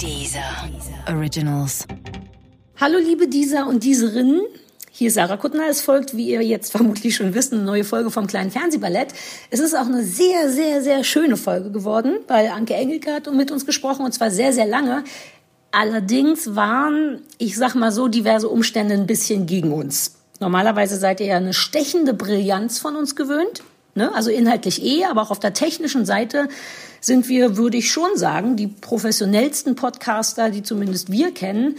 Dieser Originals. Hallo liebe Dieser und Dieserinnen. Hier ist Sarah Kuttner. Es folgt, wie ihr jetzt vermutlich schon wisst, eine neue Folge vom kleinen Fernsehballett. Es ist auch eine sehr, sehr, sehr schöne Folge geworden, weil Anke Engelke hat mit uns gesprochen und zwar sehr, sehr lange. Allerdings waren, ich sag mal so, diverse Umstände ein bisschen gegen uns. Normalerweise seid ihr ja eine stechende Brillanz von uns gewöhnt. Ne? Also inhaltlich eh, aber auch auf der technischen Seite sind wir, würde ich schon sagen, die professionellsten Podcaster, die zumindest wir kennen.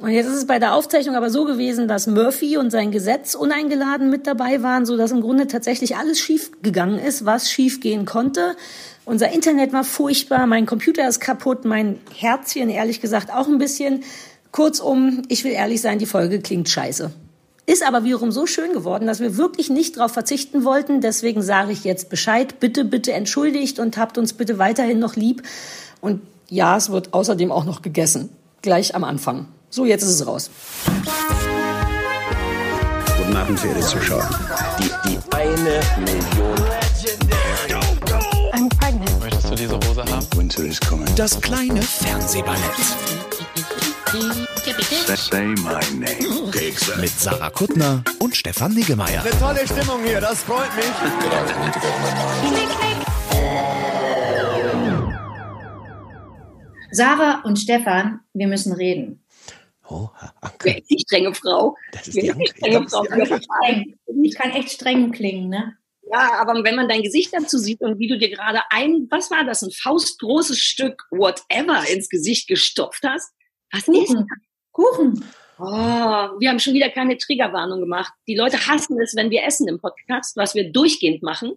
Und jetzt ist es bei der Aufzeichnung aber so gewesen, dass Murphy und sein Gesetz uneingeladen mit dabei waren, so dass im Grunde tatsächlich alles schief gegangen ist, was schief gehen konnte. Unser Internet war furchtbar, mein Computer ist kaputt, mein Herzchen ehrlich gesagt auch ein bisschen. Kurzum, ich will ehrlich sein, die Folge klingt scheiße. Ist aber wiederum so schön geworden, dass wir wirklich nicht darauf verzichten wollten. Deswegen sage ich jetzt Bescheid. Bitte, bitte entschuldigt und habt uns bitte weiterhin noch lieb. Und ja, es wird außerdem auch noch gegessen. Gleich am Anfang. So, jetzt ist es raus. Guten Abend, verehrte Zuschauer. Die, die eine Million. I'm pregnant. Möchtest du diese Hose haben? Winter is coming. Das kleine Fernsehballett. Mit Sarah Kuttner und Stefan Niggemeier. Eine tolle Stimmung hier, das freut mich. Sarah und Stefan, wir müssen reden. Oh, Anke, Die strenge Frau. das ist die Anke. strenge ist Frau. Ich kann echt streng klingen, ne? Ja, aber wenn man dein Gesicht dazu sieht und wie du dir gerade ein, was war das, ein faustgroßes Stück whatever ins Gesicht gestopft hast, was ist Kuchen. Kuchen. Oh, wir haben schon wieder keine Triggerwarnung gemacht. Die Leute hassen es, wenn wir essen im Podcast, was wir durchgehend machen.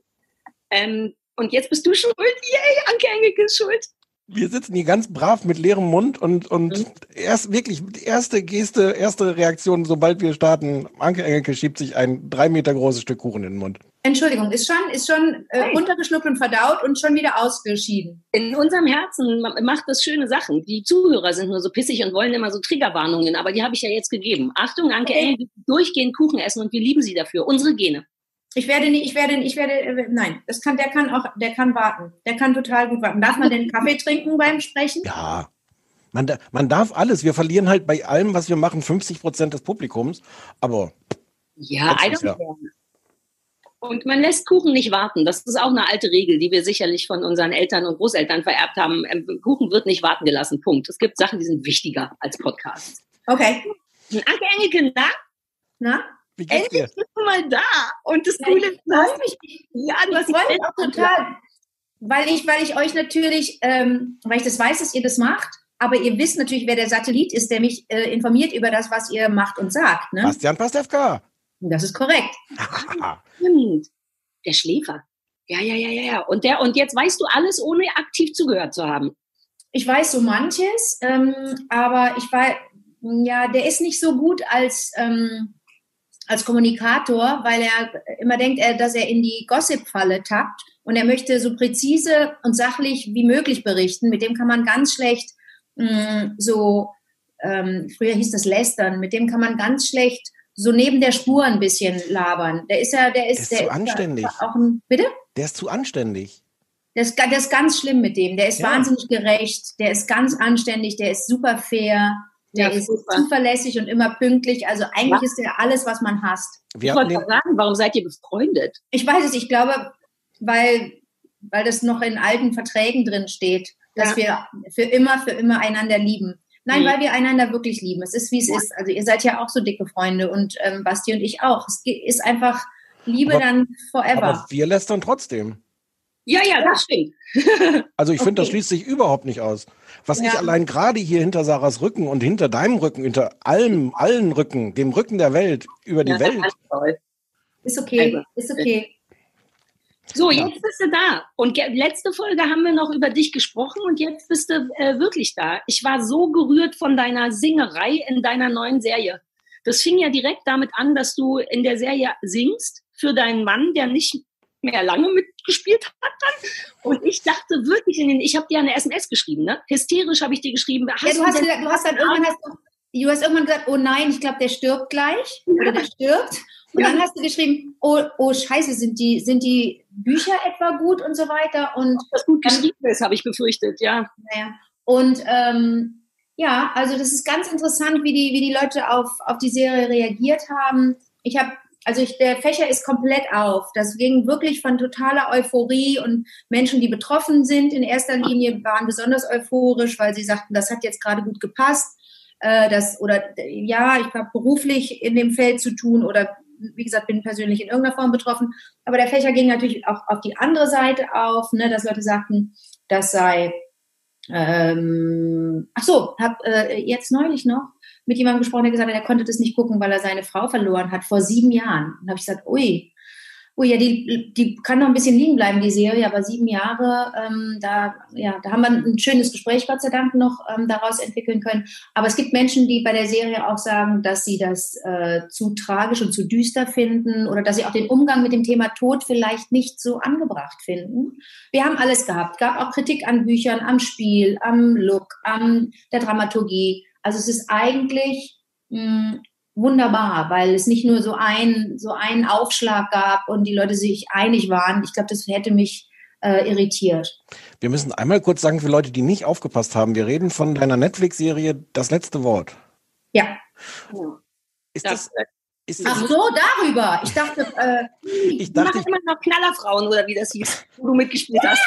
Ähm, und jetzt bist du schuld. Yay, Anke Engelke ist schuld. Wir sitzen hier ganz brav mit leerem Mund und, und Mhm. erst wirklich erste Geste, erste Reaktion, sobald wir starten, Anke Engelke schiebt sich ein drei Meter großes Stück Kuchen in den Mund. Entschuldigung, ist schon, ist schon äh, runtergeschluckt und verdaut und schon wieder ausgeschieden. In unserem Herzen ma- macht das schöne Sachen. Die Zuhörer sind nur so pissig und wollen immer so Triggerwarnungen, aber die habe ich ja jetzt gegeben. Achtung, Anke Okay. Engelke, durchgehend Kuchen essen und wir lieben sie dafür. Unsere Gene. Ich werde nicht, ich werde, ich werde, äh, nein, das kann, der kann auch, der kann warten. Der kann total gut warten. Darf man denn Kaffee trinken beim Sprechen? Ja. Man, man darf alles. Wir verlieren halt bei allem, was wir machen, 50 Prozent des Publikums. Aber Ja, I don't ja. care. Und man lässt Kuchen nicht warten. Das ist auch eine alte Regel, die wir sicherlich von unseren Eltern und Großeltern vererbt haben. Ähm, Kuchen wird nicht warten gelassen. Punkt. Es gibt Sachen, die sind wichtiger als Podcasts. Okay. Anke Engelke, na, Na? wie geht's endlich dir? bist du mal da. Und das Ja, Coole ich ist, du hast mich. ja, du Ich hast mich total. Weil ich, weil ich euch natürlich, ähm, weil ich das weiß, dass ihr das macht, aber ihr wisst natürlich, wer der Satellit ist, der mich äh, informiert über das, was ihr macht und sagt. Ne? Bastian Pastewka. Das ist korrekt. Stimmt. Der Schläfer. Ja, ja, ja, ja, ja. Und der, und jetzt weißt du alles, ohne aktiv zugehört zu haben. Ich weiß so manches, ähm, aber ich war, ja, der ist nicht so gut als, ähm, als Kommunikator, weil er immer denkt, er, dass er in die Gossip-Falle tappt und er möchte so präzise und sachlich wie möglich berichten. Mit dem kann man ganz schlecht mh, so, ähm, früher hieß das Lästern, mit dem kann man ganz schlecht so neben der Spur ein bisschen labern. Der ist ja, der ist, ist der zu ja anständig. auch ein, bitte? Der ist zu anständig. Das, ist das ist ganz schlimm mit dem. Der ist Ja. wahnsinnig gerecht, der ist ganz anständig, der ist super fair, der Ja, ist super. zuverlässig und immer pünktlich. Also eigentlich Ja. ist der alles, was man hasst. Wir ich wollte sagen, warum seid ihr befreundet? Ich weiß es, ich glaube, weil, weil das noch in alten Verträgen drin steht, dass wir für immer, für immer einander lieben. Nein, Mhm. weil wir einander wirklich lieben. Es ist, wie es Ja. ist. Also ihr seid ja auch so dicke Freunde und ähm, Basti und ich auch. Es ist einfach Liebe Aber- dann forever. aber wir lästern trotzdem. Ja, ja, das stimmt. Also ich finde, das Okay. schließt sich überhaupt nicht aus. Was ich Ja. allein gerade hier hinter Sarahs Rücken und hinter deinem Rücken, hinter allem, allen Rücken, dem Rücken der Welt, über die Ja, Welt, ist okay, ist okay. So, jetzt bist du da. Und letzte Folge haben wir noch über dich gesprochen und jetzt bist du äh, wirklich da. Ich war so gerührt von deiner Singerei in deiner neuen Serie. Das fing ja direkt damit an, dass du in der Serie singst für deinen Mann, der nicht mehr lange mitgespielt hat dann. Und ich dachte wirklich, in den, ich habe dir eine SMS geschrieben, ne? Hysterisch habe ich dir geschrieben. Ja, du hast, denn- gesagt, du hast dann irgendwann hast du, du hast irgendwann gesagt, oh nein, ich glaube, der stirbt gleich oder der stirbt. Und Ja. dann hast du geschrieben, oh, oh Scheiße, sind die, sind die Bücher etwa gut und so weiter. Und das gut geschrieben ist, habe ich befürchtet, ja. naja. Und ähm, ja, also das ist ganz interessant, wie die, wie die Leute auf, auf die Serie reagiert haben. Ich habe also ich, der Fächer ist komplett auf. Das ging wirklich von totaler Euphorie und Menschen, die betroffen sind, in erster Linie waren besonders euphorisch, weil sie sagten, das hat jetzt gerade gut gepasst. Äh, das, oder ja, ich habe beruflich in dem Feld zu tun oder wie gesagt, bin persönlich in irgendeiner Form betroffen. Aber der Fächer ging natürlich auch auf die andere Seite auf, ne, dass Leute sagten, das sei ähm, ach so, habe äh, jetzt neulich noch mit jemandem gesprochen, der gesagt hat, er konnte das nicht gucken, weil er seine Frau verloren hat vor sieben Jahren. Und habe ich gesagt, ui, oh ja, die, die kann noch ein bisschen liegen bleiben, die Serie, aber sieben Jahre, ähm, da, ja, da haben wir ein schönes Gespräch, Gott sei Dank, noch ähm, daraus entwickeln können. Aber es gibt Menschen, die bei der Serie auch sagen, dass sie das äh, zu tragisch und zu düster finden oder dass sie auch den Umgang mit dem Thema Tod vielleicht nicht so angebracht finden. Wir haben alles gehabt. Gab auch Kritik an Büchern, am Spiel, am Look, an der Dramaturgie. Also es ist eigentlich mh, hm, wunderbar, weil es nicht nur so ein so einen Aufschlag gab und die Leute sich einig waren. Ich glaube, das hätte mich äh, irritiert. Wir müssen einmal kurz sagen für Leute, die nicht aufgepasst haben. Wir reden von deiner Netflix-Serie Das letzte Wort. Ja. Ist das, ist Ach so, darüber. Ich dachte, äh, ich dachte, ich immer noch Knallerfrauen oder wie das hieß, wo du mitgespielt hast.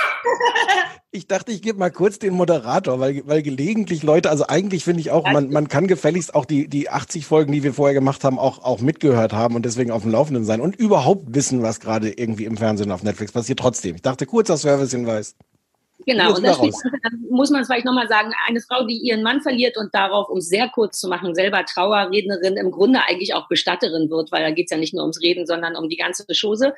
ich dachte, ich gebe mal kurz den Moderator, weil, weil gelegentlich Leute, also eigentlich finde ich auch, man, man kann gefälligst auch die, die 80 Folgen, die wir vorher gemacht haben, auch, auch mitgehört haben und deswegen auf dem Laufenden sein und überhaupt wissen, was gerade irgendwie im Fernsehen auf Netflix passiert. Trotzdem, ich dachte, kurzer Servicehinweis. Genau, und da steht, dann muss man es vielleicht nochmal sagen, eine Frau, die ihren Mann verliert und darauf, um es sehr kurz zu machen, selber Trauerrednerin, im Grunde eigentlich auch Bestatterin wird, weil da geht es ja nicht nur ums Reden, sondern um die ganze Chose.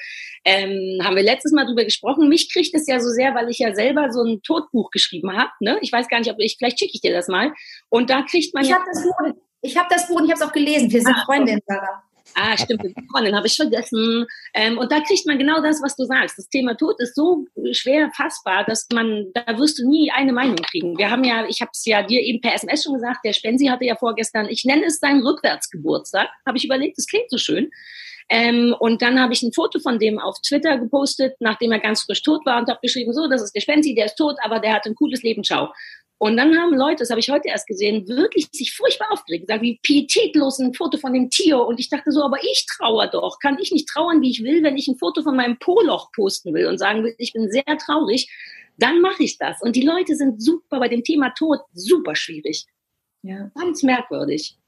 Ähm, haben wir letztes Mal drüber gesprochen. Mich kriegt es ja so sehr, weil ich ja selber so ein Todbuch geschrieben habe. Ne? Ich weiß gar nicht, ob ich, vielleicht schicke ich dir das mal. Und da kriegt man ich ja... Hab das Buch, ich habe das Buch und ich habe es auch gelesen. Wir sind Freundinnen, Sarah. Ah, stimmt, Freundin habe ich vergessen. Ähm, und da kriegt man genau das, was du sagst. Das Thema Tod ist so schwer fassbar, dass man, da wirst du nie eine Meinung kriegen. Wir haben ja, ich habe es ja dir eben per SMS schon gesagt, der Spensi hatte ja vorgestern, ich nenne es seinen Rückwärtsgeburtstag, habe ich überlegt, das klingt so schön. Ähm, und dann habe ich ein Foto von dem auf Twitter gepostet, nachdem er ganz frisch tot war und habe geschrieben, so, das ist der Spenzi, der ist tot, aber der hat ein cooles Leben, ciao. Und dann haben Leute, das habe ich heute erst gesehen, wirklich sich furchtbar aufgeregt, gesagt, wie pietätlos ein Foto von dem Tier. Und ich dachte so, aber ich trauere doch. Kann ich nicht trauern, wie ich will, wenn ich ein Foto von meinem Poloch posten will und sagen will, ich bin sehr traurig, dann mache ich das. Und die Leute sind super bei dem Thema Tod, super schwierig. Ja. Ganz merkwürdig.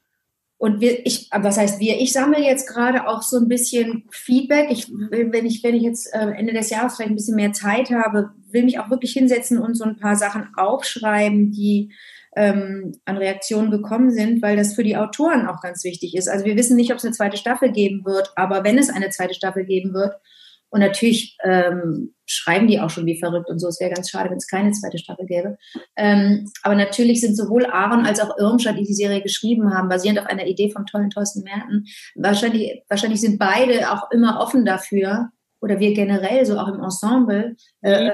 Und wir, ich, was heißt wir? Ich sammle jetzt gerade auch so ein bisschen Feedback. Ich, wenn ich, wenn ich jetzt äh, Ende des Jahres vielleicht ein bisschen mehr Zeit habe, will mich auch wirklich hinsetzen und so ein paar Sachen aufschreiben, die ähm, an Reaktionen gekommen sind, weil das für die Autoren auch ganz wichtig ist. Also wir wissen nicht, ob es eine zweite Staffel geben wird, aber wenn es eine zweite Staffel geben wird, und natürlich ähm, schreiben die auch schon wie verrückt und so. Es wäre ganz schade, wenn es keine zweite Staffel gäbe. Ähm, aber natürlich sind sowohl Aaron als auch Irmscher, die die Serie geschrieben haben, basierend auf einer Idee vom tollen Thorsten Merten, wahrscheinlich, wahrscheinlich sind beide auch immer offen dafür, oder wir generell, so auch im Ensemble, äh, äh,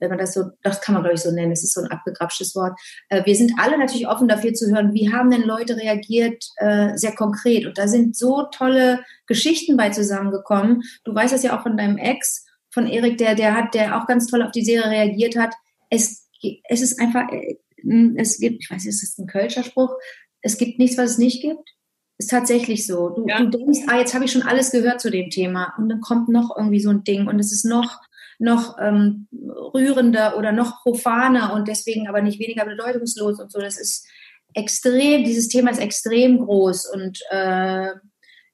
wenn man das so, das kann man glaube ich so nennen, das ist so ein abgegrapschtes Wort. Äh, wir sind alle natürlich offen dafür zu hören, wie haben denn Leute reagiert, äh, sehr konkret. Und da sind so tolle Geschichten bei zusammengekommen. Du weißt das ja auch von deinem Ex, von Erik, der, der hat, der auch ganz toll auf die Serie reagiert hat. Es, es ist einfach, äh, es gibt, ich weiß nicht, ist das ein Kölscher Spruch? Es gibt nichts, was es nicht gibt. Ist tatsächlich so. Du, Ja. du denkst, ah, jetzt habe ich schon alles gehört zu dem Thema. Und dann kommt noch irgendwie so ein Ding und es ist noch, noch ähm, rührender oder noch profaner und deswegen aber nicht weniger bedeutungslos und so. Das ist extrem, dieses Thema ist extrem groß und äh,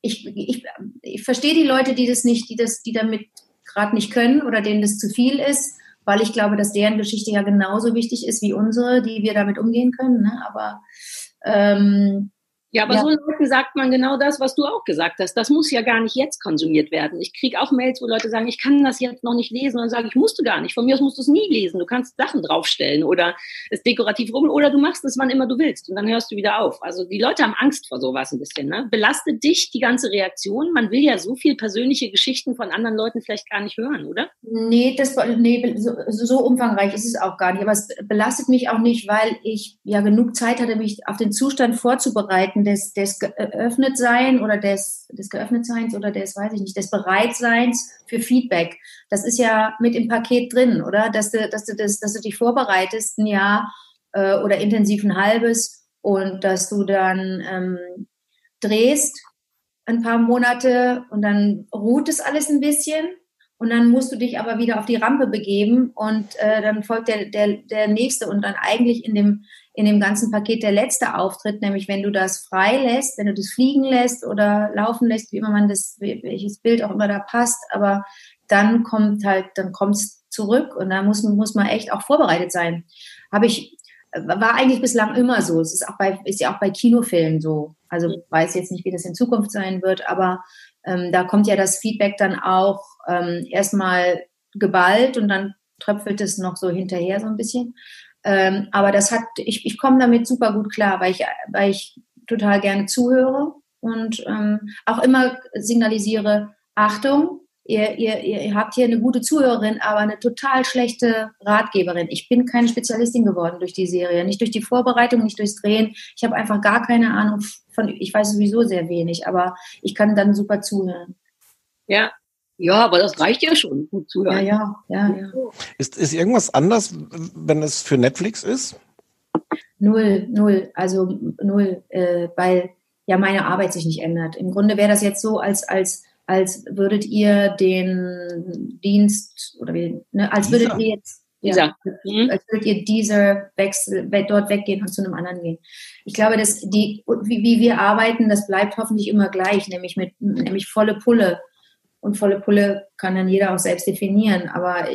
ich, ich, ich verstehe die Leute, die das nicht, die das, die damit gerade nicht können oder denen das zu viel ist, weil ich glaube, dass deren Geschichte ja genauso wichtig ist wie unsere, die wir damit umgehen können. Ne? Aber ähm, Ja, aber Ja. so Leuten sagt man genau das, was du auch gesagt hast. Das muss ja gar nicht jetzt konsumiert werden. Ich kriege auch Mails, wo Leute sagen, ich kann das jetzt noch nicht lesen und sagen, ich musste gar nicht. Von mir aus musst du es nie lesen. Du kannst Sachen draufstellen oder es dekorativ rum oder du machst es wann immer du willst und dann hörst du wieder auf. Also die Leute haben Angst vor sowas ein bisschen. Ne? Belastet dich die ganze Reaktion? Man will ja so viel persönliche Geschichten von anderen Leuten vielleicht gar nicht hören, oder? Nee, das, nee so, so umfangreich ist es auch gar nicht. Aber es belastet mich auch nicht, weil ich ja genug Zeit hatte, mich auf den Zustand vorzubereiten des, des Geöffnetsein oder des, des Geöffnetseins oder des, weiß ich nicht, des Bereitseins für Feedback. Das ist ja mit im Paket drin, oder? Dass du, dass du, das, dass du dich vorbereitest, ein Jahr äh, oder intensiv ein halbes und dass du dann ähm, drehst ein paar Monate und dann ruht es alles ein bisschen und dann musst du dich aber wieder auf die Rampe begeben und äh, dann folgt der, der, der nächste und dann eigentlich in dem, in dem ganzen Paket der letzte Auftritt, nämlich wenn du das frei lässt, wenn du das fliegen lässt oder laufen lässt, wie immer man das, welches Bild auch immer da passt, aber dann kommt halt, dann kommt es zurück und da muss, muss man echt auch vorbereitet sein. Habe ich, war eigentlich bislang immer so. Es ist auch bei, ist ja auch bei Kinofilmen so. Also weiß jetzt nicht, wie das in Zukunft sein wird, aber ähm, da kommt ja das Feedback dann auch ähm, erstmal geballt und dann tröpfelt es noch so hinterher so ein bisschen. Ähm, aber das hat, ich, ich komme damit super gut klar, weil ich, weil ich total gerne zuhöre und ähm, auch immer signalisiere, Achtung, ihr, ihr, ihr habt hier eine gute Zuhörerin, aber eine total schlechte Ratgeberin. Ich bin keine Spezialistin geworden durch die Serie, nicht durch die Vorbereitung, nicht durchs Drehen. Ich habe einfach gar keine Ahnung von, ich weiß sowieso sehr wenig, aber ich kann dann super zuhören. Ja, ja, aber das reicht ja schon, gut zuhören. Ja, ja, ja, ja. Ist, ist irgendwas anders, wenn es für Netflix ist? Null, null, also null, äh, weil ja meine Arbeit sich nicht ändert. Im Grunde wäre das jetzt so, als, als, als würdet ihr den Dienst oder wie, ne, als würdet Dieser. ihr jetzt ja, Mhm. als würdet ihr dieser Wechsel, we- dort weggehen und zu einem anderen gehen. Ich glaube, dass die, wie, wie wir arbeiten, das bleibt hoffentlich immer gleich, nämlich mit, nämlich volle Pulle. Und volle Pulle kann dann jeder auch selbst definieren, aber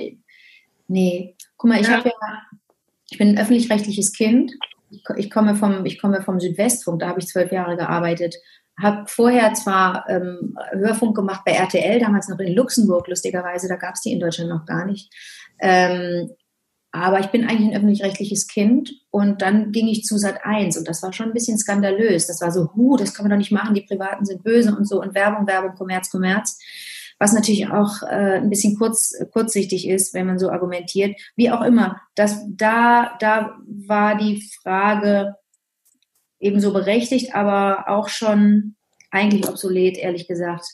nee. Guck mal, ich Ja. habe ja, ich bin ein öffentlich-rechtliches Kind. Ich, ko- ich komme vom, ich komme vom Südwestfunk, da habe ich zwölf Jahre gearbeitet. Habe vorher zwar ähm, Hörfunk gemacht bei RTL, damals noch in Luxemburg, lustigerweise, da gab es die in Deutschland noch gar nicht. Ähm, aber ich bin eigentlich ein öffentlich-rechtliches Kind und dann ging ich zu Sat 1 und das war schon ein bisschen skandalös. Das war so, hu, das kann man doch nicht machen, die Privaten sind böse und so und Werbung, Werbung, Kommerz, Kommerz. Was natürlich auch äh, ein bisschen kurz, kurzsichtig ist, wenn man so argumentiert. Wie auch immer, das, da, da war die Frage ebenso berechtigt, aber auch schon eigentlich obsolet, ehrlich gesagt.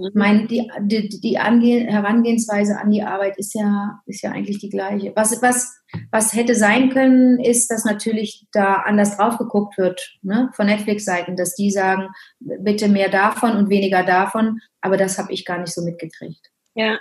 Ich meine, die, die, die Ange Herangehensweise an die Arbeit ist ja, ist ja eigentlich die gleiche. Was, was, was hätte sein können, ist, dass natürlich da anders drauf geguckt wird, ne, von Netflix-Seiten, dass die sagen, bitte mehr davon und weniger davon, aber das habe ich gar nicht so mitgekriegt. Ja.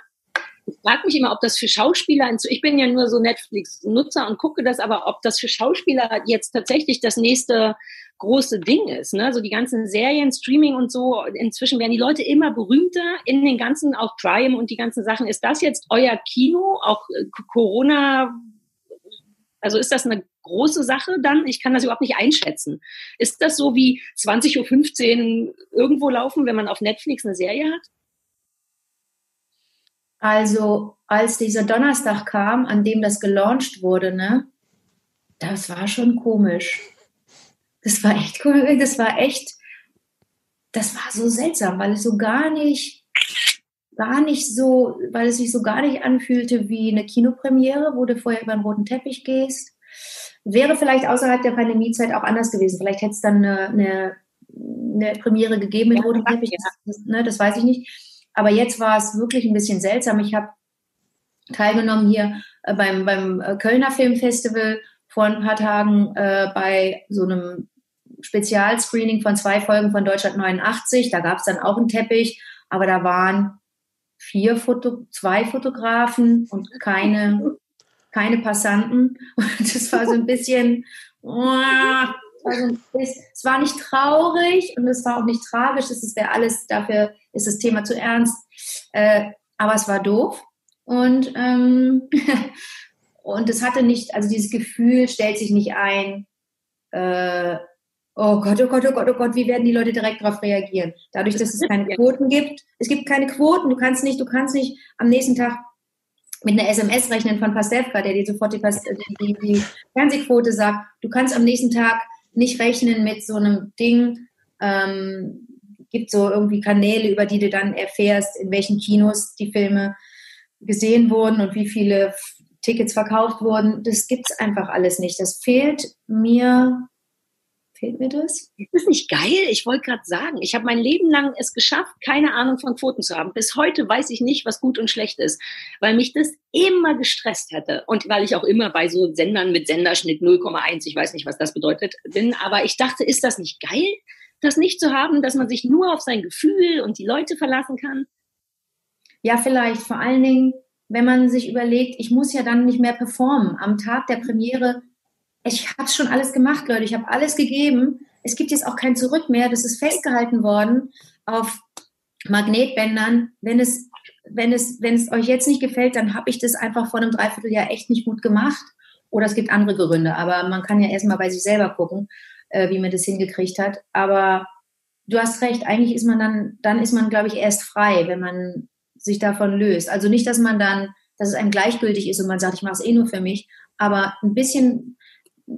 Ich frage mich immer, ob das für Schauspieler, ich bin ja nur so Netflix-Nutzer und gucke das, aber ob das für Schauspieler jetzt tatsächlich das nächste große Ding ist. Ne? So die ganzen Serien, Streaming und so. Inzwischen werden die Leute immer berühmter in den ganzen, auch Prime und die ganzen Sachen. Ist das jetzt euer Kino? Auch äh, Corona? Also ist das eine große Sache dann? Ich kann das überhaupt nicht einschätzen. Ist das so wie 20.15 Uhr irgendwo laufen, wenn man auf Netflix eine Serie hat? Also, als dieser Donnerstag kam, an dem das gelauncht wurde, ne, das war schon komisch. Das war echt cool. Das war echt, das war so seltsam, weil es so gar nicht, gar nicht so, weil es sich so gar nicht anfühlte wie eine Kinopremiere, wo du vorher über einen roten Teppich gehst. Wäre vielleicht außerhalb der Pandemiezeit auch anders gewesen. Vielleicht hätte es dann eine, eine, eine Premiere gegeben mit Ja, rotem Teppich. ja. Das, das, ne, das weiß ich nicht. Aber jetzt war es wirklich ein bisschen seltsam. Ich habe teilgenommen hier äh, beim, beim äh, Kölner Filmfestival vor ein paar Tagen äh, bei so einem Spezialscreening von zwei Folgen von Deutschland 89. Da gab es dann auch einen Teppich, aber da waren vier Foto, zwei Fotografen und keine, keine Passanten. Und das war so ein bisschen, oh, es war es nicht traurig und es war auch nicht tragisch. Das wäre alles, dafür ist das Thema zu ernst. Äh, aber es war doof. Und, ähm, und es hatte nicht, also dieses Gefühl stellt sich nicht ein, äh, oh Gott, oh Gott, oh Gott, oh Gott, wie werden die Leute direkt darauf reagieren? Dadurch, dass es keine Quoten gibt. Es gibt keine Quoten, du kannst nicht, du kannst nicht am nächsten Tag mit einer SMS rechnen von Pastewka, der dir sofort die, Pas- die, die, die Fernsehquote sagt. Du kannst am nächsten Tag nicht rechnen mit so einem Ding. Ähm, gibt so irgendwie Kanäle, über die du dann erfährst, in welchen Kinos die Filme gesehen wurden und wie viele Tickets verkauft wurden. Das gibt's einfach alles nicht. Das fehlt mir, Fehlt mir das? Ist das nicht geil? Ich wollte gerade sagen, ich habe mein Leben lang es geschafft, keine Ahnung von Quoten zu haben. Bis heute weiß ich nicht, was gut und schlecht ist, weil mich das immer gestresst hätte und weil ich auch immer bei so Sendern mit Senderschnitt 0,1, ich weiß nicht, was das bedeutet, bin. Aber ich dachte, ist das nicht geil, das nicht zu haben, dass man sich nur auf sein Gefühl und die Leute verlassen kann? Ja, vielleicht. Vor allen Dingen, wenn man sich überlegt, ich muss ja dann nicht mehr performen. Am Tag der Premiere, ich habe schon alles gemacht, Leute, ich habe alles gegeben. Es gibt jetzt auch kein Zurück mehr. Das ist festgehalten worden auf Magnetbändern. Wenn es, wenn es, wenn es euch jetzt nicht gefällt, dann habe ich das einfach vor einem Dreivierteljahr echt nicht gut gemacht. Oder es gibt andere Gründe. Aber man kann ja erstmal bei sich selber gucken, äh, wie man das hingekriegt hat. Aber du hast recht, eigentlich ist man dann, dann ist man, glaube ich, erst frei, wenn man sich davon löst. Also nicht, dass man dann, dass es einem gleichgültig ist und man sagt, ich mache es eh nur für mich, aber ein bisschen,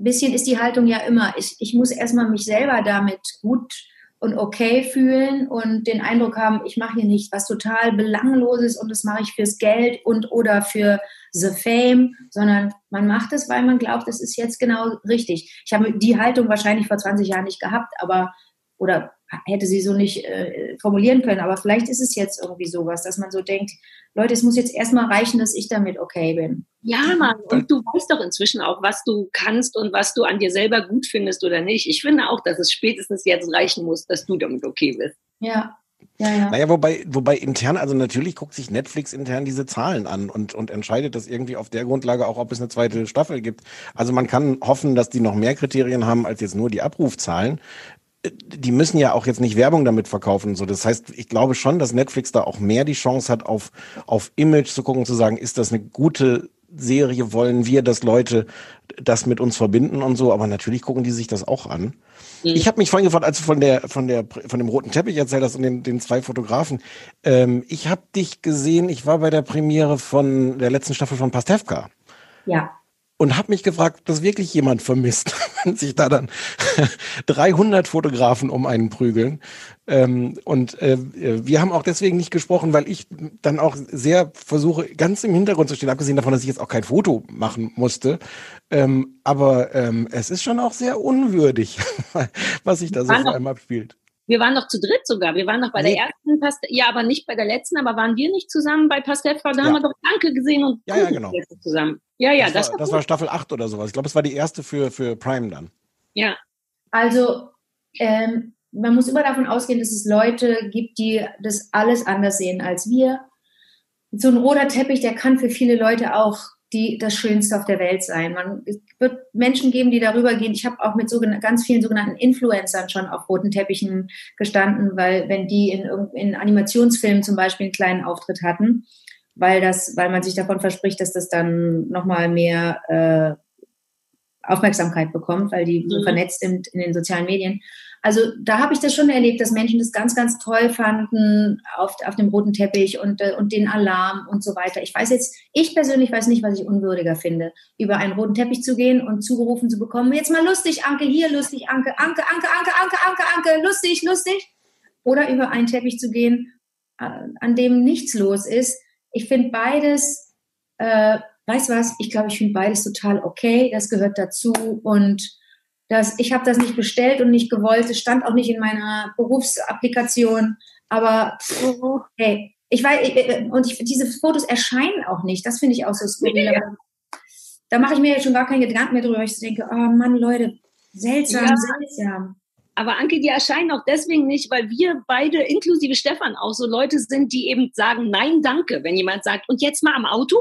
bisschen ist die Haltung ja immer, ich, ich muss erstmal mich selber damit gut und okay fühlen und den Eindruck haben, ich mache hier nicht was total belangloses und das mache ich fürs Geld und oder für the fame, sondern man macht es, weil man glaubt, das ist jetzt genau richtig. Ich habe die Haltung wahrscheinlich vor 20 Jahren nicht gehabt, aber oder hätte sie so nicht äh, formulieren können. Aber vielleicht ist es jetzt irgendwie sowas, dass man so denkt, Leute, es muss jetzt erstmal reichen, dass ich damit okay bin. Ja, Mann. Und du weißt doch inzwischen auch, was du kannst und was du an dir selber gut findest oder nicht. Ich finde auch, dass es spätestens jetzt reichen muss, dass du damit okay bist. Ja. Ja, ja. Naja, wobei, wobei intern, also natürlich guckt sich Netflix intern diese Zahlen an und, und entscheidet das irgendwie auf der Grundlage auch, ob es eine zweite Staffel gibt. Also man kann hoffen, dass die noch mehr Kriterien haben als jetzt nur die Abrufzahlen die müssen ja auch jetzt nicht Werbung damit verkaufen. So, das heißt, ich glaube schon, dass Netflix da auch mehr die Chance hat, auf, auf Image zu gucken, zu sagen, ist das eine gute Serie, wollen wir, dass Leute das mit uns verbinden und so, aber natürlich gucken die sich das auch an. Mhm. Ich habe mich vorhin gefragt, als du von der von der von dem roten Teppich erzählt hast und den, den zwei Fotografen. Ähm, ich habe dich gesehen, ich war bei der Premiere von der letzten Staffel von Pastewka. Ja und habe mich gefragt, ob das wirklich jemand vermisst, wenn sich da dann 300 Fotografen um einen prügeln. Ähm, und äh, wir haben auch deswegen nicht gesprochen, weil ich dann auch sehr versuche, ganz im Hintergrund zu stehen, abgesehen davon, dass ich jetzt auch kein Foto machen musste. Ähm, aber ähm, es ist schon auch sehr unwürdig, was sich da so vor allem abspielt. Wir waren noch zu dritt sogar. Wir waren noch bei nee. der ersten Past ja, aber nicht bei der letzten, aber waren wir nicht zusammen bei Pastewka? Da ja. haben wir doch Danke gesehen und ja, ja, genau. zusammen. Ja, ja, das, das, war, das war Staffel 8 oder sowas. Ich glaube, es war die erste für, für Prime dann. Ja. Also, ähm, man muss immer davon ausgehen, dass es Leute gibt, die das alles anders sehen als wir. So ein roter Teppich, der kann für viele Leute auch die das Schönste auf der Welt sein. Man, es wird Menschen geben, die darüber gehen. Ich habe auch mit so, ganz vielen sogenannten Influencern schon auf roten Teppichen gestanden, weil wenn die in, in Animationsfilmen zum Beispiel einen kleinen Auftritt hatten, weil das, weil man sich davon verspricht, dass das dann nochmal mehr äh, Aufmerksamkeit bekommt, weil die so mhm. vernetzt sind in den sozialen Medien. Also da habe ich das schon erlebt, dass Menschen das ganz, ganz toll fanden auf, auf dem roten Teppich und, äh, und den Alarm und so weiter. Ich weiß jetzt, ich persönlich weiß nicht, was ich unwürdiger finde, über einen roten Teppich zu gehen und zugerufen zu bekommen, jetzt mal lustig, Anke, hier lustig, Anke, Anke, Anke, Anke, Anke, Anke, Anke, lustig, lustig. Oder über einen Teppich zu gehen, äh, an dem nichts los ist. Ich finde beides, äh, weißt was, ich glaube, ich finde beides total okay, das gehört dazu und das, ich habe das nicht bestellt und nicht gewollt. Es stand auch nicht in meiner Berufsapplikation. Aber hey, ich weiß, und ich, diese Fotos erscheinen auch nicht. Das finde ich auch so skurril. Ja. Da mache ich mir jetzt schon gar keine Gedanken mehr drüber. Ich denke, oh Mann, Leute, seltsam, ja. seltsam. Aber Anke, die erscheinen auch deswegen nicht, weil wir beide, inklusive Stefan, auch so Leute sind, die eben sagen, nein, danke, wenn jemand sagt, und jetzt mal am Auto?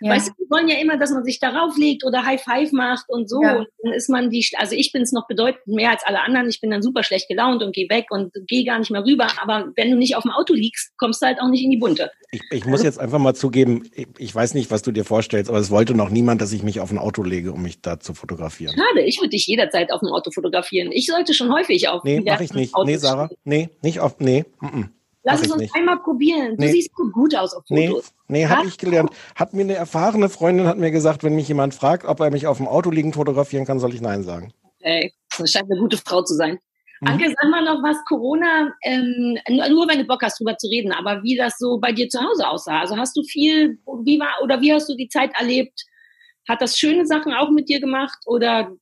Ja. Weißt du, wir wollen ja immer, dass man sich darauf legt oder High Five macht und so. Ja. Und dann ist man die, also ich bin es noch bedeutend mehr als alle anderen. Ich bin dann super schlecht gelaunt und gehe weg und gehe gar nicht mehr rüber. Aber wenn du nicht auf dem Auto liegst, kommst du halt auch nicht in die Bunte. Ich, ich muss jetzt einfach mal zugeben, ich, ich, weiß nicht, was du dir vorstellst, aber es wollte noch niemand, dass ich mich auf ein Auto lege, um mich da zu fotografieren. Schade, ich würde dich jederzeit auf dem Auto fotografieren. Ich sollte schon häufig auf. Nee, mach ich nicht. Autos nee, Sarah. Nee, nicht auf. Nee. Mm -mm. Lass es uns nicht. einmal probieren. Du nee. siehst gut aus auf Fotos. Nee, nee habe ich gelernt. Hat mir eine erfahrene Freundin hat mir gesagt, wenn mich jemand fragt, ob er mich auf dem Auto liegend fotografieren kann, soll ich Nein sagen. Ey, das scheint eine gute Frau zu sein. Mhm. Anke, sag mal noch was Corona, ähm, nur wenn du Bock hast, drüber zu reden, aber wie das so bei dir zu Hause aussah. Also hast du viel, wie war, oder wie hast du die Zeit erlebt? Hat das schöne Sachen auch mit dir gemacht oder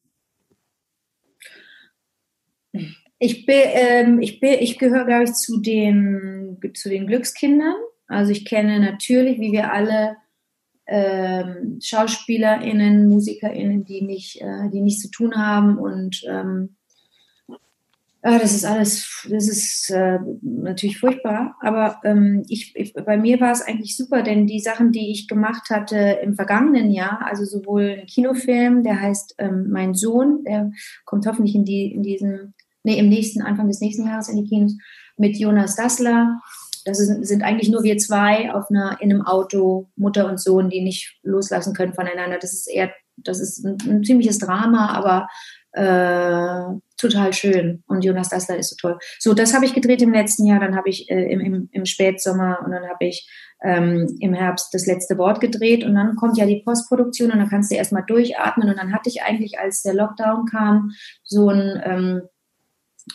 Ich bin, ähm, ich bin, ich gehöre, glaube ich, zu den, zu den Glückskindern. Also ich kenne natürlich, wie wir alle, ähm, SchauspielerInnen, MusikerInnen, die nicht, äh, die nichts zu tun haben und ähm, Ah, das ist alles, das ist äh, natürlich furchtbar, aber ähm, ich, ich, bei mir war es eigentlich super, denn die Sachen, die ich gemacht hatte im vergangenen Jahr, also sowohl ein Kinofilm, der heißt ähm, Mein Sohn, der kommt hoffentlich in, die, in diesem, nee, im nächsten, Anfang des nächsten Jahres in die Kinos, mit Jonas Dassler. Das ist, sind eigentlich nur wir zwei auf einer, in einem Auto, Mutter und Sohn, die nicht loslassen können voneinander. Das ist eher, das ist ein, ein ziemliches Drama, aber äh, total schön. Und Jonas Dassler ist so toll. So, das habe ich gedreht im letzten Jahr. Dann habe ich äh, im, im, im Spätsommer und dann habe ich ähm, im Herbst das letzte Wort gedreht. Und dann kommt ja die Postproduktion und dann kannst du erstmal durchatmen. Und dann hatte ich eigentlich, als der Lockdown kam, so ein ähm,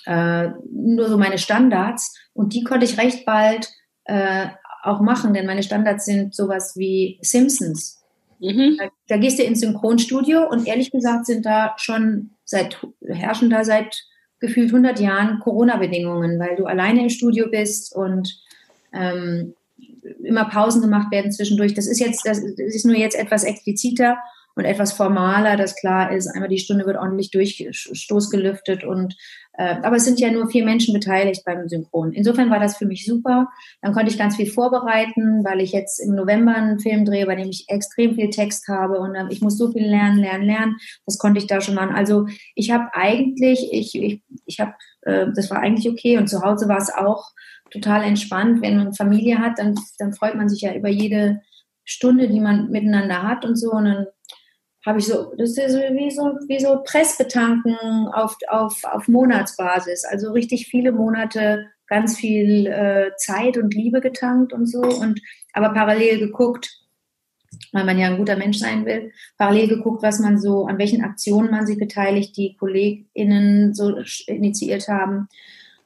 äh, nur so meine Standards. Und die konnte ich recht bald äh, auch machen, denn meine Standards sind sowas wie Simpsons. Mhm. Da, da, gehst du ins Synchronstudio und ehrlich gesagt sind da schon seit, herrschen da seit gefühlt 100 Jahren Corona-Bedingungen, weil du alleine im Studio bist und ähm, immer Pausen gemacht werden zwischendurch. Das ist jetzt, das ist nur jetzt etwas expliziter und etwas formaler, dass klar ist, einmal die Stunde wird ordentlich durchstoßgelüftet und äh, aber es sind ja nur vier Menschen beteiligt beim Synchron. Insofern war das für mich super. Dann konnte ich ganz viel vorbereiten, weil ich jetzt im November einen Film drehe, bei dem ich extrem viel Text habe und äh, ich muss so viel lernen, lernen, lernen. Das konnte ich da schon machen. Also ich habe eigentlich, ich, ich, ich habe, äh, das war eigentlich okay und zu Hause war es auch total entspannt. Wenn man Familie hat, dann, dann freut man sich ja über jede Stunde, die man miteinander hat und so. Und dann habe ich so, das ist wie so, wie so Pressbetanken auf, auf, auf Monatsbasis. Also richtig viele Monate ganz viel äh, Zeit und Liebe getankt und so und aber parallel geguckt, weil man ja ein guter Mensch sein will, parallel geguckt, was man so, an welchen Aktionen man sich beteiligt, die KollegInnen so initiiert haben.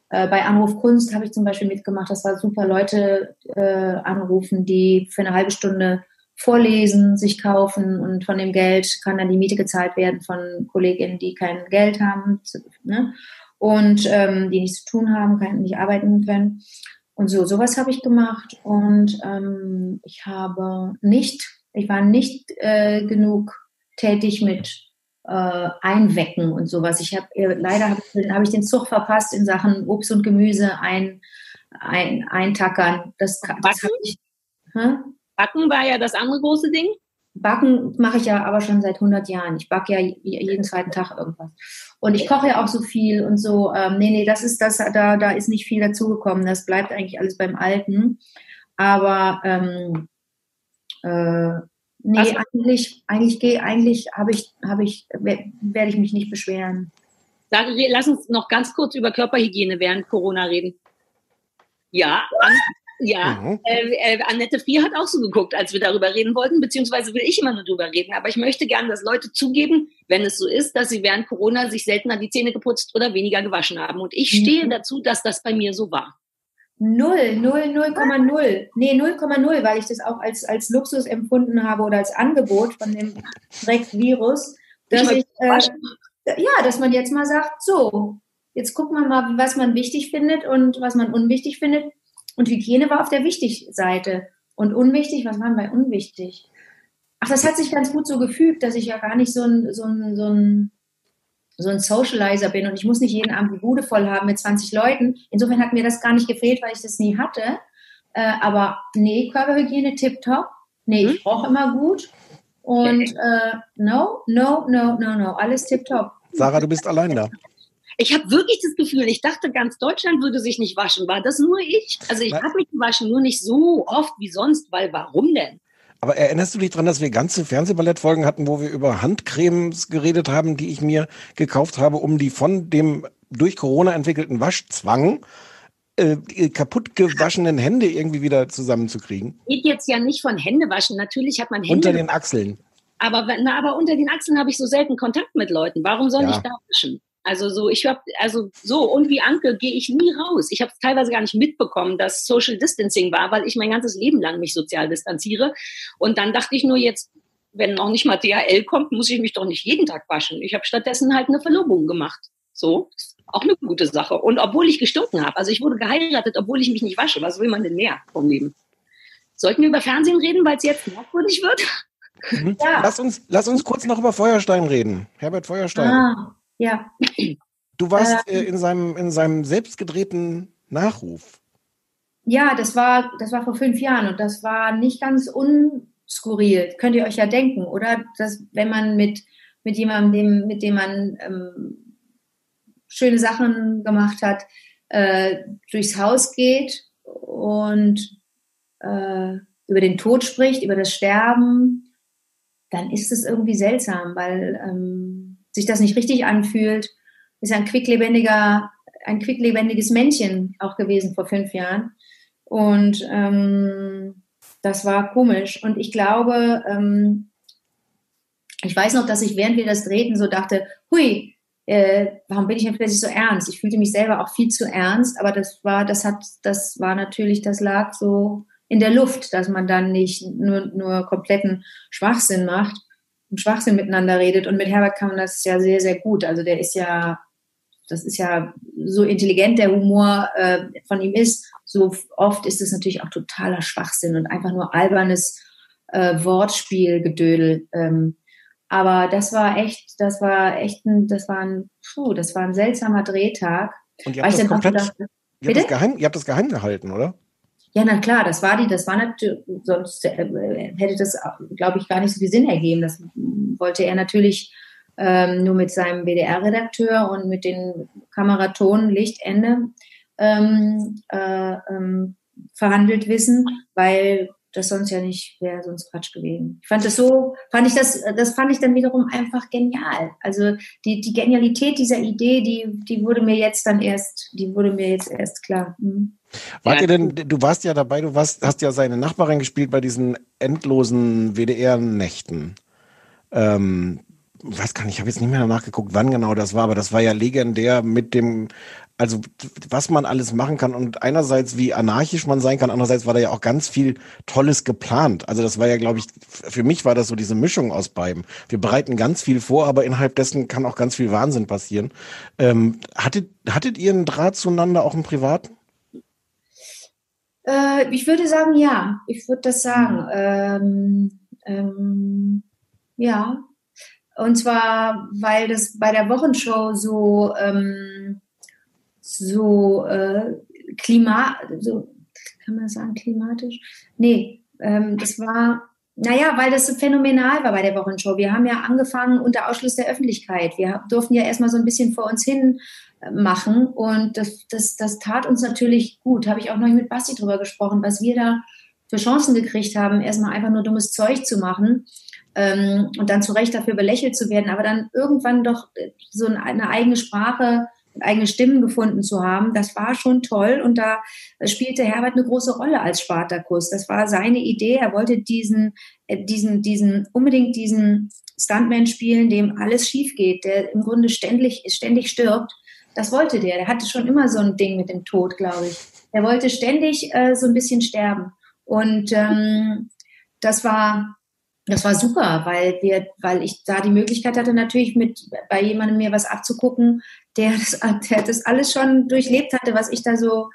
Äh, bei Anruf Kunst habe ich zum Beispiel mitgemacht. Das war super, Leute äh, anrufen, die für eine halbe Stunde vorlesen, sich kaufen und von dem Geld kann dann die Miete gezahlt werden von Kolleginnen, die kein Geld haben ne? und ähm, die nichts zu tun haben, kann, nicht arbeiten können. Und so, sowas habe ich gemacht und ähm, ich habe nicht, ich war nicht äh, genug tätig mit äh, Einwecken und sowas. Ich habe äh, leider habe hab ich den Zug verpasst in Sachen Obst und Gemüse ein, ein, eintackern. Das, das habe ich. Hä? Backen war ja das andere große Ding. Backen mache ich ja aber schon seit 100 Jahren. Ich backe ja jeden zweiten Tag irgendwas. Und ich koche ja auch so viel und so. Ähm, nee, nee, das ist das, da, da ist nicht viel dazugekommen. Das bleibt eigentlich alles beim Alten. Aber ähm, äh, nee, Was? eigentlich, eigentlich gehe, eigentlich habe ich, habe ich, werde ich mich nicht beschweren. Sag, lass uns noch ganz kurz über Körperhygiene während Corona reden. Ja, ja, mhm. äh, äh, Annette Vier hat auch so geguckt, als wir darüber reden wollten, beziehungsweise will ich immer nur darüber reden. Aber ich möchte gerne, dass Leute zugeben, wenn es so ist, dass sie während Corona sich seltener die Zähne geputzt oder weniger gewaschen haben. Und ich stehe mhm. dazu, dass das bei mir so war. Null, null, 0,0. Nee, 0,0, weil ich das auch als, als Luxus empfunden habe oder als Angebot von dem Dreck-Virus, dass ich, äh, ja, dass man jetzt mal sagt, so, jetzt gucken wir mal, was man wichtig findet und was man unwichtig findet. Und Hygiene war auf der Wichtig-Seite. Und unwichtig, was war bei unwichtig? Ach, das hat sich ganz gut so gefügt, dass ich ja gar nicht so ein, so ein, so ein, so ein Socializer bin und ich muss nicht jeden Abend die Bude voll haben mit 20 Leuten. Insofern hat mir das gar nicht gefehlt, weil ich das nie hatte. Äh, aber nee, Körperhygiene tipptopp. Nee, ich hm? brauche immer gut. Und äh, no, no, no, no, no, alles tipptopp. Sarah, du bist allein da. Ich habe wirklich das Gefühl, ich dachte, ganz Deutschland würde sich nicht waschen. War das nur ich? Also ich habe mich gewaschen, nur nicht so oft wie sonst, weil warum denn? Aber erinnerst du dich daran, dass wir ganze Fernsehballettfolgen hatten, wo wir über Handcremes geredet haben, die ich mir gekauft habe, um die von dem durch Corona entwickelten Waschzwang äh, kaputt gewaschenen Hände irgendwie wieder zusammenzukriegen? Geht jetzt ja nicht von Händewaschen. Natürlich hat man Hände. Unter den Achseln. Aber, na, aber unter den Achseln habe ich so selten Kontakt mit Leuten. Warum soll ja. ich da waschen? Also so, ich habe, also so, und wie Anke gehe ich nie raus. Ich habe teilweise gar nicht mitbekommen, dass Social Distancing war, weil ich mein ganzes Leben lang mich sozial distanziere. Und dann dachte ich nur jetzt, wenn noch nicht mal DHL kommt, muss ich mich doch nicht jeden Tag waschen. Ich habe stattdessen halt eine Verlobung gemacht. So, Auch eine gute Sache. Und obwohl ich gestunken habe, also ich wurde geheiratet, obwohl ich mich nicht wasche. Was will man denn mehr vom Leben? Sollten wir über Fernsehen reden, weil es jetzt merkwürdig wird? Mhm. Ja. Lass, uns, lass uns kurz noch über Feuerstein reden. Herbert Feuerstein. Ah, ja. Du warst ähm, äh, in, seinem, in seinem selbstgedrehten Nachruf. Ja, das war, das war vor fünf Jahren und das war nicht ganz unskurril. Könnt ihr euch ja denken, oder? Dass, wenn man mit, mit jemandem, mit dem man ähm, schöne Sachen gemacht hat, äh, durchs Haus geht und äh, über den Tod spricht, über das Sterben, dann ist es irgendwie seltsam, weil ähm, sich das nicht richtig anfühlt. Ist ein quicklebendiger, ein quicklebendiges Männchen auch gewesen vor fünf Jahren. Und ähm, das war komisch. Und ich glaube, ähm, ich weiß noch, dass ich während wir das drehten so dachte, hui, äh, warum bin ich denn plötzlich so ernst? Ich fühlte mich selber auch viel zu ernst, aber das war, das hat, das war natürlich, das lag so in der Luft, dass man dann nicht nur, nur kompletten Schwachsinn macht Schwachsinn miteinander redet. Und mit Herbert kann man das ja sehr, sehr gut. Also der ist ja, das ist ja so intelligent, der Humor äh, von ihm ist. So oft ist es natürlich auch totaler Schwachsinn und einfach nur albernes äh, Wortspielgedödel. Ähm, aber das war echt, das war echt ein, das war ein, puh, das war ein seltsamer Drehtag. Und ihr habt, das, komplett, gedacht, ihr, habt das geheim, ihr habt das geheim gehalten, oder? Ja, na klar, das war die, das war natürlich, sonst äh, hätte das, glaube ich, gar nicht so viel Sinn ergeben. Das wollte er natürlich ähm, nur mit seinem WDR-Redakteur und mit den Kameraton Lichtende ähm, äh, ähm, verhandelt wissen, weil das sonst ja nicht wäre sonst Quatsch gewesen. Ich fand das so, fand ich das, das fand ich dann wiederum einfach genial. Also die, die Genialität dieser Idee, die, die wurde mir jetzt dann erst, die wurde mir jetzt erst klar. Hm. Wart ihr denn, du warst ja dabei, du warst, hast ja seine Nachbarin gespielt bei diesen endlosen WDR-Nächten. Ähm, weiß gar nicht, ich habe jetzt nicht mehr nachgeguckt, wann genau das war, aber das war ja legendär mit dem also was man alles machen kann und einerseits wie anarchisch man sein kann, andererseits war da ja auch ganz viel Tolles geplant. Also das war ja, glaube ich, für mich war das so diese Mischung aus beiden. Wir bereiten ganz viel vor, aber innerhalb dessen kann auch ganz viel Wahnsinn passieren. Ähm, hattet, hattet ihr einen Draht zueinander, auch im Privaten? Äh, ich würde sagen, ja. Ich würde das sagen. Ähm, ähm, ja. Und zwar, weil das bei der Wochenshow so ähm, so äh, Klima, so kann man sagen klimatisch? Nee, ähm, das war, naja, weil das so phänomenal war bei der Wochenshow. Wir haben ja angefangen unter Ausschluss der Öffentlichkeit. Wir durften ja erstmal so ein bisschen vor uns hin machen und das, das, das tat uns natürlich gut. Habe ich auch noch mit Basti drüber gesprochen, was wir da für Chancen gekriegt haben, erstmal einfach nur dummes Zeug zu machen ähm, und dann zu Recht dafür belächelt zu werden, aber dann irgendwann doch so eine eigene Sprache eigene Stimmen gefunden zu haben, das war schon toll und da spielte Herbert eine große Rolle als Spartakus. Das war seine Idee. Er wollte diesen, äh, diesen, diesen, unbedingt diesen Stuntman spielen, dem alles schief geht, der im Grunde ständig, ständig stirbt. Das wollte der. Der hatte schon immer so ein Ding mit dem Tod, glaube ich. Er wollte ständig äh, so ein bisschen sterben. Und ähm, das war das war super, weil wir, weil ich da die Möglichkeit hatte, natürlich mit bei jemandem mir was abzugucken, der das, der das alles schon durchlebt hatte, was ich da so,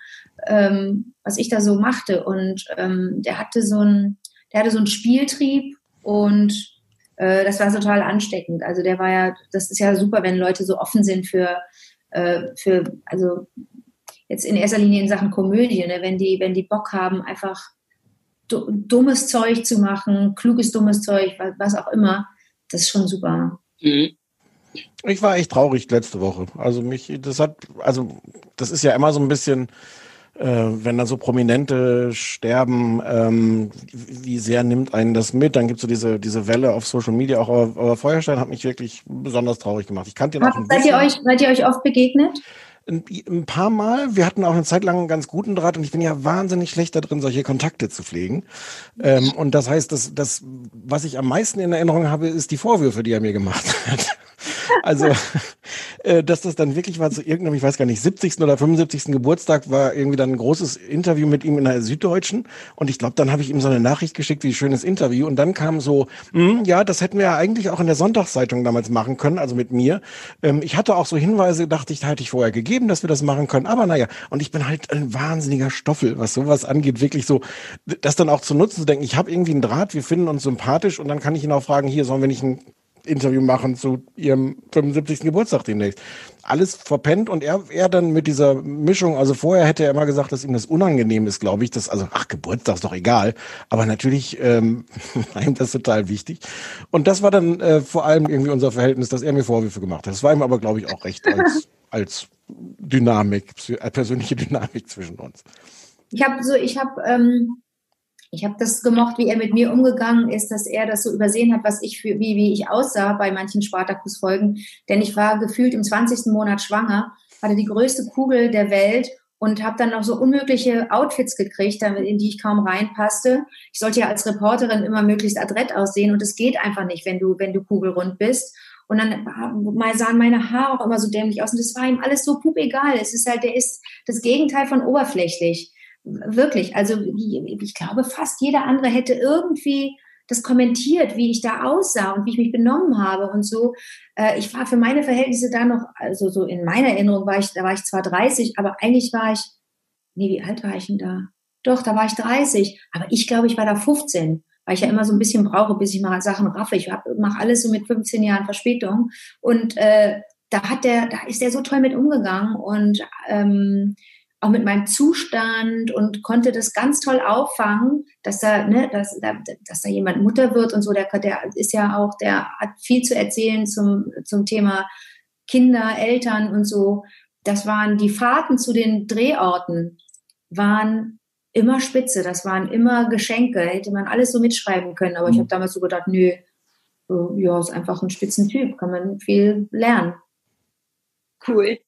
ähm, was ich da so machte. Und ähm, der hatte so ein, der hatte so einen Spieltrieb und äh, das war total ansteckend. Also der war ja, das ist ja super, wenn Leute so offen sind für, äh, für, also jetzt in erster Linie in Sachen Komödie, ne? wenn die, wenn die Bock haben, einfach dummes Zeug zu machen, kluges, dummes Zeug, was auch immer, das ist schon super. Mhm. Ich war echt traurig letzte Woche. Also mich, das hat, also das ist ja immer so ein bisschen, wenn da so Prominente sterben, ähm, wie sehr nimmt einen das mit? Dann gibt es so diese, diese Welle auf Social Media. Auch aber, aber Feuerstein hat mich wirklich besonders traurig gemacht. Ich kannte ihn auch ein seid Ihr euch, seid ihr euch oft begegnet? Ein, ein, paar Mal. Wir hatten auch eine Zeit lang einen ganz guten Draht und ich bin ja wahnsinnig schlecht da drin, solche Kontakte zu pflegen. Ähm, und das heißt, dass das, was ich am meisten in Erinnerung habe, ist die Vorwürfe, die er mir gemacht hat. Also, äh, dass das dann wirklich war zu irgendeinem, ich weiß gar nicht, 70. oder 75. Geburtstag war irgendwie dann ein großes Interview mit ihm in der Süddeutschen. Und ich glaube, dann habe ich ihm so eine Nachricht geschickt, wie schönes Interview. Und dann kam so, hm, ja, das hätten wir ja eigentlich auch in der Sonntagszeitung damals machen können, also mit mir. Ähm, ich hatte auch so Hinweise, dachte ich, da hätte ich vorher gegeben, dass wir das machen können. Aber naja, und ich bin halt ein wahnsinniger Stoffel, was sowas angeht, wirklich so, das dann auch zu nutzen, zu denken, ich habe irgendwie einen Draht, wir finden uns sympathisch und dann kann ich ihn auch fragen, hier sollen wir nicht ein Interview machen zu ihrem 75. Geburtstag demnächst. Alles verpennt und er, er dann mit dieser Mischung, also vorher hätte er immer gesagt, dass ihm das unangenehm ist, glaube ich, dass, also, ach, Geburtstag ist doch egal, aber natürlich ähm, war ihm das total wichtig. Und das war dann äh, vor allem irgendwie unser Verhältnis, dass er mir Vorwürfe gemacht hat. Das war ihm aber, glaube ich, auch recht als, als Dynamik, persönliche Dynamik zwischen uns. Ich habe so, ich habe ähm, ich habe das gemocht, wie er mit mir umgegangen ist, dass er das so übersehen hat, was ich für, wie, wie ich aussah bei manchen Spartakus-Folgen. Denn ich war gefühlt im 20. Monat schwanger, hatte die größte Kugel der Welt und habe dann noch so unmögliche Outfits gekriegt, in die ich kaum reinpasste. Ich sollte ja als Reporterin immer möglichst adrett aussehen und es geht einfach nicht, wenn du, wenn du kugelrund bist. Und dann sahen meine Haare auch immer so dämlich aus und das war ihm alles so pupegal. Es ist halt, der ist das Gegenteil von oberflächlich. Wirklich, also ich glaube, fast jeder andere hätte irgendwie das kommentiert, wie ich da aussah und wie ich mich benommen habe und so. Äh, ich war für meine Verhältnisse da noch, also so in meiner Erinnerung war ich, da war ich zwar 30, aber eigentlich war ich, nee, wie alt war ich denn da? Doch, da war ich 30, aber ich glaube, ich war da 15, weil ich ja immer so ein bisschen brauche, bis ich mal Sachen raffe. Ich mache alles so mit 15 Jahren Verspätung und äh, da hat der, da ist der so toll mit umgegangen und ähm, auch mit meinem Zustand und konnte das ganz toll auffangen, dass da, ne, dass, dass da jemand Mutter wird und so. Der, der ist ja auch, der hat viel zu erzählen zum, zum Thema Kinder, Eltern und so. Das waren die Fahrten zu den Drehorten, waren immer spitze. Das waren immer Geschenke. Hätte man alles so mitschreiben können. Aber mhm. ich habe damals so gedacht, nö, ja, ist einfach ein Spitzentyp, kann man viel lernen. Cool.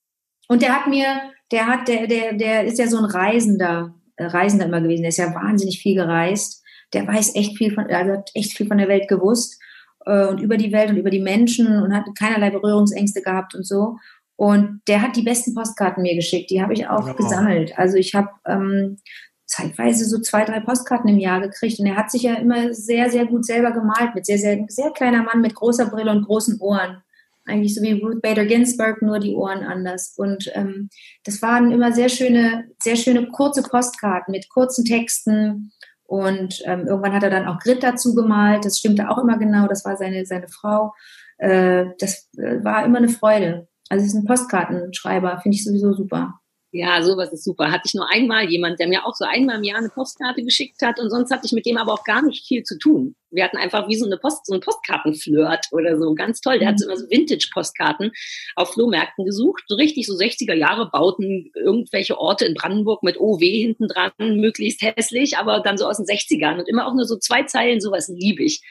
Und der hat mir der hat, der, der, der ist ja so ein Reisender, äh, Reisender immer gewesen. Der ist ja wahnsinnig viel gereist. Der weiß echt viel von, also hat echt viel von der Welt gewusst äh, und über die Welt und über die Menschen und hat keinerlei Berührungsängste gehabt und so. Und der hat die besten Postkarten mir geschickt. Die habe ich auch ja. gesammelt. Also ich habe ähm, zeitweise so zwei, drei Postkarten im Jahr gekriegt. Und er hat sich ja immer sehr, sehr gut selber gemalt mit sehr, sehr, sehr kleiner Mann mit großer Brille und großen Ohren eigentlich so wie Ruth Bader Ginsburg, nur die Ohren anders. Und ähm, das waren immer sehr schöne, sehr schöne kurze Postkarten mit kurzen Texten. Und ähm, irgendwann hat er dann auch Grit dazu gemalt. Das stimmte auch immer genau. Das war seine, seine Frau. Äh, das äh, war immer eine Freude. Also es ist ein Postkartenschreiber, finde ich sowieso super. Ja, sowas ist super. Hatte ich nur einmal jemand, der mir auch so einmal im Jahr eine Postkarte geschickt hat und sonst hatte ich mit dem aber auch gar nicht viel zu tun. Wir hatten einfach wie so eine Post, so ein Postkartenflirt oder so. Ganz toll. Der mhm. hat so immer so Vintage-Postkarten auf Flohmärkten gesucht. So richtig so 60er Jahre bauten irgendwelche Orte in Brandenburg mit OW hinten dran, möglichst hässlich, aber dann so aus den 60ern und immer auch nur so zwei Zeilen, sowas liebe ich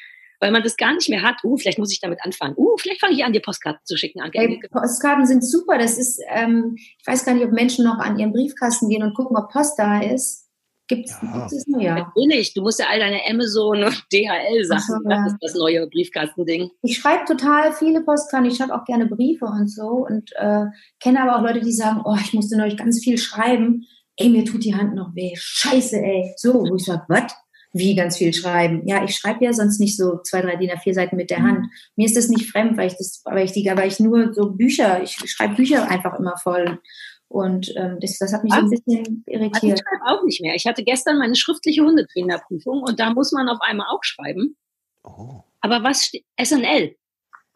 weil man das gar nicht mehr hat. Uh, vielleicht muss ich damit anfangen. Uh, vielleicht fange ich an, dir Postkarten zu schicken. Anke. Hey, Postkarten sind super. Das ist, ähm, ich weiß gar nicht, ob Menschen noch an ihren Briefkasten gehen und gucken, ob Post da ist. Gibt es ja. das nur, ja. Natürlich, du musst ja all deine Amazon und DHL-Sachen, so, ja. das ist das neue Briefkastending. Ich schreibe total viele Postkarten, ich schreibe auch gerne Briefe und so und äh, kenne aber auch Leute, die sagen, oh, ich musste neulich ganz viel schreiben. Ey, mir tut die Hand noch weh. Scheiße, ey. So, wo ich sage, was? Wie ganz viel schreiben. Ja, ich schreibe ja sonst nicht so zwei, drei DIN A4 Seiten mit der mhm. Hand. Mir ist das nicht fremd, weil ich das, weil ich die, weil ich nur so Bücher, ich schreibe Bücher einfach immer voll. Und ähm, das, das hat mich Was? so ein bisschen irritiert. Ich schreibe auch nicht mehr. Ich hatte gestern meine schriftliche Hundetrainerprüfung und da muss man auf einmal auch schreiben. Oh. Aber was steht? SNL.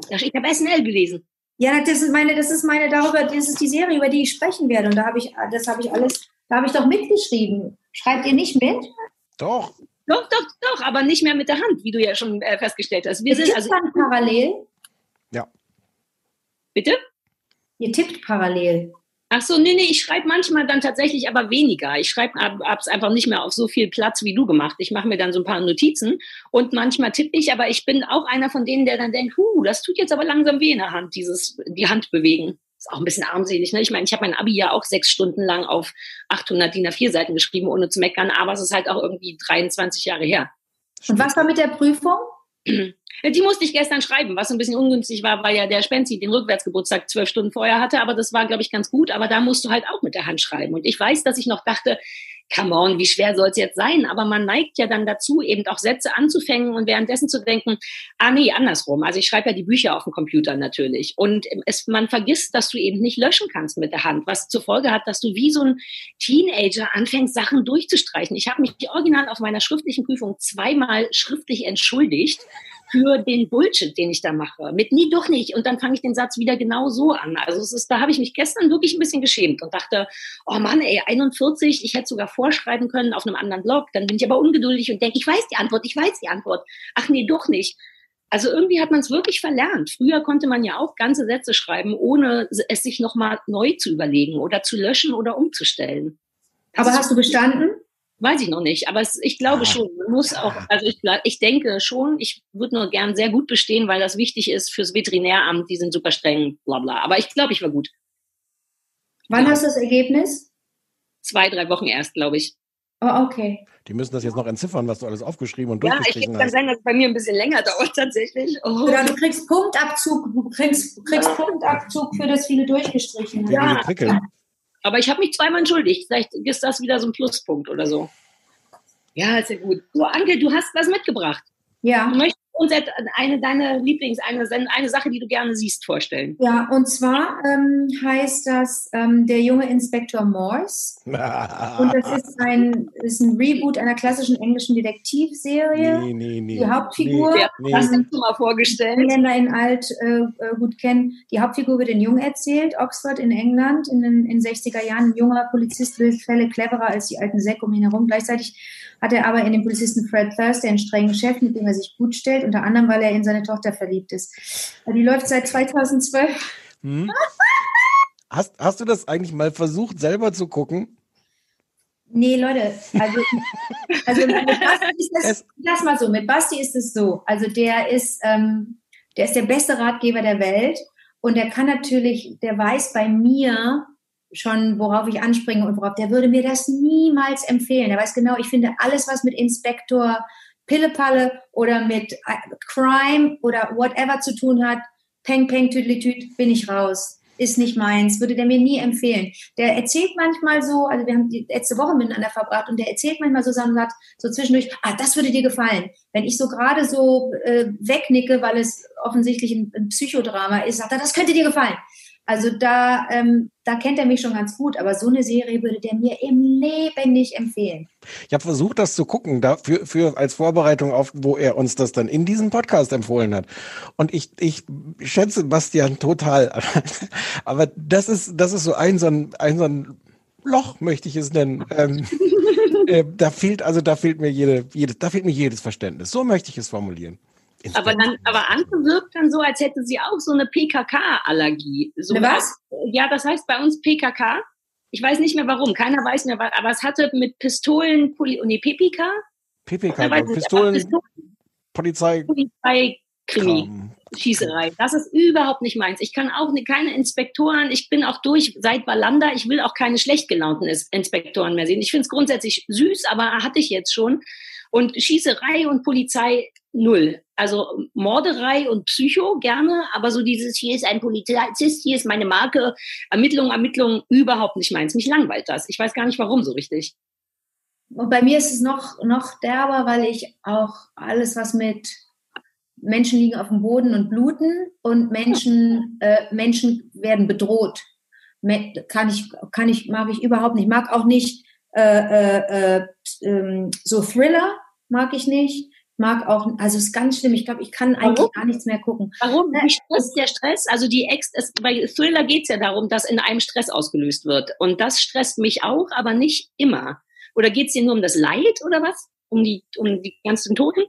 Ich habe SNL gelesen. Ja, das ist meine, das ist meine darüber, das ist die Serie, über die ich sprechen werde. Und da habe ich, das habe ich alles, da habe ich doch mitgeschrieben. Schreibt ihr nicht mit? Doch. Doch, doch, doch, aber nicht mehr mit der Hand, wie du ja schon äh, festgestellt hast. Wir Ihr sind also dann parallel. Ja. Bitte? Ihr tippt parallel. Ach so, nee, nee, ich schreibe manchmal dann tatsächlich aber weniger. Ich schreibe es einfach nicht mehr auf so viel Platz wie du gemacht. Ich mache mir dann so ein paar Notizen und manchmal tippe ich, aber ich bin auch einer von denen, der dann denkt, huh, das tut jetzt aber langsam weh in der Hand, dieses, die Hand bewegen ist auch ein bisschen armselig. Ne? Ich meine, ich habe mein Abi ja auch sechs Stunden lang auf 800 DIN A4 Seiten geschrieben, ohne zu meckern, aber es ist halt auch irgendwie 23 Jahre her. Und was war mit der Prüfung? Die musste ich gestern schreiben, was ein bisschen ungünstig war, weil ja der Spenzi den Rückwärtsgeburtstag zwölf Stunden vorher hatte, aber das war, glaube ich, ganz gut. Aber da musst du halt auch mit der Hand schreiben. Und ich weiß, dass ich noch dachte, come on, wie schwer soll es jetzt sein? Aber man neigt ja dann dazu, eben auch Sätze anzufangen und währenddessen zu denken, ah nee, andersrum. Also ich schreibe ja die Bücher auf dem Computer natürlich. Und es, man vergisst, dass du eben nicht löschen kannst mit der Hand, was zur Folge hat, dass du wie so ein Teenager anfängst, Sachen durchzustreichen. Ich habe mich original auf meiner schriftlichen Prüfung zweimal schriftlich entschuldigt für den Bullshit, den ich da mache. Mit nie doch nicht. Und dann fange ich den Satz wieder genau so an. Also es ist, da habe ich mich gestern wirklich ein bisschen geschämt und dachte, oh Mann, ey, 41, ich hätte sogar vorschreiben können auf einem anderen Blog. Dann bin ich aber ungeduldig und denke, ich weiß die Antwort, ich weiß die Antwort. Ach nee, doch nicht. Also irgendwie hat man es wirklich verlernt. Früher konnte man ja auch ganze Sätze schreiben, ohne es sich nochmal neu zu überlegen oder zu löschen oder umzustellen. Das aber hast du bestanden? Weiß ich noch nicht, aber es, ich glaube ah. schon. Man muss auch, also ich, ich denke schon, ich würde nur gern sehr gut bestehen, weil das wichtig ist fürs Veterinäramt, die sind super streng, bla bla. Aber ich glaube, ich war gut. Wann ja. hast du das Ergebnis? Zwei, drei Wochen erst, glaube ich. Oh, okay. Die müssen das jetzt noch entziffern, was du alles aufgeschrieben und durchgestrichen ja, ich, hast. Ja, kann sein, dass es bei mir ein bisschen länger dauert tatsächlich. Oh. Oder du kriegst Punktabzug, du kriegst, kriegst Punktabzug für das viele durchgestrichen. Ja. Aber ich habe mich zweimal entschuldigt. Vielleicht ist das wieder so ein Pluspunkt oder so. Ja, ist ja gut. So, Anke, du hast was mitgebracht. Ja. Du möchtest uns eine deiner Lieblings, eine, eine Sache, die du gerne siehst, vorstellen. Ja, und zwar ähm, heißt das ähm, Der junge Inspektor Morse. und das ist ein, ist ein Reboot einer klassischen englischen Detektivserie. Nee, nee, nee. Die Hauptfigur, nee, nee. hast du mal vorgestellt. Länder in Alt äh, äh, gut kennen. Die Hauptfigur wird in Jung erzählt, Oxford in England in den in 60er Jahren. Ein junger Polizist will Fälle cleverer als die alten Säcke um ihn herum. Gleichzeitig hat er aber in den Polizisten Fred Thursday einen strengen Chef, mit dem er sich gut stellt, unter anderem, weil er in seine Tochter verliebt ist. Die läuft seit 2012. Hm. Hast, hast du das eigentlich mal versucht, selber zu gucken? Nee, Leute, also, also mit Basti ist das, lass mal so, mit Basti ist es so, also der ist, ähm, der ist der beste Ratgeber der Welt und der kann natürlich, der weiß bei mir, schon, worauf ich anspringe und worauf, der würde mir das niemals empfehlen. Der weiß genau, ich finde alles, was mit Inspektor Pillepalle oder mit äh, Crime oder whatever zu tun hat, Peng, Peng, Tüdelitüt, bin ich raus. Ist nicht meins, würde der mir nie empfehlen. Der erzählt manchmal so, also wir haben die letzte Woche miteinander verbracht und der erzählt manchmal so Sachen, sagt so zwischendurch, ah, das würde dir gefallen. Wenn ich so gerade so äh, wegnicke, weil es offensichtlich ein, ein Psychodrama ist, sagt er, das könnte dir gefallen. Also da, ähm, da kennt er mich schon ganz gut, aber so eine Serie würde der mir im Leben nicht empfehlen. Ich habe versucht, das zu gucken, dafür, für, als Vorbereitung auf, wo er uns das dann in diesem Podcast empfohlen hat. Und ich, ich schätze Bastian total. aber das ist, das ist so ein, so ein, ein, so ein Loch, möchte ich es nennen. Ähm, äh, da fehlt, also da fehlt mir jede, jede, da fehlt mir jedes Verständnis. So möchte ich es formulieren. Aber dann, aber Anke wirkt dann so, als hätte sie auch so eine PKK-Allergie. So eine was? Ja, das heißt bei uns PKK. Ich weiß nicht mehr warum. Keiner weiß mehr, was, aber es hatte mit Pistolen, Poli, nee, PPK? PPK, nicht, Pistolen, Pistolen, Polizei. Polizei, Krimi. Schießerei. Das ist überhaupt nicht meins. Ich kann auch keine Inspektoren, ich bin auch durch seit Wallander, ich will auch keine schlecht gelaunten Inspektoren mehr sehen. Ich finde es grundsätzlich süß, aber hatte ich jetzt schon. Und Schießerei und Polizei null. Also Morderei und Psycho gerne, aber so dieses, hier ist ein Polizist, hier ist meine Marke, Ermittlung, Ermittlung, überhaupt nicht meins. Mich langweilt das. Ich weiß gar nicht warum so richtig. Und bei mir ist es noch, noch derber, weil ich auch alles, was mit Menschen liegen auf dem Boden und bluten und Menschen, äh, Menschen werden bedroht. Kann ich, kann ich, mag ich überhaupt nicht. Mag auch nicht äh, äh, äh, ähm, so Thriller, mag ich nicht mag auch, also es ist ganz schlimm. Ich glaube, ich kann eigentlich Warum? gar nichts mehr gucken. Warum? Wie Stress, der Stress, also die Ex, es, bei Thriller geht es ja darum, dass in einem Stress ausgelöst wird. Und das stresst mich auch, aber nicht immer. Oder geht es dir nur um das Leid oder was? Um die, um die ganzen Toten?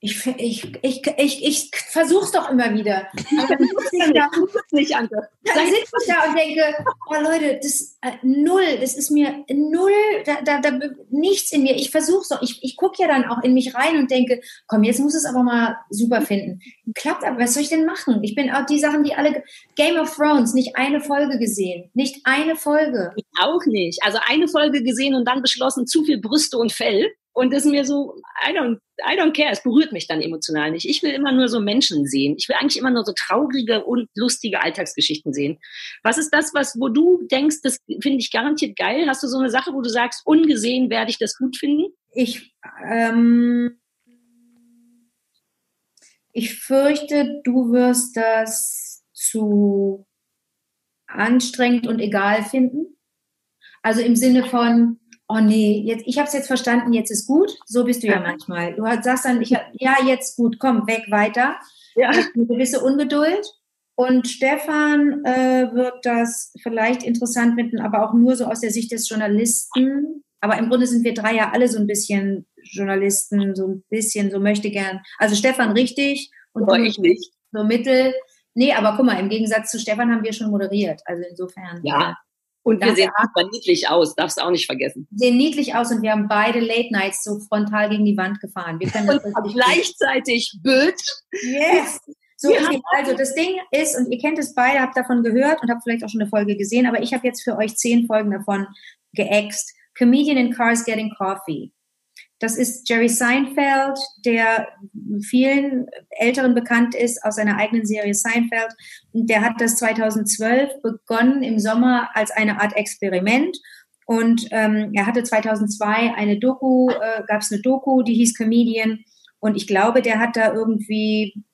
Ich, ich, ich, ich, ich versuch's doch immer wieder. Aber dann sitze ich da, nicht dann sitze ich da und denke, oh Leute, das äh, null, das ist mir null, da, da, da nichts in mir. Ich versuch's doch. Ich, ich gucke ja dann auch in mich rein und denke, komm, jetzt muss es aber mal super finden. Klappt aber, was soll ich denn machen? Ich bin auch die Sachen, die alle Game of Thrones, nicht eine Folge gesehen. Nicht eine Folge. Ich auch nicht. Also eine Folge gesehen und dann beschlossen, zu viel Brüste und Fell. Und das ist mir so, I don't, I don't care. Es berührt mich dann emotional nicht. Ich will immer nur so Menschen sehen. Ich will eigentlich immer nur so traurige und lustige Alltagsgeschichten sehen. Was ist das, was, wo du denkst, das finde ich garantiert geil? Hast du so eine Sache, wo du sagst, ungesehen werde ich das gut finden? Ich, ähm, ich fürchte, du wirst das zu anstrengend und egal finden. Also im Sinne von, oh nee, jetzt, ich habe es jetzt verstanden, jetzt ist gut. So bist du ja, ja manchmal. Du sagst dann, ich, ja, jetzt gut, komm, weg, weiter. Ja. Eine gewisse Ungeduld. Und Stefan äh, wird das vielleicht interessant finden, aber auch nur so aus der Sicht des Journalisten. Aber im Grunde sind wir drei ja alle so ein bisschen Journalisten, so ein bisschen, so möchte gern. Also Stefan richtig und oh, ich nicht. So mittel. Nee, aber guck mal, im Gegensatz zu Stefan haben wir schon moderiert. Also insofern. Ja, und wir sehen super niedlich aus, darfst du auch nicht vergessen. Sehen niedlich aus und wir haben beide Late Nights so frontal gegen die Wand gefahren. Wir können und gleichzeitig Bild. Yes. So, ja. also das Ding ist, und ihr kennt es beide, habt davon gehört und habt vielleicht auch schon eine Folge gesehen, aber ich habe jetzt für euch zehn Folgen davon geäxt. Comedian in Cars Getting Coffee. Das ist Jerry Seinfeld, der vielen Älteren bekannt ist aus seiner eigenen Serie Seinfeld. Und der hat das 2012 begonnen im Sommer als eine Art Experiment. Und ähm, er hatte 2002 eine Doku, äh, gab es eine Doku, die hieß Comedian. Und ich glaube, der hat da irgendwie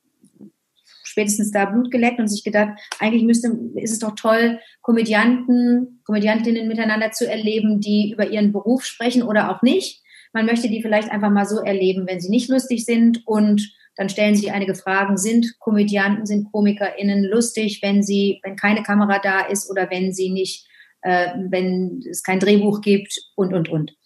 spätestens da Blut geleckt und sich gedacht, eigentlich müsste, ist es doch toll, Komödianten, Komödiantinnen miteinander zu erleben, die über ihren Beruf sprechen oder auch nicht. Man möchte die vielleicht einfach mal so erleben, wenn sie nicht lustig sind und dann stellen sie einige Fragen. Sind Komödianten, sind KomikerInnen lustig, wenn sie, wenn keine Kamera da ist oder wenn sie nicht, äh, wenn es kein Drehbuch gibt und, und, und.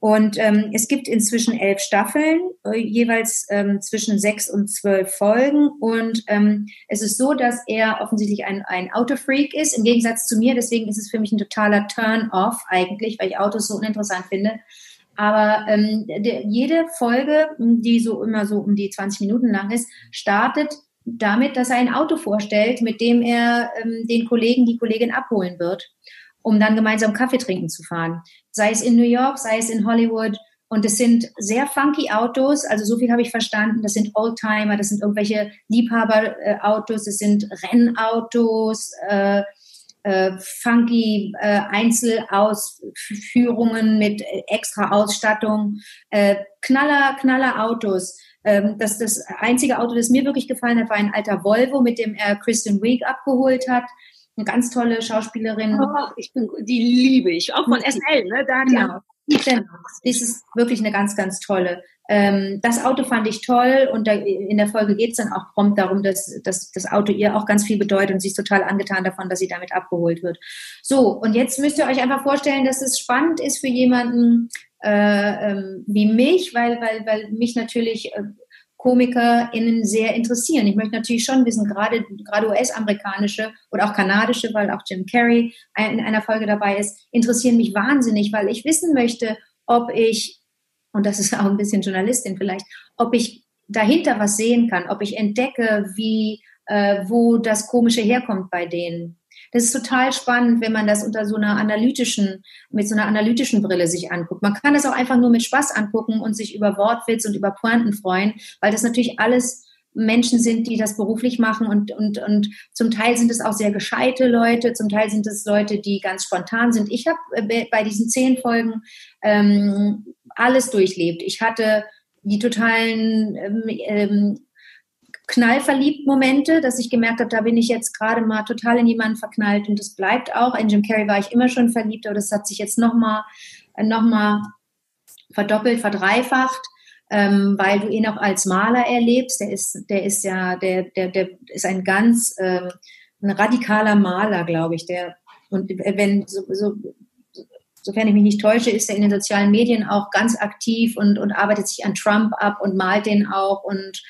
Und ähm, es gibt inzwischen elf Staffeln, äh, jeweils ähm, zwischen sechs und zwölf Folgen. Und ähm, es ist so, dass er offensichtlich ein, ein Autofreak ist, im Gegensatz zu mir. Deswegen ist es für mich ein totaler Turn-off eigentlich, weil ich Autos so uninteressant finde. Aber ähm, der, jede Folge, die so immer so um die 20 Minuten lang ist, startet damit, dass er ein Auto vorstellt, mit dem er ähm, den Kollegen, die Kollegin abholen wird, um dann gemeinsam Kaffee trinken zu fahren. Sei es in New York, sei es in Hollywood. Und es sind sehr funky Autos, also so viel habe ich verstanden. Das sind Oldtimer, das sind irgendwelche Liebhaberautos, es sind Rennautos, äh, äh, funky äh, Einzelausführungen mit extra Ausstattung, äh, knaller, knaller Autos. Ähm, das, das einzige Auto, das mir wirklich gefallen hat, war ein alter Volvo, mit dem er Kristen Wiig abgeholt hat. Eine ganz tolle Schauspielerin. Oh, ich bin, die liebe ich, auch von SL, ne? Da genau. Das ist wirklich eine ganz, ganz tolle. Ähm, das Auto fand ich toll und da, in der Folge geht es dann auch prompt darum, dass, dass das Auto ihr auch ganz viel bedeutet und sie ist total angetan davon, dass sie damit abgeholt wird. So, und jetzt müsst ihr euch einfach vorstellen, dass es spannend ist für jemanden äh, ähm, wie mich, weil, weil, weil mich natürlich äh, KomikerInnen sehr interessieren. Ich möchte natürlich schon wissen, gerade, gerade US-amerikanische oder auch kanadische, weil auch Jim Carrey in einer Folge dabei ist, interessieren mich wahnsinnig, weil ich wissen möchte, ob ich und das ist auch ein bisschen Journalistin vielleicht, ob ich dahinter was sehen kann, ob ich entdecke, wie, äh, wo das Komische herkommt bei denen. Das ist total spannend, wenn man das unter so einer analytischen, mit so einer analytischen Brille sich anguckt. Man kann das auch einfach nur mit Spaß angucken und sich über Wortwitz und über Pointen freuen, weil das natürlich alles Menschen sind, die das beruflich machen und, und, und zum Teil sind es auch sehr gescheite Leute, zum Teil sind es Leute, die ganz spontan sind. Ich habe äh, bei diesen zehn Folgen ähm, alles durchlebt. Ich hatte die totalen ähm, ähm, knallverliebt Momente, dass ich gemerkt habe, da bin ich jetzt gerade mal total in jemanden verknallt und das bleibt auch. In Jim Carrey war ich immer schon verliebt, aber das hat sich jetzt nochmal noch mal verdoppelt, verdreifacht ähm, weil du ihn auch als Maler erlebst. Der ist, der ist ja, der, der, der ist ein ganz ähm, ein radikaler Maler, glaube ich. Der und wenn so, so sofern ich mich nicht täusche, ist er in den sozialen Medien auch ganz aktiv und, und arbeitet sich an Trump ab und malt den auch und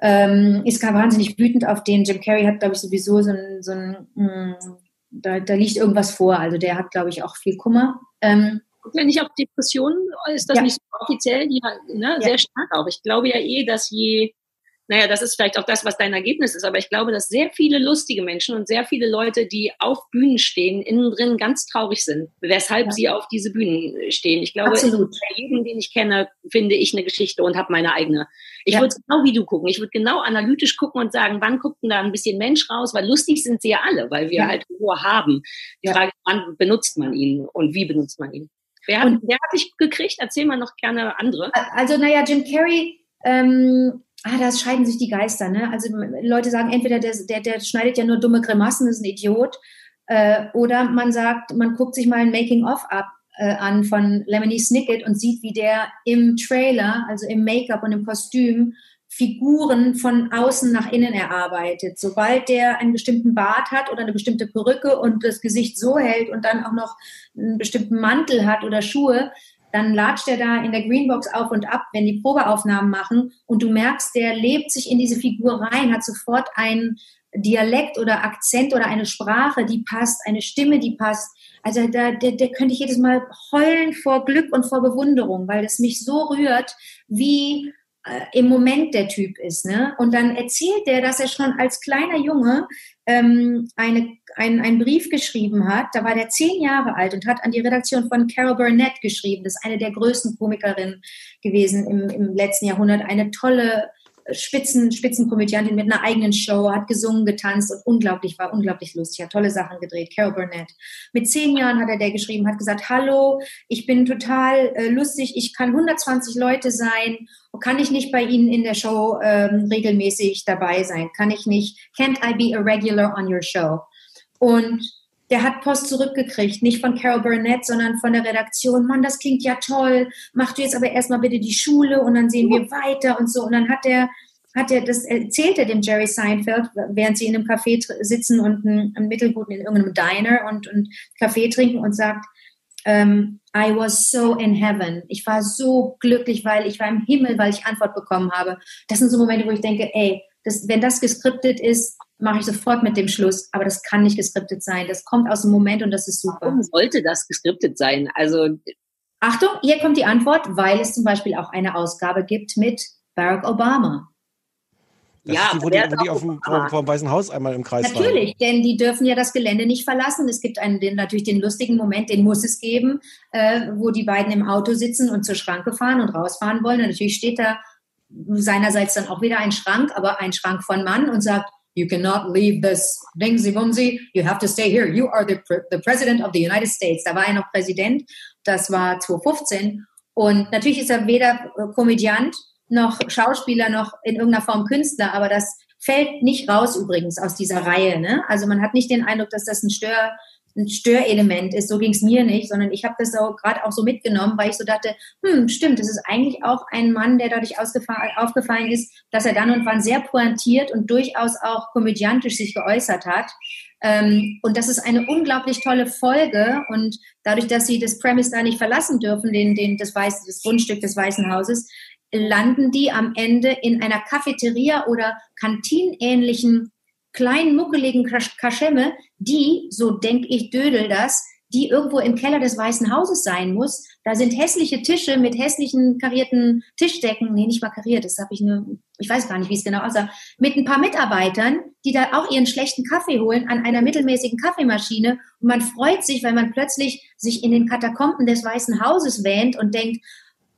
ähm, ist gar wahnsinnig wütend auf den. Jim Carrey hat, glaube ich, sowieso so ein, so ein mh, hm, da, da liegt irgendwas vor. Also der hat, glaube ich, auch viel Kummer. Ähm, wenn ich auf Depressionen, ist das Ja. nicht so offiziell, die, ne, Ja. sehr stark auch. Ich glaube ja eh, dass je, naja, das ist vielleicht auch das, was dein Ergebnis ist, aber ich glaube, dass sehr viele lustige Menschen und sehr viele Leute, die auf Bühnen stehen, innen drin ganz traurig sind, weshalb Ja. sie auf diese Bühnen stehen. Ich glaube, Absolut. bei jedem, den ich kenne, finde ich eine Geschichte und habe meine eigene. Ich Ja. würde genau wie du gucken. Ich würde genau analytisch gucken und sagen, wann guckt denn da ein bisschen Mensch raus, weil lustig sind sie ja alle, weil wir Ja. halt Humor haben. Die. Frage ist, wann benutzt man ihn und wie benutzt man ihn? Wer hat, Und- wer hat dich gekriegt? Erzähl mal noch gerne andere. Also, naja, Jim Carrey, ähm, ah, da scheiden sich die Geister. Ne? Also Leute sagen, entweder der, der, der schneidet ja nur dumme Grimassen, ist ein Idiot, äh, oder man sagt, man guckt sich mal ein Making-of ab äh, an von Lemony Snicket und sieht, wie der im Trailer, also im Make-up und im Kostüm, Figuren von außen nach innen erarbeitet. Sobald der einen bestimmten Bart hat oder eine bestimmte Perücke und das Gesicht so hält und dann auch noch einen bestimmten Mantel hat oder Schuhe, dann latscht er da in der Greenbox auf und ab, wenn die Probeaufnahmen machen und du merkst, der lebt sich in diese Figur rein, hat sofort einen Dialekt oder Akzent oder eine Sprache, die passt, eine Stimme, die passt. Also da, der, der könnte ich jedes Mal heulen vor Glück und vor Bewunderung, weil es mich so rührt, wie im Moment der Typ ist. Ne? Und dann erzählt er, dass er schon als kleiner Junge ähm, eine, ein, einen Brief geschrieben hat. Da war der zehn Jahre alt und hat an die Redaktion von Carol Burnett geschrieben. Das ist eine der größten Komikerinnen gewesen im, im letzten Jahrhundert. Eine tolle äh, Spitzen, Spitzenkomödiantin mit einer eigenen Show, hat gesungen, getanzt und unglaublich, war unglaublich lustig, hat tolle Sachen gedreht. Carol Burnett. Mit zehn Jahren hat er der geschrieben, hat gesagt, hallo, ich bin total äh, lustig, ich kann 120 Leute sein, kann ich nicht bei Ihnen in der Show ähm, regelmäßig dabei sein? Kann ich nicht? Can't I be a regular on your show? Und der hat Post zurückgekriegt, nicht von Carol Burnett, sondern von der Redaktion. Mann, das klingt ja toll. Mach du jetzt aber erstmal bitte die Schule und dann sehen wir weiter und so. Und dann hat er, hat er, das erzählt er dem Jerry Seinfeld, während sie in einem Café sitzen und einen, mittelguten in irgendeinem Diner und, und Kaffee trinken und sagt, ähm, I was so in heaven. Ich war so glücklich, weil ich war im Himmel, weil ich Antwort bekommen habe. Das sind so Momente, wo ich denke, ey, das, wenn das geskriptet ist, mache ich sofort mit dem Schluss. Aber das kann nicht geskriptet sein. Das kommt aus dem Moment und das ist super. Warum sollte das geskriptet sein? Also Achtung, hier kommt die Antwort, weil es zum Beispiel auch eine Ausgabe gibt mit Barack Obama. Das Ja, ist die, wo die, wo die auf dem, vor, vor dem Weißen Haus einmal im Kreis waren. Natürlich, denn die dürfen ja das Gelände nicht verlassen. Es gibt einen, den, natürlich den lustigen Moment, den muss es geben, äh, wo die beiden im Auto sitzen und zur Schranke fahren und rausfahren wollen. Und natürlich steht da seinerseits dann auch wieder ein Schrank, aber ein Schrank von Mann und sagt, You cannot leave this dingsy bumsy. You have to stay here. You are the, the President of the United States. Da war er noch Präsident. Das war 2015. Und natürlich ist er weder Komödiant noch Schauspieler noch in irgendeiner Form Künstler, aber das fällt nicht raus übrigens aus dieser Reihe. Ne? Also man hat nicht den Eindruck, dass das ein Stör ein Störelement ist. So ging es mir nicht, sondern ich habe das so gerade auch so mitgenommen, weil ich so dachte, hm, stimmt, das ist eigentlich auch ein Mann, der dadurch aufgefallen ist, dass er dann und wann sehr pointiert und durchaus auch komödiantisch sich geäußert hat. Ähm, und das ist eine unglaublich tolle Folge. Und dadurch, dass sie das Premise da nicht verlassen dürfen, den, den, das, Weiß, das Grundstück des Weißen Hauses, landen die am Ende in einer Cafeteria oder kantinähnlichen kleinen, muckeligen Kaschemme, die, so denke ich, Dödel das, die irgendwo im Keller des Weißen Hauses sein muss. Da sind hässliche Tische mit hässlichen karierten Tischdecken. Nee, nicht mal kariert, das habe ich nur, ich weiß gar nicht, wie es genau aussah. Mit ein paar Mitarbeitern, die da auch ihren schlechten Kaffee holen an einer mittelmäßigen Kaffeemaschine. Und man freut sich, weil man plötzlich sich in den Katakomben des Weißen Hauses wähnt und denkt,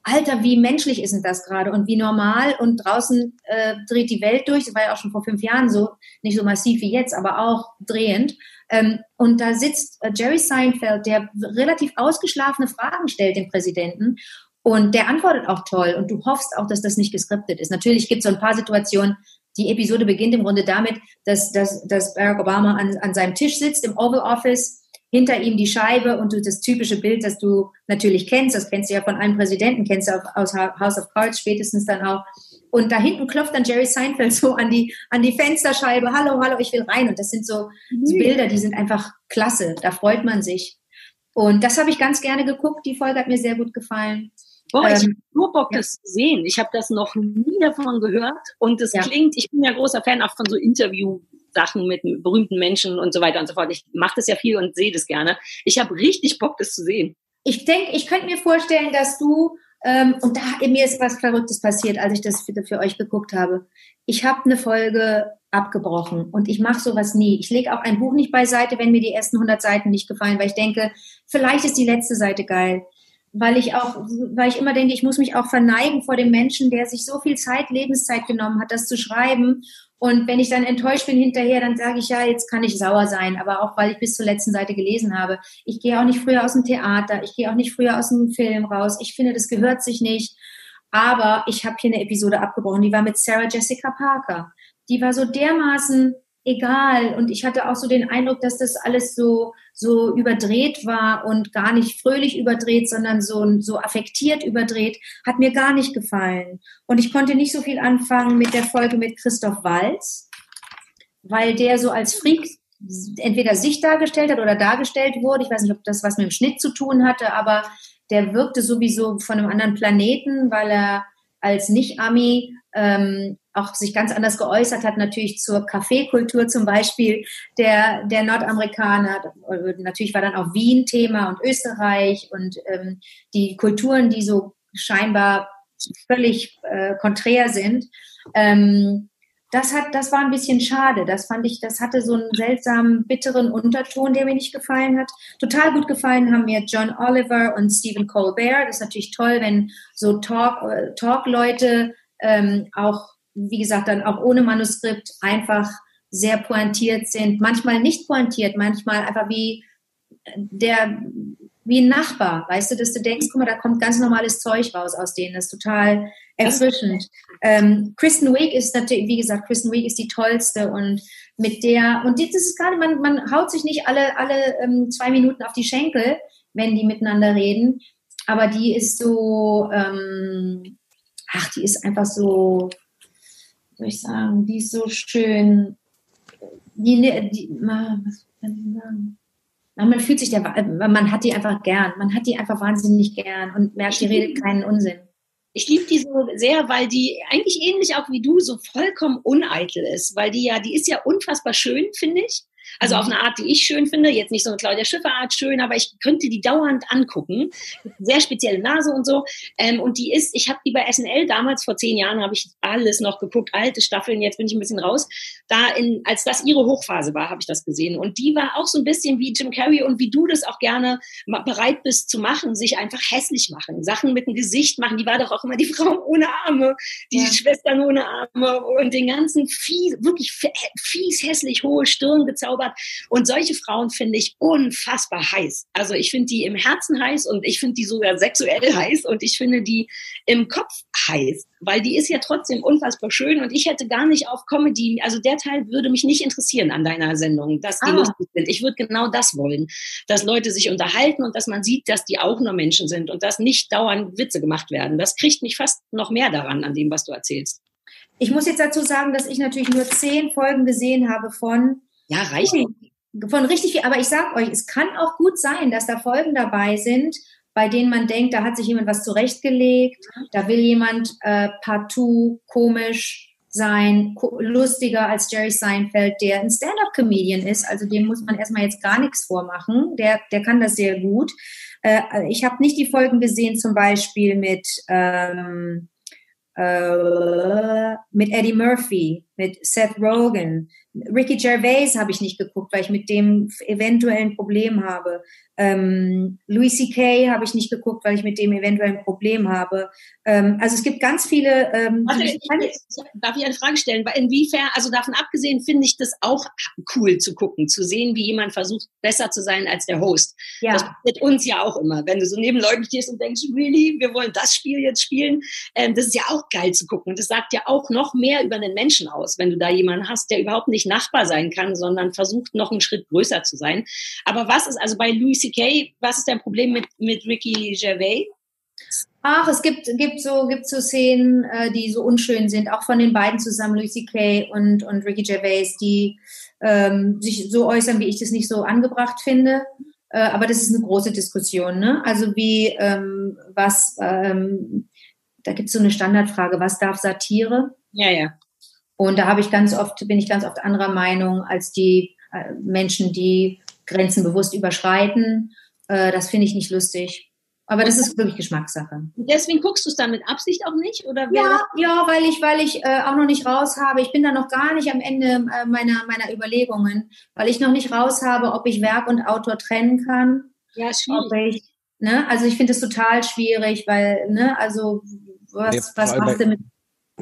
Alter, wie menschlich ist denn das gerade? Und wie normal? Und draußen äh, dreht die Welt durch. Das war ja auch schon vor fünf Jahren so, nicht so massiv wie jetzt, aber auch drehend. Ähm, und da sitzt äh, Jerry Seinfeld, der relativ ausgeschlafene Fragen stellt dem Präsidenten. Und der antwortet auch toll. Und du hoffst auch, dass das nicht geskriptet ist. Natürlich gibt es so ein paar Situationen, die Episode beginnt im Grunde damit, dass, dass, dass Barack Obama an, an seinem Tisch sitzt im Oval Office hinter ihm die Scheibe und du das typische Bild, das du natürlich kennst, das kennst du ja von allen Präsidenten, kennst du aus House of Cards spätestens dann auch. Und da hinten klopft dann Jerry Seinfeld so an die, an die Fensterscheibe, hallo, hallo, ich will rein. Und das sind so, so Bilder, die sind einfach klasse, da freut man sich. Und das habe ich ganz gerne geguckt. Die Folge hat mir sehr gut gefallen. Boah, ich Ähm, habe nur Bock, ja. das zu sehen. Ich habe das noch nie davon gehört. Und es Ja. klingt, ich bin ja großer Fan auch von so Interview-Sachen mit berühmten Menschen und so weiter und so fort. Ich mache das ja viel und sehe das gerne. Ich habe richtig Bock, das zu sehen. Ich denke, ich könnte mir vorstellen, dass du, ähm, und da mir ist was Verrücktes passiert, als ich das für, für euch geguckt habe. Ich habe eine Folge abgebrochen und ich mache sowas nie. Ich lege auch ein Buch nicht beiseite, wenn mir die ersten 100 Seiten nicht gefallen, weil ich denke, vielleicht ist die letzte Seite geil. Weil ich auch, weil ich immer denke, ich muss mich auch verneigen vor dem Menschen, der sich so viel Zeit, Lebenszeit genommen hat, das zu schreiben. Und wenn ich dann enttäuscht bin hinterher, dann sage ich, ja, jetzt kann ich sauer sein, aber auch weil ich bis zur letzten Seite gelesen habe. Ich gehe auch nicht früher aus dem Theater, ich gehe auch nicht früher aus dem Film raus. Ich finde, das gehört sich nicht. Aber ich habe hier eine Episode abgebrochen, die war mit Sarah Jessica Parker. Die war so dermaßen egal und ich hatte auch so den Eindruck, dass das alles so so überdreht war und gar nicht fröhlich überdreht, sondern so so affektiert überdreht, hat mir gar nicht gefallen. Und ich konnte nicht so viel anfangen mit der Folge mit Christoph Walz, weil der so als Freak entweder sich dargestellt hat oder dargestellt wurde. Ich weiß nicht, ob das was mit dem Schnitt zu tun hatte, aber der wirkte sowieso von einem anderen Planeten, weil er als Nicht-Ami ähm, auch sich ganz anders geäußert hat, natürlich zur Kaffeekultur zum Beispiel der, der Nordamerikaner. Natürlich war dann auch Wien Thema und Österreich und ähm, die Kulturen, die so scheinbar völlig äh, konträr sind. Ähm, das hat, das war ein bisschen schade. Das fand ich, das hatte so einen seltsamen, bitteren Unterton, der mir nicht gefallen hat. Total gut gefallen haben mir John Oliver und Stephen Colbert. Das ist natürlich toll, wenn so Talk, äh, Talk-Leute ähm, auch, wie gesagt, dann auch ohne Manuskript einfach sehr pointiert sind. Manchmal nicht pointiert, manchmal einfach wie der, wie ein Nachbar, weißt du, dass du denkst, guck mal, da kommt ganz normales Zeug raus aus denen. Das ist total erfrischend. Ähm, Kristen Wiig ist natürlich, wie gesagt, Kristen Wiig ist die tollste und mit der, und das ist gerade, man, man haut sich nicht alle, alle ähm, zwei Minuten auf die Schenkel, wenn die miteinander reden, aber die ist so, ähm, ach, die ist einfach so, soll ich sagen, die ist so schön, die, die, was kann ich sagen? man fühlt sich der, man hat die einfach gern, man hat die einfach wahnsinnig gern und merkt, die redet keinen Unsinn. Ich liebe die so sehr, weil die eigentlich ähnlich auch wie du so vollkommen uneitel ist, weil die ja, die ist ja unfassbar schön, finde ich. Also auf eine Art, die ich schön finde. Jetzt nicht so eine Claudia Schiffer Art schön, aber ich könnte die dauernd angucken. Sehr spezielle Nase und so. Ähm, und die ist, ich habe die bei SNL damals vor zehn Jahren habe ich alles noch geguckt, alte Staffeln. Jetzt bin ich ein bisschen raus. Da in, als das ihre Hochphase war, habe ich das gesehen. Und die war auch so ein bisschen wie Jim Carrey und wie du das auch gerne bereit bist zu machen, sich einfach hässlich machen, Sachen mit dem Gesicht machen. Die war doch auch immer die Frau ohne Arme, die ja. Schwestern ohne Arme und den ganzen fies, wirklich fies hässlich hohe Stirn gezaubert. Und solche Frauen finde ich unfassbar heiß. Also ich finde die im Herzen heiß und ich finde die sogar sexuell heiß und ich finde die im Kopf heiß, weil die ist ja trotzdem unfassbar schön und ich hätte gar nicht auf Comedy, also der Teil würde mich nicht interessieren an deiner Sendung, dass die ah. lustig sind. Ich würde genau das wollen, dass Leute sich unterhalten und dass man sieht, dass die auch nur Menschen sind und dass nicht dauernd Witze gemacht werden. Das kriegt mich fast noch mehr daran, an dem, was du erzählst. Ich muss jetzt dazu sagen, dass ich natürlich nur zehn Folgen gesehen habe von ja, reicht. Von richtig viel. Aber ich sag euch, es kann auch gut sein, dass da Folgen dabei sind, bei denen man denkt, da hat sich jemand was zurechtgelegt, da will jemand äh, partout komisch sein, lustiger als Jerry Seinfeld, der ein Stand-up-Comedian ist. Also dem muss man erstmal jetzt gar nichts vormachen. Der, der kann das sehr gut. Äh, ich habe nicht die Folgen gesehen, zum Beispiel mit ähm, äh, mit Eddie Murphy, mit Seth Rogen. Ricky Gervais habe ich nicht geguckt, weil ich mit dem eventuell ein Problem habe. Ähm, Louis C.K. habe ich nicht geguckt, weil ich mit dem eventuell ein Problem habe. Ähm, also es gibt ganz viele. Ähm, Warte, ich, darf ich eine Frage stellen? Inwiefern, also davon abgesehen, finde ich das auch cool zu gucken, zu sehen, wie jemand versucht, besser zu sein als der Host. Ja. Das passiert uns ja auch immer, wenn du so neben Leuten stehst und denkst, really, wir wollen das Spiel jetzt spielen. Ähm, das ist ja auch geil zu gucken. Das sagt ja auch noch mehr über den Menschen aus, wenn du da jemanden hast, der überhaupt nicht Nachbar sein kann, sondern versucht, noch einen Schritt größer zu sein. Aber was ist also bei Louis C.K., was ist dein Problem mit, mit Ricky Gervais? Ach, es gibt, gibt, so, gibt so Szenen, äh, die so unschön sind, auch von den beiden zusammen, Louis C.K. und, und Ricky Gervais, die ähm, sich so äußern, wie ich das nicht so angebracht finde. Äh, aber das ist eine große Diskussion. Ne? Also wie, ähm, was, ähm, da gibt es so eine Standardfrage, was darf Satire? Ja, ja. Und da habe ich ganz oft, bin ich ganz oft anderer Meinung als die äh, Menschen, die Grenzen bewusst überschreiten. Äh, das finde ich nicht lustig. Aber das ist wirklich Geschmackssache. Und deswegen guckst du es dann mit Absicht auch nicht? Oder ja, ja, weil ich, weil ich äh, auch noch nicht raus habe. Ich bin da noch gar nicht am Ende äh, meiner, meiner Überlegungen, weil ich noch nicht raus habe, ob ich Werk und Autor trennen kann. Ja, schwierig. Ich, ne? Also ich finde es total schwierig, weil, ne, also was, Nee, was machst du mit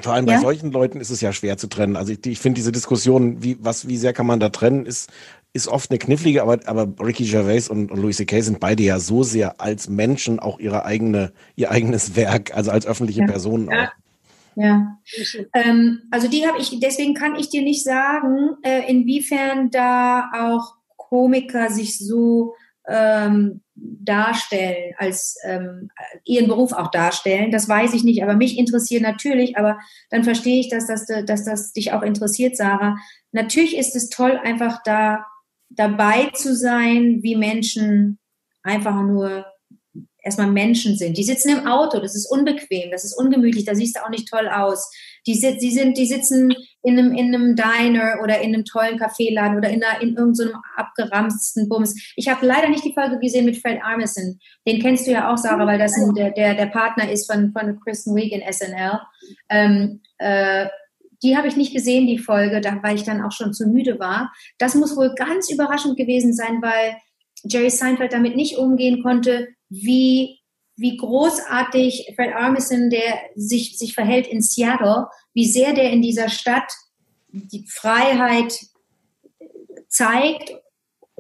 Vor allem Ja? bei solchen Leuten ist es ja schwer zu trennen. Also ich, ich finde diese Diskussion, wie, was, wie sehr kann man da trennen, ist, ist oft eine knifflige, aber, aber Ricky Gervais und, und Louis C.K. sind beide ja so sehr als Menschen auch ihre eigene, ihr eigenes Werk, also als öffentliche Ja. Personen Ja. auch. Ja, ähm, also die habe ich, deswegen kann ich dir nicht sagen, äh, inwiefern da auch Komiker sich so ähm, darstellen, als ähm, ihren Beruf auch darstellen. Das weiß ich nicht, aber mich interessiert natürlich, aber dann verstehe ich, dass das, dass das dich auch interessiert, Sarah. Natürlich ist es toll, einfach da dabei zu sein, wie Menschen einfach nur erstmal Menschen sind. Die sitzen im Auto, das ist unbequem, das ist ungemütlich, da siehst du auch nicht toll aus. Die, die, sind, die sitzen in einem, in einem Diner oder in einem tollen Kaffeeladen oder in, einer, in irgendeinem abgeramsten Bums. Ich habe leider nicht die Folge gesehen mit Fred Armisen. Den kennst du ja auch, Sarah, weil das ein, der, der, der Partner ist von, von Kristen Wiig in SNL. Ähm, äh, die habe ich nicht gesehen, die Folge, weil ich dann auch schon zu müde war. Das muss wohl ganz überraschend gewesen sein, weil Jerry Seinfeld damit nicht umgehen konnte, wie, wie großartig Fred Armisen, der sich, sich verhält in Seattle, wie sehr der in dieser Stadt die Freiheit zeigt,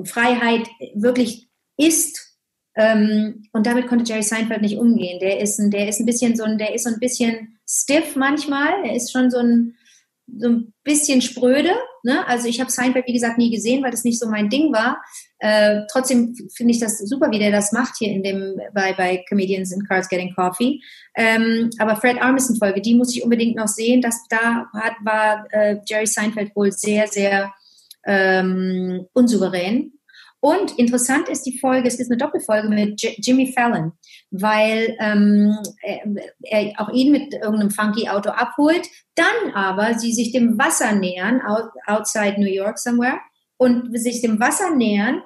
Freiheit wirklich ist. Ähm, und damit konnte Jerry Seinfeld nicht umgehen. Der ist ein, der ist ein bisschen so ein, der ist ein bisschen stiff manchmal. Er ist schon so ein, so ein bisschen spröde. Ne? Also ich habe Seinfeld, wie gesagt, nie gesehen, weil das nicht so mein Ding war. Äh, trotzdem finde ich das super, wie der das macht hier in dem bei, bei Comedians in Cars Getting Coffee. Ähm, aber Fred Armisen Folge, die muss ich unbedingt noch sehen. Das da hat, war äh, Jerry Seinfeld wohl sehr, sehr ähm, unsouverän. Und interessant ist die Folge, es ist eine Doppelfolge mit J Jimmy Fallon, weil ähm, er, er auch ihn mit irgendeinem funky Auto abholt, dann aber sie sich dem Wasser nähern, out, outside New York somewhere, und sich dem Wasser nähern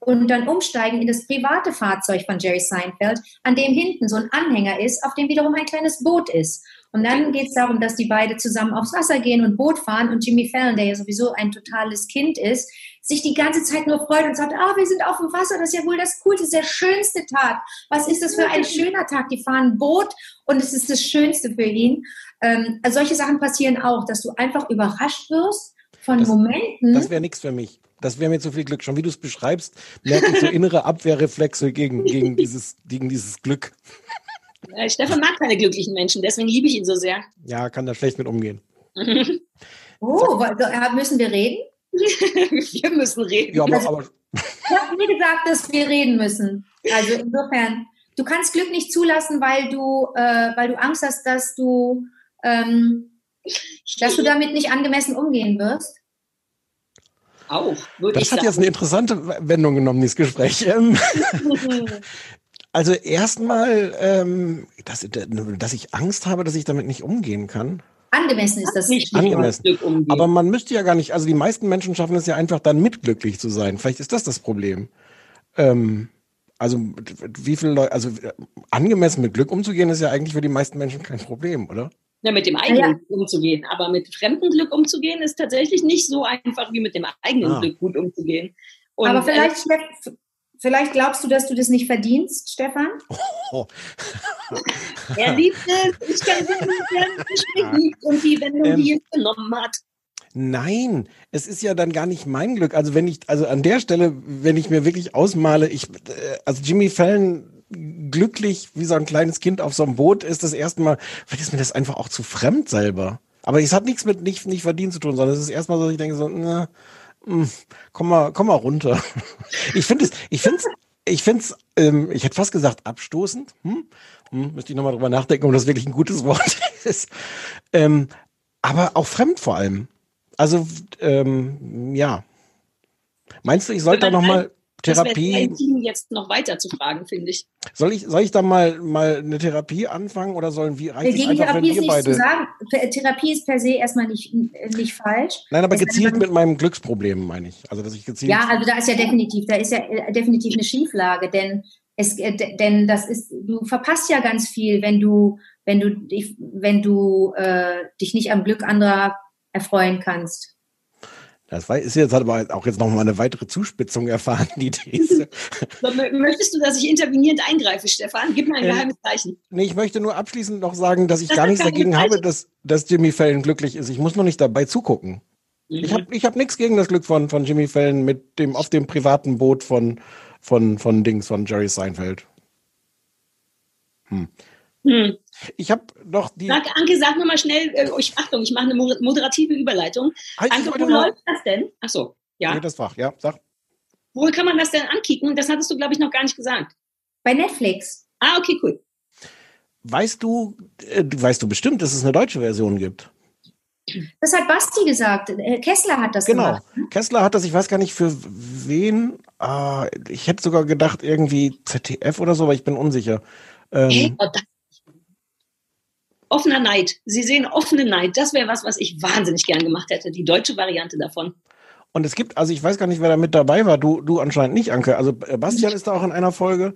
und dann umsteigen in das private Fahrzeug von Jerry Seinfeld, an dem hinten so ein Anhänger ist, auf dem wiederum ein kleines Boot ist. Und dann geht es darum, dass die beide zusammen aufs Wasser gehen und Boot fahren und Jimmy Fallon, der ja sowieso ein totales Kind ist, sich die ganze Zeit nur freut und sagt, ah, wir sind auf dem Wasser, das ist ja wohl das Coolste, das ist der schönste Tag. Was ist das für ein schöner Tag? Die fahren Boot und es ist das Schönste für ihn. Ähm, also solche Sachen passieren auch, dass du einfach überrascht wirst von Das- Momenten. Das wäre nichts für mich. Das wäre mir zu viel Glück. Schon wie du es beschreibst, merke ich so innere Abwehrreflexe gegen, gegen, dieses, gegen dieses Glück. Äh, Stefan mag keine glücklichen Menschen, deswegen liebe ich ihn so sehr. Ja, kann da schlecht mit umgehen. oh, so, äh, müssen wir reden? wir müssen reden. Ja, aber, aber Ich habe mir gesagt, dass wir reden müssen. Also insofern, du kannst Glück nicht zulassen, weil du, äh, weil du Angst hast, dass du, ähm, dass du damit nicht angemessen umgehen wirst. Auch, würde ich das hat jetzt eine interessante Wendung genommen, dieses Gespräch. Ähm, sagen. Also erstmal, ähm, dass, dass ich Angst habe, dass ich damit nicht umgehen kann. Angemessen ist das nicht Angemessen. Glück umgehen. Aber man müsste ja gar nicht, also die meisten Menschen schaffen es ja einfach dann mit glücklich zu sein. Vielleicht ist das das Problem. Ähm, also wie viele Leute, also angemessen mit Glück umzugehen, ist ja eigentlich für die meisten Menschen kein Problem, oder? ja, mit dem eigenen Ja. Glück umzugehen. Aber mit fremdem Glück umzugehen ist tatsächlich nicht so einfach wie mit dem eigenen Ah. Glück gut umzugehen. Und, Aber vielleicht, äh, vielleicht glaubst du, dass du das nicht verdienst, Stefan? Oh, er liebt es, ich kann er mich beliebt und die Wendung, Ähm. die es genommen hat. Nein, es ist ja dann gar nicht mein Glück. Also wenn ich, also an der Stelle, wenn ich mir wirklich ausmale, ich, äh, also Jimmy Fallon glücklich wie so ein kleines Kind auf so einem Boot ist das erste Mal, vielleicht ist mir das einfach auch zu fremd selber. Aber es hat nichts mit nicht, nicht verdienen zu tun, sondern es ist erstmal so, dass ich denke so, na, komm mal, komm mal runter. Ich finde es, ich finde es, ich finde es, ähm, ich hätte fast gesagt abstoßend. Hm? Hm, müsste ich nochmal drüber nachdenken, ob das wirklich ein gutes Wort ist. Ähm, aber auch fremd vor allem. Also, ähm, ja. Meinst du, ich sollte da nochmal Therapie. sehr intim, jetzt noch weiter zu fragen, finde ich. Soll ich, soll ich da mal, mal eine Therapie anfangen oder sollen wir reicht es Gegen einfach, wenn Therapie ist nichts beide. zu sagen. Th- Therapie ist per se erstmal nicht, nicht falsch. Nein, aber sei gezielt mit meinem Glücksproblem, meine ich. Also, dass ich gezielt. Ja, also da ist ja definitiv, da ist ja äh, definitiv eine Schieflage, denn es, äh, denn das ist, du verpasst ja ganz viel, wenn du, wenn du dich, wenn du äh, dich nicht am Glück anderer erfreuen kannst. Das ist jetzt hat aber auch jetzt noch mal eine weitere Zuspitzung erfahren, die These. Möchtest du, dass ich intervenierend eingreife, Stefan? Gib mir ein Ähm, geheimes Zeichen. nee, ich möchte nur abschließend noch sagen, dass ich Das gar nichts dagegen habe, dass, dass Jimmy Fallon glücklich ist. Ich muss nur nicht dabei zugucken. Ich habe ich hab nichts gegen das Glück von, von Jimmy Fallon mit dem auf dem privaten Boot von, von, von Dings, von Jerry Seinfeld. Hm. Ich habe noch die. Sag, Anke, sag nochmal schnell, äh, ich, Achtung, ich mache eine moder- moderative Überleitung. Ich Anke, wo läuft das denn? Ach so, ja. Nee, das war, ja, sag. Wo kann man das denn ankicken? Das hattest du, glaube ich, noch gar nicht gesagt. Bei Netflix. Ah, okay, cool. Weißt du, äh, weißt du bestimmt, dass es eine deutsche Version gibt? Das hat Basti gesagt. Äh, Kessler hat das Genau. gemacht. Kessler hat das, ich weiß gar nicht für wen. Ah, ich hätte sogar gedacht, irgendwie ZDF oder so, aber ich bin unsicher. Ähm, Hey, oh, das offener Neid. Sie sehen offene Neid. Das wäre was, was ich wahnsinnig gern gemacht hätte. Die deutsche Variante davon. Und es gibt, also ich weiß gar nicht, wer da mit dabei war. Du, du anscheinend nicht, Anke. Also äh, Bastian ist da auch in einer Folge.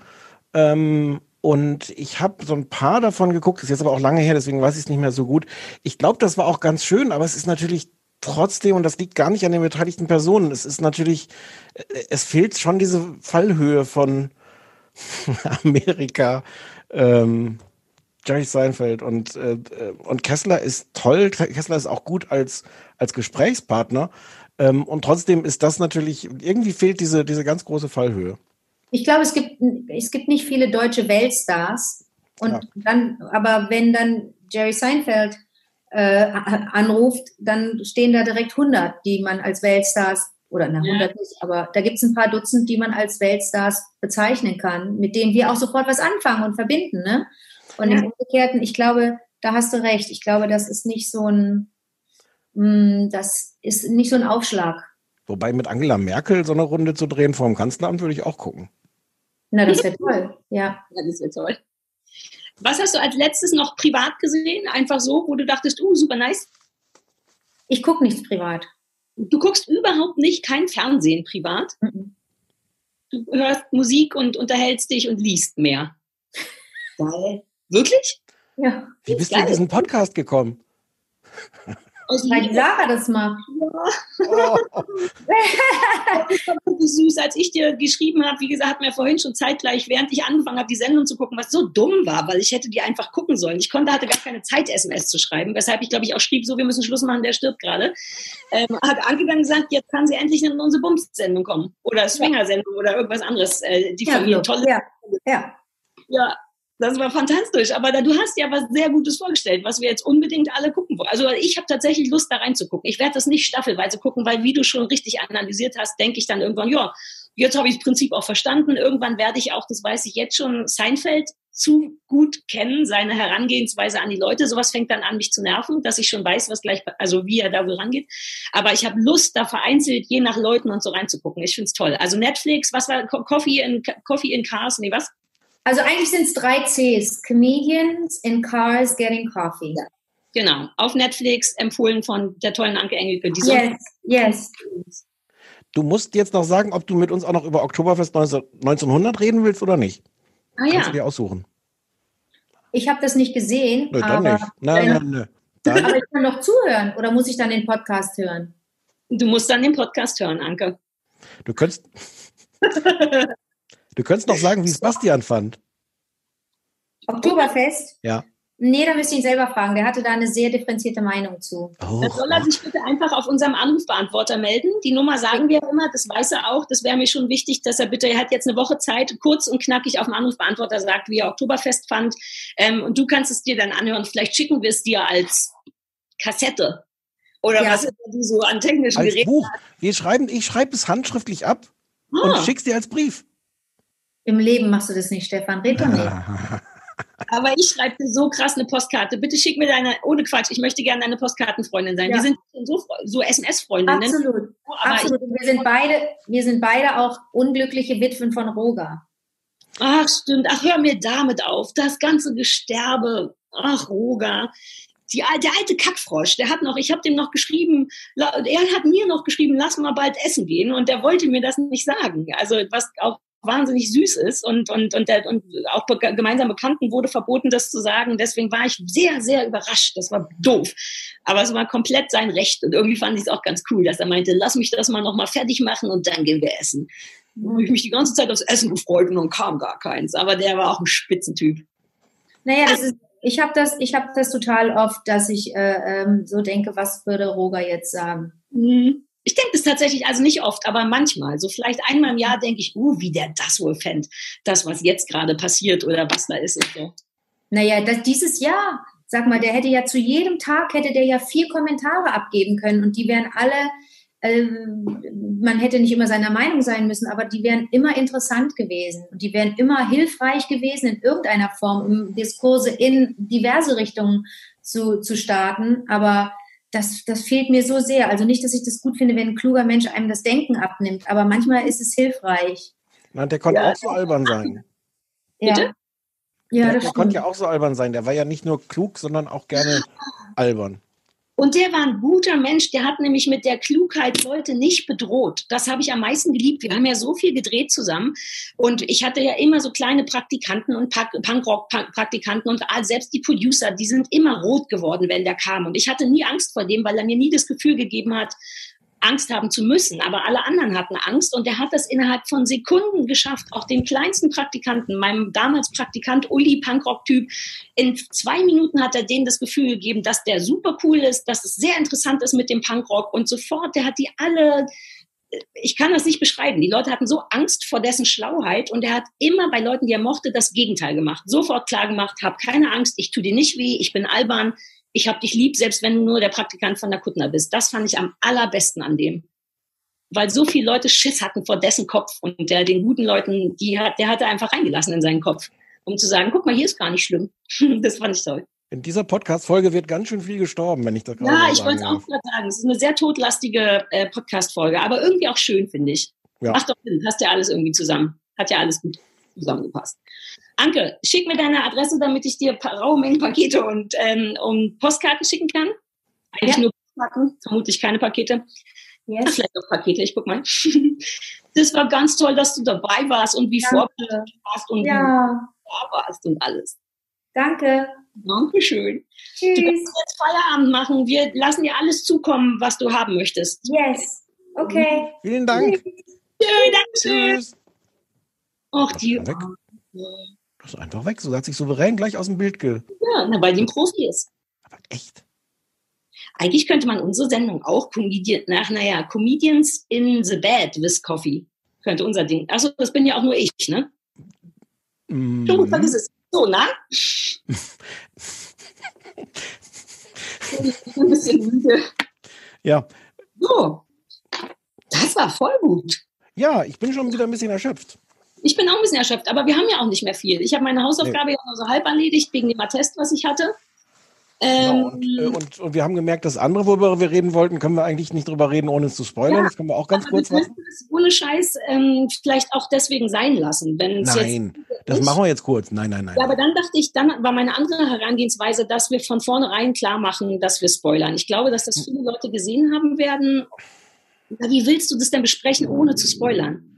Ähm, und ich habe so ein paar davon geguckt, ist jetzt aber auch lange her, deswegen weiß ich es nicht mehr so gut. Ich glaube, das war auch ganz schön, aber es ist natürlich trotzdem, und das liegt gar nicht an den beteiligten Personen, es ist natürlich, äh, es fehlt schon diese Fallhöhe von Amerika. Ähm, Jerry Seinfeld und, äh, äh, und Kessler ist toll. Kessler ist auch gut als, als Gesprächspartner. Ähm, und trotzdem ist das natürlich, irgendwie fehlt diese, diese ganz große Fallhöhe. Ich glaube, es gibt, es gibt nicht viele deutsche Weltstars. Und Ja. dann, aber wenn dann Jerry Seinfeld äh, anruft, dann stehen da direkt 100, die man als Weltstars, oder na, Ja. 100 nicht, aber da gibt es ein paar Dutzend, die man als Weltstars bezeichnen kann, mit denen wir auch sofort was anfangen und verbinden. Ne? Und Ja. im Umgekehrten, ich glaube, da hast du recht. Ich glaube, das ist nicht so ein, mh, das ist nicht so ein Aufschlag. Wobei mit Angela Merkel so eine Runde zu drehen vor dem Kanzleramt würde ich auch gucken. Na, das wäre toll. Ja. Ja, das wäre toll. Was hast du als letztes noch privat gesehen? Einfach so, wo du dachtest, uh, super nice. Ich gucke nichts privat. Du guckst überhaupt nicht kein Fernsehen privat. Mhm. Du hörst Musik und unterhältst dich und liest mehr. Geil. Wirklich? Ja. Wie bist du in diesen Podcast gekommen? Weil. Sarah das macht. Oh, Das war wirklich süß, als ich dir geschrieben habe, wie gesagt, hat mir vorhin schon zeitgleich, während ich angefangen habe, die Sendung zu gucken, was so dumm war, weil ich hätte die einfach gucken sollen. Ich konnte, hatte gar keine Zeit, SMS zu schreiben, weshalb ich, glaube ich, auch schrieb, so, wir müssen Schluss machen, der stirbt gerade. Ähm, hat Anke dann gesagt, jetzt kann sie endlich in unsere Bums-Sendung kommen. Oder Swinger-Sendung oder irgendwas anderes. Äh, die Ja, Familie, so. tolle ja. ja. Ja, das war fantastisch. Aber da, du hast ja was sehr Gutes vorgestellt, was wir jetzt unbedingt alle gucken wollen. Also ich habe tatsächlich Lust, da reinzugucken. Ich werde das nicht staffelweise gucken, weil wie du schon richtig analysiert hast, denke ich dann irgendwann, ja, jetzt habe ich das Prinzip auch verstanden. Irgendwann werde ich auch, das weiß ich jetzt schon, Seinfeld zu gut kennen, seine Herangehensweise an die Leute. Sowas fängt dann an, mich zu nerven, dass ich schon weiß, was gleich, also wie er da wohl rangeht. Aber ich habe Lust, da vereinzelt je nach Leuten und so reinzugucken. Ich finde es toll. Also Netflix, was war Co- Coffee in Coffee in Cars? Nee, was? Also eigentlich sind es drei Cs. Comedians in Cars Getting Coffee. Genau, auf Netflix, empfohlen von der tollen Anke Engelke. Die Yes, yes. du musst jetzt noch sagen, ob du mit uns auch noch über Oktoberfest 19, 1900 reden willst oder nicht. ah Kannst ja, du dir aussuchen. Ich habe das nicht gesehen, Nö, dann aber, nicht. Nein, nein, nein. Dann, aber ich kann doch zuhören. Oder muss ich dann den Podcast hören? du musst dann den Podcast hören, Anke. du könntest. Du könntest noch sagen, wie es Bastian fand. Oktoberfest? Ja. Nee, da müsst ihr ihn selber fragen. Der hatte da eine sehr differenzierte Meinung zu. Oh, Dann soll er sich bitte einfach auf unserem Anrufbeantworter melden. Die Nummer sagen wir immer, das weiß er auch. Das wäre mir schon wichtig, dass er bitte, er hat jetzt eine Woche Zeit, kurz und knackig auf dem Anrufbeantworter sagt, wie er Oktoberfest fand. Ähm, und du kannst es dir dann anhören. Vielleicht schicken wir es dir als Kassette. Oder Ja. was du so an technischen als Geräten Buch. Wir schreiben, ich schreibe es handschriftlich ab und Ah. schick's dir als Brief. Im Leben machst du das nicht, Stefan. Red doch nicht. Aber ich schreibe dir so krass eine Postkarte. Bitte schick mir deine, ohne Quatsch, ich möchte gerne deine Postkartenfreundin sein. Ja. Wir sind so, so SMS-Freundinnen. Absolut. Aber Absolut. Wir sind beide, wir sind beide auch unglückliche Witwen von Roger. Ach, stimmt. Ach, hör mir damit auf. Das ganze Gesterbe. Ach, Roger. Die, der alte Kackfrosch, der hat noch, ich habe dem noch geschrieben, er hat mir noch geschrieben, lass mal bald essen gehen und der wollte mir das nicht sagen. Also was auch wahnsinnig süß ist und, und, und, der, und auch be gemeinsam Bekannten wurde verboten, das zu sagen. Deswegen war ich sehr, sehr überrascht. Das war doof. Aber es war komplett sein Recht und irgendwie fand ich es auch ganz cool, dass er meinte, lass mich das mal nochmal fertig machen und dann gehen wir essen. Habe ich mich die ganze Zeit aufs Essen gefreut und dann kam gar keins. Aber der war auch ein Spitzentyp. Naja, das ist, ich habe das, ich habe das total oft, dass ich äh, ähm, so denke, was würde Roger jetzt sagen? Mhm. Ich denke das tatsächlich, also nicht oft, aber manchmal. So vielleicht einmal im Jahr denke ich, uh, wie der das wohl fände. Das, was jetzt gerade passiert oder was da ist und so. Naja, das, dieses Jahr, sag mal, der hätte ja zu jedem Tag, hätte der ja vier Kommentare abgeben können und die wären alle, ähm, man hätte nicht immer seiner Meinung sein müssen, aber die wären immer interessant gewesen und die wären immer hilfreich gewesen in irgendeiner Form, um Diskurse in diverse Richtungen zu, zu starten. Aber das, das fehlt mir so sehr. Also nicht, dass ich das gut finde, wenn ein kluger Mensch einem das Denken abnimmt, aber manchmal ist es hilfreich. Nein, der konnte Ja. auch so albern sein. Ja, Bitte? ja der, das der konnte ja auch so albern sein. Der war ja nicht nur klug, sondern auch gerne albern. Und der war ein guter Mensch, der hat nämlich mit der Klugheit Leute nicht bedroht. Das habe ich am meisten geliebt. Wir haben ja so viel gedreht zusammen. Und ich hatte ja immer so kleine Praktikanten und Punk- Punkrock-Praktikanten und selbst die Producer, die sind immer rot geworden, wenn der kam. Und ich hatte nie Angst vor dem, weil er mir nie das Gefühl gegeben hat, Angst haben zu müssen. Aber alle anderen hatten Angst und er hat das innerhalb von Sekunden geschafft, auch den kleinsten Praktikanten, meinem damals Praktikant Uli, Punkrock-Typ, in zwei Minuten hat er denen das Gefühl gegeben, dass der super cool ist, dass es sehr interessant ist mit dem Punkrock und sofort, der hat die alle, ich kann das nicht beschreiben, die Leute hatten so Angst vor dessen Schlauheit und er hat immer bei Leuten, die er mochte, das Gegenteil gemacht. Sofort klar gemacht, hab keine Angst, ich tu dir nicht weh, ich bin albern, ich hab dich lieb, selbst wenn du nur der Praktikant von der Kuttner bist. Das fand ich am allerbesten an dem. Weil so viele Leute Schiss hatten vor dessen Kopf und der den guten Leuten, die hat, der hat er einfach reingelassen in seinen Kopf, um zu sagen, guck mal, hier ist gar nicht schlimm. das fand ich toll. In dieser Podcast-Folge wird ganz schön viel gestorben, wenn ich das gerade Ja, ich wollte es auch gerade sagen. Es ist eine sehr todlastige äh, Podcast-Folge, aber irgendwie auch schön, finde ich. Ja. Macht doch Sinn, passt ja alles irgendwie zusammen. Hat ja alles gut zusammengepasst. Anke, schick mir deine Adresse, damit ich dir pa- raue Mengen Pakete und, ähm, und Postkarten schicken kann. Eigentlich Ja. nur Postkarten, vermutlich keine Pakete. Yes. Vielleicht auch Pakete, ich guck mal. Das war ganz toll, dass du dabei warst und wie Danke. vorbereitet du warst und wie du Ja, da warst und alles. danke. Dankeschön. Du Tschüss. kannst jetzt Feierabend machen. Wir lassen dir alles zukommen, was du haben möchtest. Yes. Okay. Vielen Dank. Schön, Dankeschön. Tschüss. Ach, die. Weg. Das ist einfach weg. So hat sich souverän gleich aus dem Bild ge. Ja, na, weil die ein Profi ist. Aber echt. Eigentlich könnte man unsere Sendung auch Comedian, nach, naja, Comedians in the Bed with Coffee. Könnte unser Ding. Achso, das bin ja auch nur ich, ne? Mm. Du, vergiss es. So, na? Ich bin ein bisschen müde. Ja. So. Das war voll gut. ja, ich bin schon wieder ein bisschen erschöpft. Ich bin auch ein bisschen erschöpft, aber wir haben ja auch nicht mehr viel. Ich habe meine Hausaufgabe ja nur so halb erledigt wegen dem Attest, was ich hatte. Genau, Ähm, und, äh, und, und wir haben gemerkt, das andere, worüber wir reden wollten, können wir eigentlich nicht drüber reden, ohne es zu spoilern. Ja. Das können wir auch ganz kurz wir machen. es ohne Scheiß ähm, vielleicht auch deswegen sein lassen. Wenn es jetzt Nein, das machen wir jetzt kurz. Nein, nein, nein. Ja, aber dann dachte ich, dann war meine andere Herangehensweise, dass wir von vornherein klar machen, dass wir spoilern. Ich glaube, dass das viele Leute gesehen haben werden. Na, wie willst du das denn besprechen, ohne zu spoilern?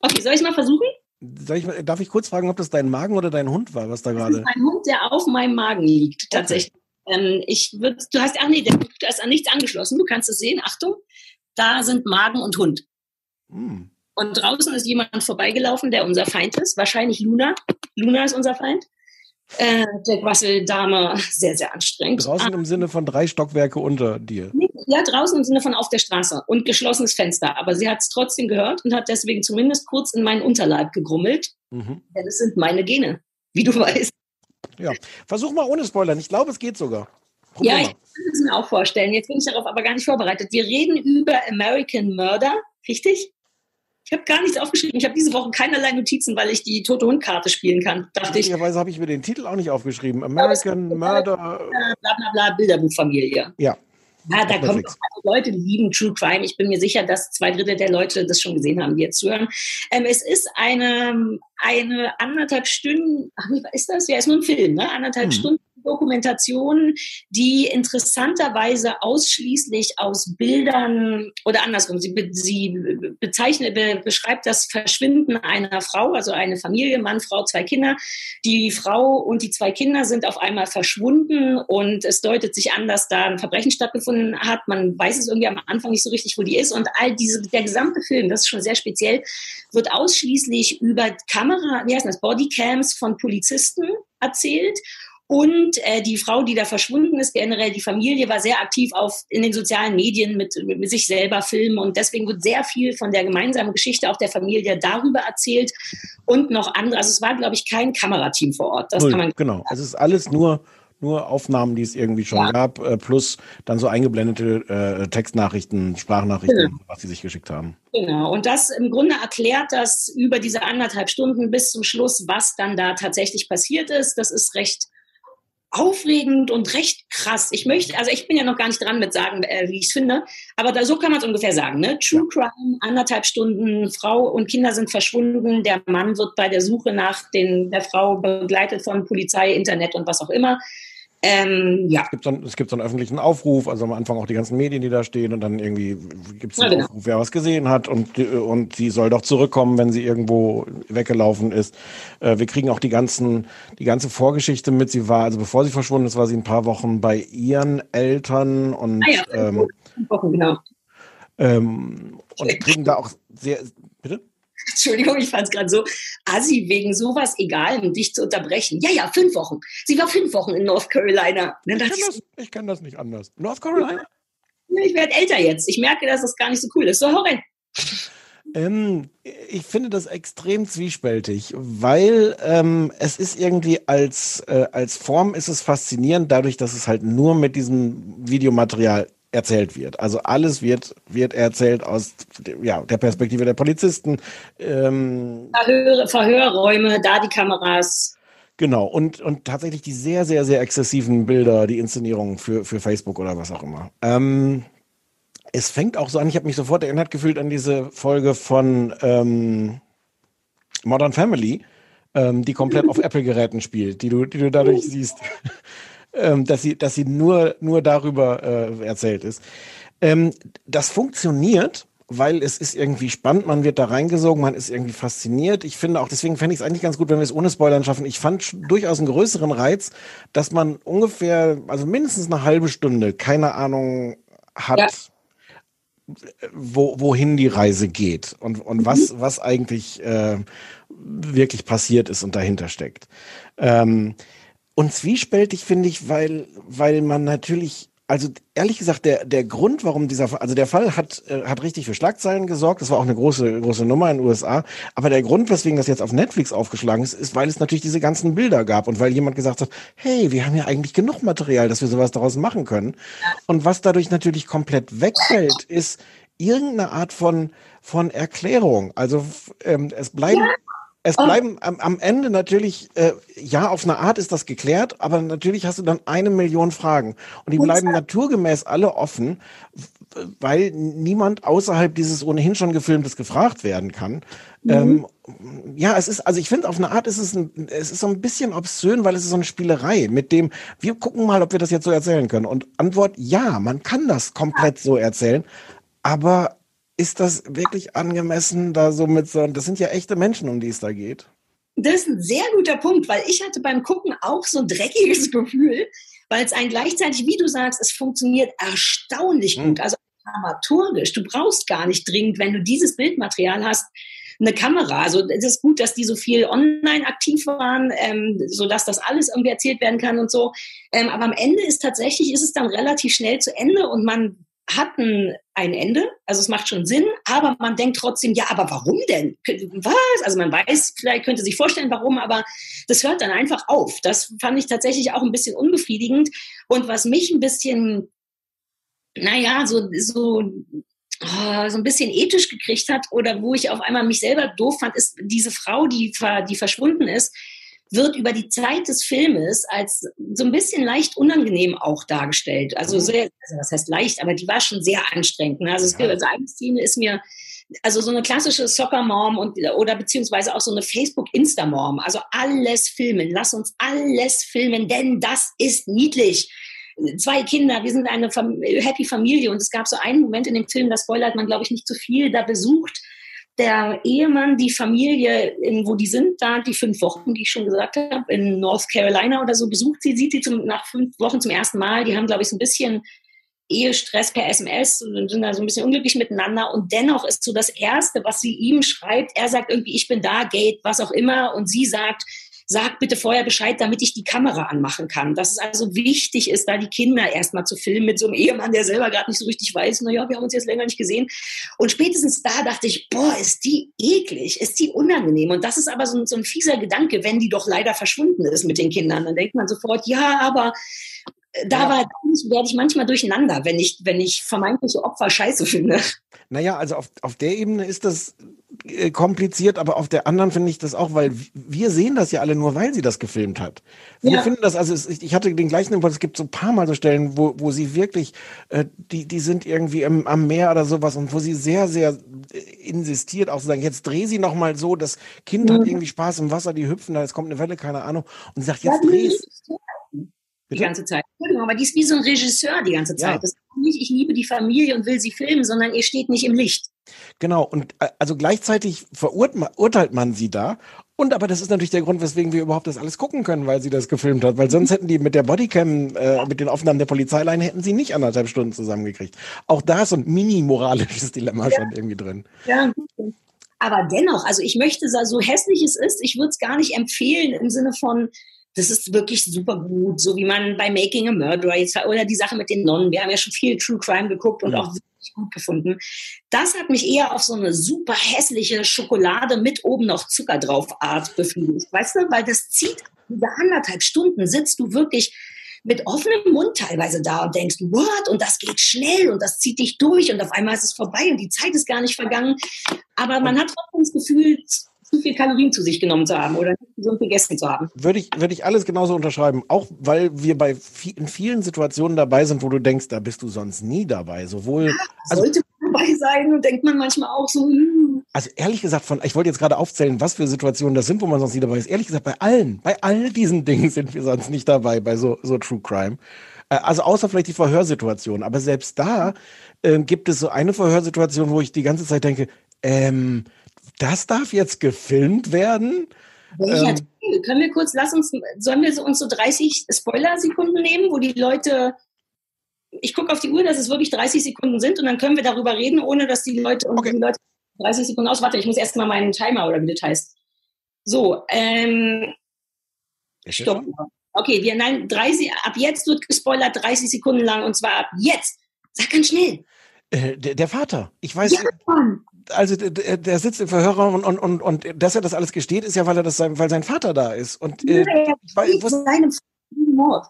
Okay, soll ich mal versuchen? Soll ich, darf ich kurz fragen, ob das dein Magen oder dein Hund war, was da Das ist gerade. ein Hund, der auf meinem Magen liegt, tatsächlich. Ähm, ich würd, du hast, ach nee, der, da ist an nichts angeschlossen. Du kannst es sehen. Achtung, da sind Magen und Hund. Hm. Und draußen ist jemand vorbeigelaufen, der unser Feind ist. Wahrscheinlich Luna. Luna ist unser Feind. Äh, der Quasseldame, sehr, sehr anstrengend. Draußen im Sinne von drei Stockwerke unter dir. Ja, draußen im Sinne von auf der Straße und geschlossenes Fenster. Aber sie hat es trotzdem gehört und hat deswegen zumindest kurz in meinen Unterleib gegrummelt. Mhm. Denn es sind meine Gene, wie du weißt. Ja. Versuch mal ohne Spoilern. Ich glaube, es geht sogar. Probier Ja, mal. ich kann es mir auch vorstellen. Jetzt bin ich darauf aber gar nicht vorbereitet. Wir reden über American Murder, richtig? Ich habe gar nichts aufgeschrieben. Ich habe diese Woche keinerlei Notizen, weil ich die tote Hundkarte spielen kann. Dachte ich. Möglicherweise habe ich mir den Titel auch nicht aufgeschrieben. American Murder. Bla bla bla, Bilderbuchfamilie. Ja. Ja, da Auf kommt Netflix. also Leute lieben True Crime. Ich bin mir sicher, dass zwei Drittel der Leute das schon gesehen haben, die jetzt zuhören. Ähm, es ist eine, eine anderthalb Stunden, ach, wie ist das? Ja, ist nur ein Film, ne? Anderthalb Hm. Stunden Dokumentation, die interessanterweise ausschließlich aus Bildern oder andersrum, sie, be, sie bezeichnet, be, beschreibt das Verschwinden einer Frau, also eine Familie, Mann, Frau, zwei Kinder. Die Frau und die zwei Kinder sind auf einmal verschwunden und es deutet sich an, dass da ein Verbrechen stattgefunden hat. Man weiß es irgendwie am Anfang nicht so richtig, wo die ist. Und all diese, der gesamte Film, das ist schon sehr speziell, wird ausschließlich über Kamera, wie heißt das, Bodycams von Polizisten erzählt. Und äh, die Frau, die da verschwunden ist, generell die Familie, war sehr aktiv auf in den sozialen Medien mit, mit sich selber filmen. Und deswegen wird sehr viel von der gemeinsamen Geschichte auch der Familie darüber erzählt und noch andere. Also es war, glaube ich, kein Kamerateam vor Ort. Das Null, kann man genau. Es ist alles nur, nur Aufnahmen, die es irgendwie schon Ja. gab, äh, plus dann so eingeblendete äh, Textnachrichten, Sprachnachrichten, Genau. was sie sich geschickt haben. Genau. Und das im Grunde erklärt das über diese anderthalb Stunden bis zum Schluss, was dann da tatsächlich passiert ist. Das ist recht aufregend und recht krass. Ich möchte, also ich bin ja noch gar nicht dran mit sagen, äh, wie ich es finde, aber da, so kann man es ungefähr sagen. Ne? True Crime, anderthalb Stunden, Frau und Kinder sind verschwunden, der Mann wird bei der Suche nach den, der Frau begleitet von Polizei, Internet und was auch immer. Ähm, ja, Es gibt, so einen, es gibt so einen öffentlichen Aufruf, also am Anfang auch die ganzen Medien, die da stehen und dann irgendwie gibt es Ja, einen genau. Aufruf, wer was gesehen hat und, und sie soll doch zurückkommen, wenn sie irgendwo weggelaufen ist. Äh, wir kriegen auch die ganzen, die ganze Vorgeschichte mit. Sie war, also bevor sie verschwunden ist, war sie ein paar Wochen bei ihren Eltern und, Ah ja, ähm, Wochen, genau. ähm, und kriegen da auch sehr? Entschuldigung, ich fand es gerade so assi, wegen sowas egal, um dich zu unterbrechen. Ja, ja, fünf Wochen. Sie war fünf Wochen in North Carolina. Dann Ich kann, ich, das, ich kann das nicht anders. North Carolina? Ja, ich werde älter jetzt. Ich merke, dass das gar nicht so cool ist. So, hau rein. Ähm, ich finde das extrem zwiespältig, weil ähm, es ist irgendwie als, äh, als Form ist es faszinierend, dadurch, dass es halt nur mit diesem Videomaterial erzählt wird. Also alles wird, wird erzählt aus ja, der Perspektive der Polizisten. Ähm, Verhör, Verhörräume, da die Kameras. genau, und, und tatsächlich die sehr, sehr, sehr exzessiven Bilder, die Inszenierungen für, für Facebook oder was auch immer. Ähm, es fängt auch so an, ich habe mich sofort erinnert gefühlt an diese Folge von ähm, Modern Family, ähm, die komplett auf Apple-Geräten spielt, die du, die du dadurch siehst, ähm, dass sie, dass sie nur, nur darüber äh, erzählt ist. Ähm, das funktioniert, weil es ist irgendwie spannend, man wird da reingesogen, man ist irgendwie fasziniert. Ich finde auch, deswegen fände ich es eigentlich ganz gut, wenn wir es ohne Spoilern schaffen. Ich fand durchaus einen größeren Reiz, dass man ungefähr, also mindestens eine halbe Stunde, keine Ahnung hat, Ja. wo, wohin die Reise geht und, und was, was eigentlich äh, wirklich passiert ist und dahinter steckt. Ähm, und zwiespältig finde ich, weil, weil man natürlich, also ehrlich gesagt, der, der Grund, warum dieser Fall, also der Fall hat, äh, hat richtig für Schlagzeilen gesorgt, das war auch eine große, große Nummer in den USA, aber der Grund, weswegen das jetzt auf Netflix aufgeschlagen ist, ist, weil es natürlich diese ganzen Bilder gab und weil jemand gesagt hat, hey, wir haben ja eigentlich genug Material, dass wir sowas daraus machen können. Und was dadurch natürlich komplett wegfällt, ist irgendeine Art von, von Erklärung. Also ähm, es bleiben es bleiben am, am Ende natürlich, äh, ja, auf eine Art ist das geklärt, aber natürlich hast du dann eine Million Fragen. Und die bleiben naturgemäß alle offen, weil niemand außerhalb dieses ohnehin schon gefilmtes gefragt werden kann. Ähm, ja, es ist, also ich finde, auf eine Art ist es, ein, es ist so ein bisschen obszön, weil es ist so eine Spielerei mit dem, wir gucken mal, ob wir das jetzt so erzählen können. Und Antwort, ja, man kann das komplett so erzählen, aber ist das wirklich angemessen, da so mit so, das sind ja echte Menschen, um die es da geht. Das ist ein sehr guter Punkt, weil ich hatte beim Gucken auch so ein dreckiges Gefühl, weil es ein gleichzeitig, wie du sagst, es funktioniert erstaunlich Hm. gut. Also dramaturgisch. Du brauchst gar nicht dringend, wenn du dieses Bildmaterial hast, eine Kamera. Also es ist gut, dass die so viel online aktiv waren, ähm, sodass das alles irgendwie erzählt werden kann und so. Ähm, aber am Ende ist tatsächlich, ist es dann relativ schnell zu Ende und man hat ein, ein Ende, also es macht schon Sinn, aber man denkt trotzdem, ja, aber warum denn? Was? Also man weiß, vielleicht könnte sich vorstellen, warum, aber das hört dann einfach auf. Das fand ich tatsächlich auch ein bisschen unbefriedigend. Und was mich ein bisschen, naja, so, so oh, so ein bisschen ethisch gekriegt hat oder wo ich auf einmal mich selber doof fand, ist diese Frau, die, die verschwunden ist, wird über die Zeit des Filmes als so ein bisschen leicht unangenehm auch dargestellt. Also mhm. sehr, also was heißt leicht, aber die war schon sehr anstrengend. Ne? Also, es, also eine Szene ist mir, also so eine klassische Soccer-Mom und, oder beziehungsweise auch so eine Facebook-Insta-Mom. Also alles filmen, lass uns alles filmen, denn das ist niedlich zwei Kinder, wir sind eine Fam happy Familie und es gab so einen Moment in dem Film, das spoilert man, glaube ich, nicht zu viel, da besucht der Ehemann die Familie, in, wo die sind, da die fünf Wochen, die ich schon gesagt habe, in North Carolina oder so, besucht sie, sieht sie zum, nach fünf Wochen zum ersten Mal. Die haben, glaube ich, so ein bisschen Ehestress per SMS und sind da so ein bisschen unglücklich miteinander. Und dennoch ist so das Erste, was sie ihm schreibt, er sagt irgendwie, ich bin da, Gate, was auch immer. Und sie sagt, sag bitte vorher Bescheid, damit ich die Kamera anmachen kann. Dass es also wichtig ist, da die Kinder erstmal zu filmen mit so einem Ehemann, der selber gerade nicht so richtig weiß, naja, wir haben uns jetzt länger nicht gesehen. Und spätestens da dachte ich, boah, ist die eklig, ist die unangenehm. Und das ist aber so, so ein fieser Gedanke, wenn die doch leider verschwunden ist mit den Kindern. Dann denkt man sofort, ja, aber äh, da ja. werde ich manchmal durcheinander, wenn ich, wenn ich vermeintliche Opfer scheiße finde. Naja, also auf, auf der Ebene ist das äh, kompliziert, aber auf der anderen finde ich das auch, weil wir sehen das ja alle nur, weil sie das gefilmt hat. Wir ja. finden das, also es, ich hatte den gleichen Impuls, es gibt so ein paar Mal so Stellen, wo, wo sie wirklich, äh, die, die sind irgendwie im, am Meer oder sowas und wo sie sehr, sehr äh, insistiert, auch zu sagen, jetzt dreh sie noch mal so, das Kind mhm. hat irgendwie Spaß im Wasser, die hüpfen da, es kommt eine Welle, keine Ahnung, und sie sagt, jetzt ja, dreh die ganze Zeit. Aber die ist wie so ein Regisseur die ganze Zeit. Ja. Das nicht, ich liebe die Familie und will sie filmen, sondern ihr steht nicht im Licht. Genau, und äh, also gleichzeitig verurteilt man sie da. Und aber das ist natürlich der Grund, weswegen wir überhaupt das alles gucken können, weil sie das gefilmt hat. Weil sonst hätten die mit der Bodycam, äh, mit den Aufnahmen der Polizeileine, hätten sie nicht anderthalb Stunden zusammengekriegt. Auch da ist so ein mini-moralisches Dilemma ja. schon irgendwie drin. Ja, aber dennoch, also ich möchte, so hässlich es ist, ich würde es gar nicht empfehlen im Sinne von, das ist wirklich super gut, so wie man bei Making a Murderer jetzt oder die Sache mit den Nonnen. Wir haben ja schon viel True Crime geguckt und ja. auch wirklich gut gefunden. Das hat mich eher auf so eine super hässliche Schokolade mit oben noch Zucker drauf Art befriedigt. Weißt du, weil das zieht diese anderthalb Stunden sitzt du wirklich mit offenem Mund teilweise da und denkst, what? Und das geht schnell und das zieht dich durch und auf einmal ist es vorbei und die Zeit ist gar nicht vergangen. Aber man hat trotzdem das Gefühl, zu viel Kalorien zu sich genommen zu haben oder nicht gesund gegessen zu haben. Würde ich, würde ich alles genauso unterschreiben. Auch weil wir bei in vielen Situationen dabei sind, wo du denkst, da bist du sonst nie dabei. Sowohl. Ja, also, sollte man dabei sein und denkt man manchmal auch so. Hm. Also ehrlich gesagt, von, ich wollte jetzt gerade aufzählen, was für Situationen das sind, wo man sonst nie dabei ist. Ehrlich gesagt, bei allen, bei all diesen Dingen sind wir sonst nicht dabei, bei so, so True Crime. Äh, also außer vielleicht die Verhörsituation. Aber selbst da äh, gibt es so eine Verhörsituation, wo ich die ganze Zeit denke, ähm, das darf jetzt gefilmt werden. Ähm, Können wir kurz, lass uns, sollen wir so, uns so 30 Spoiler-Sekunden nehmen, wo die Leute, ich gucke auf die Uhr, dass es wirklich 30 Sekunden sind und dann können wir darüber reden, ohne dass die Leute, okay. die Leute 30 Sekunden aus. Warte, ich muss erst mal meinen Timer oder wie das heißt. So, ähm, stopp. Okay, wir, nein, 30, ab jetzt wird gespoilert 30 Sekunden lang und zwar ab jetzt. Sag ganz schnell. Äh, der, der, Vater. Ich weiß. Ja, also der, der, sitzt im Verhörraum und, und, und, und dass er das alles gesteht, ist ja, weil er das sein, weil sein Vater da ist. Und äh, ja, weil, wusste, seinem Mord.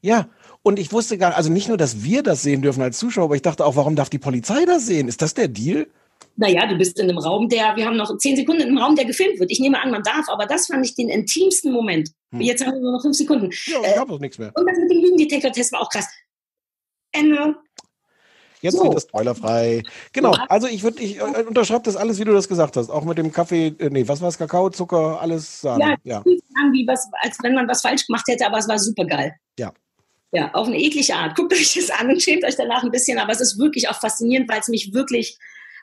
Ja, und ich wusste gar, also nicht nur, dass wir das sehen dürfen als Zuschauer, aber ich dachte auch, warum darf die Polizei das sehen? Ist das der Deal? Naja, du bist in einem Raum, der, wir haben noch zehn Sekunden in einem Raum, der gefilmt wird. Ich nehme an, man darf, aber das fand ich den intimsten Moment. Hm. Jetzt haben wir nur noch fünf Sekunden. Ja, ich äh, habe nichts mehr. Und das mit dem Lügendetektor-Test war auch krass. Ende. Jetzt so. wird es spoilerfrei. Genau, also ich würde, ich äh, unterschreibe das alles, wie du das gesagt hast. Auch mit dem Kaffee, äh, nee, was war es, Kakao, Zucker, alles sagen. Ja, ja. Wie was, als wenn man was falsch gemacht hätte, aber es war super geil. Ja. Ja, auf eine eklige Art. Guckt euch das an und schämt euch danach ein bisschen, aber es ist wirklich auch faszinierend, weil es mich wirklich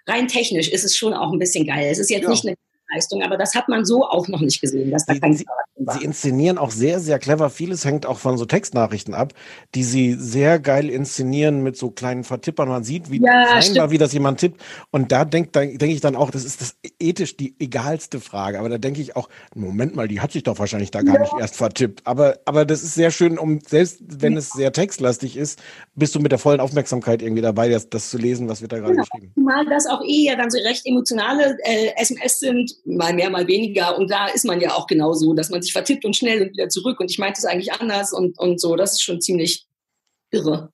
rein technisch ist es schon auch ein bisschen geil. Es ist jetzt ja. nicht eine Leistung, aber das hat man so auch noch nicht gesehen, dass da kein sie, sie inszenieren auch sehr, sehr clever. Vieles hängt auch von so Textnachrichten ab, die sie sehr geil inszenieren mit so kleinen Vertippern. Man sieht, wie ja, scheinbar, wie das jemand tippt. Und da denke denk ich dann auch, das ist das ethisch die egalste Frage. Aber da denke ich auch, Moment mal, die hat sich doch wahrscheinlich da gar ja. nicht erst vertippt. Aber, aber das ist sehr schön, um selbst wenn es sehr textlastig ist, bist du mit der vollen Aufmerksamkeit irgendwie dabei, das, das zu lesen, was wird da gerade genau. geschrieben. Mal das auch eh ja dann so recht emotionale äh, SMS sind, mal mehr, mal weniger. Und da ist man ja auch genauso, dass man sich vertippt und schnell und wieder zurück. Und ich meinte es eigentlich anders und, und so. Das ist schon ziemlich irre.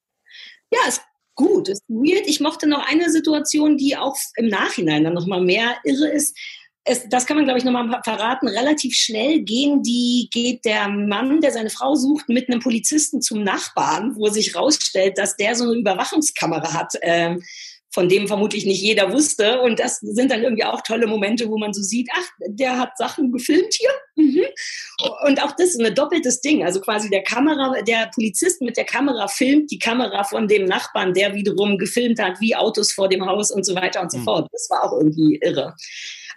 Ja, ist gut, ist weird. Ich mochte noch eine Situation, die auch im Nachhinein dann nochmal mehr irre ist. Es, das kann man, glaube ich, nochmal verraten. Relativ schnell gehen die, geht der Mann, der seine Frau sucht, mit einem Polizisten zum Nachbarn, wo sich rausstellt, dass der so eine Überwachungskamera hat. Ähm, von dem vermutlich nicht jeder wusste. Und das sind dann irgendwie auch tolle Momente, wo man so sieht, ach, der hat Sachen gefilmt hier. Mhm. Und auch das ist ein doppeltes Ding. Also quasi der Kamera, der Polizist mit der Kamera filmt die Kamera von dem Nachbarn, der wiederum gefilmt hat, wie Autos vor dem Haus und so weiter und so mhm. fort. Das war auch irgendwie irre.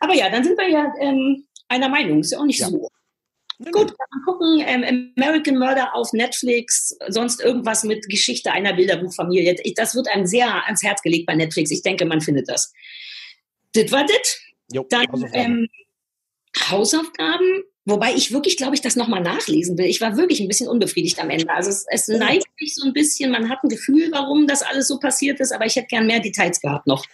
Aber ja, dann sind wir ja ähm, einer Meinung. Ist ja auch nicht ja. so Gut, kann man gucken. Ähm, American Murder auf Netflix, sonst irgendwas mit Geschichte einer Bilderbuchfamilie. Das wird einem sehr ans Herz gelegt bei Netflix. Ich denke, man findet das. Das war das. Dann Hausaufgaben. Ähm, Hausaufgaben, wobei ich wirklich, glaube ich, das nochmal nachlesen will. Ich war wirklich ein bisschen unbefriedigt am Ende. Also es, es neigt sich so ein bisschen, man hat ein Gefühl, warum das alles so passiert ist, aber ich hätte gern mehr Details gehabt noch.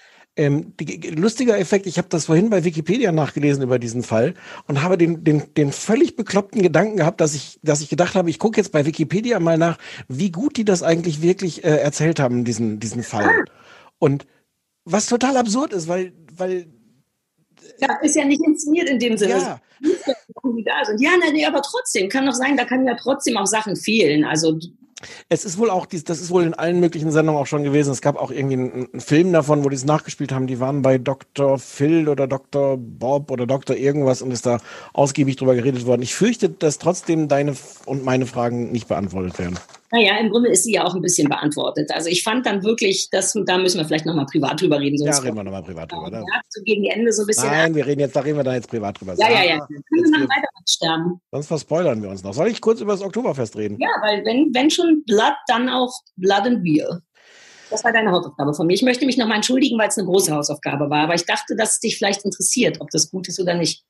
Ähm, lustiger Effekt, ich habe das vorhin bei Wikipedia nachgelesen über diesen Fall und habe den, den, den völlig bekloppten Gedanken gehabt, dass ich, dass ich gedacht habe, ich gucke jetzt bei Wikipedia mal nach, wie gut die das eigentlich wirklich äh, erzählt haben, diesen, diesen Fall. Und was total absurd ist, weil, weil ja, ist ja nicht inszeniert in dem Sinne. Ja. Ja, nee, aber trotzdem, kann doch sein, da kann ja trotzdem auch Sachen fehlen. Also es ist wohl auch, das ist wohl in allen möglichen Sendungen auch schon gewesen. Es gab auch irgendwie einen Film davon, wo die es nachgespielt haben. Die waren bei Dr. Phil oder Dr. Bob oder Dr. irgendwas und ist da ausgiebig drüber geredet worden. Ich fürchte, dass trotzdem deine und meine Fragen nicht beantwortet werden. Naja, im Grunde ist sie ja auch ein bisschen beantwortet. Also ich fand dann wirklich, dass, da müssen wir vielleicht nochmal privat drüber reden. ja, reden wir nochmal privat drüber. Ja, so gegen Ende so ein bisschen. Nein, wir reden jetzt, da reden wir da jetzt privat drüber. Ja, ja, ja. Können wir noch weiter sterben. Sonst verspoilern wir uns noch. Soll ich kurz über das Oktoberfest reden? Ja, weil wenn, wenn schon Blood, dann auch Blood and Beer. Das war deine Hausaufgabe von mir. Ich möchte mich nochmal entschuldigen, weil es eine große Hausaufgabe war. Aber ich dachte, dass es dich vielleicht interessiert, ob das gut ist oder nicht.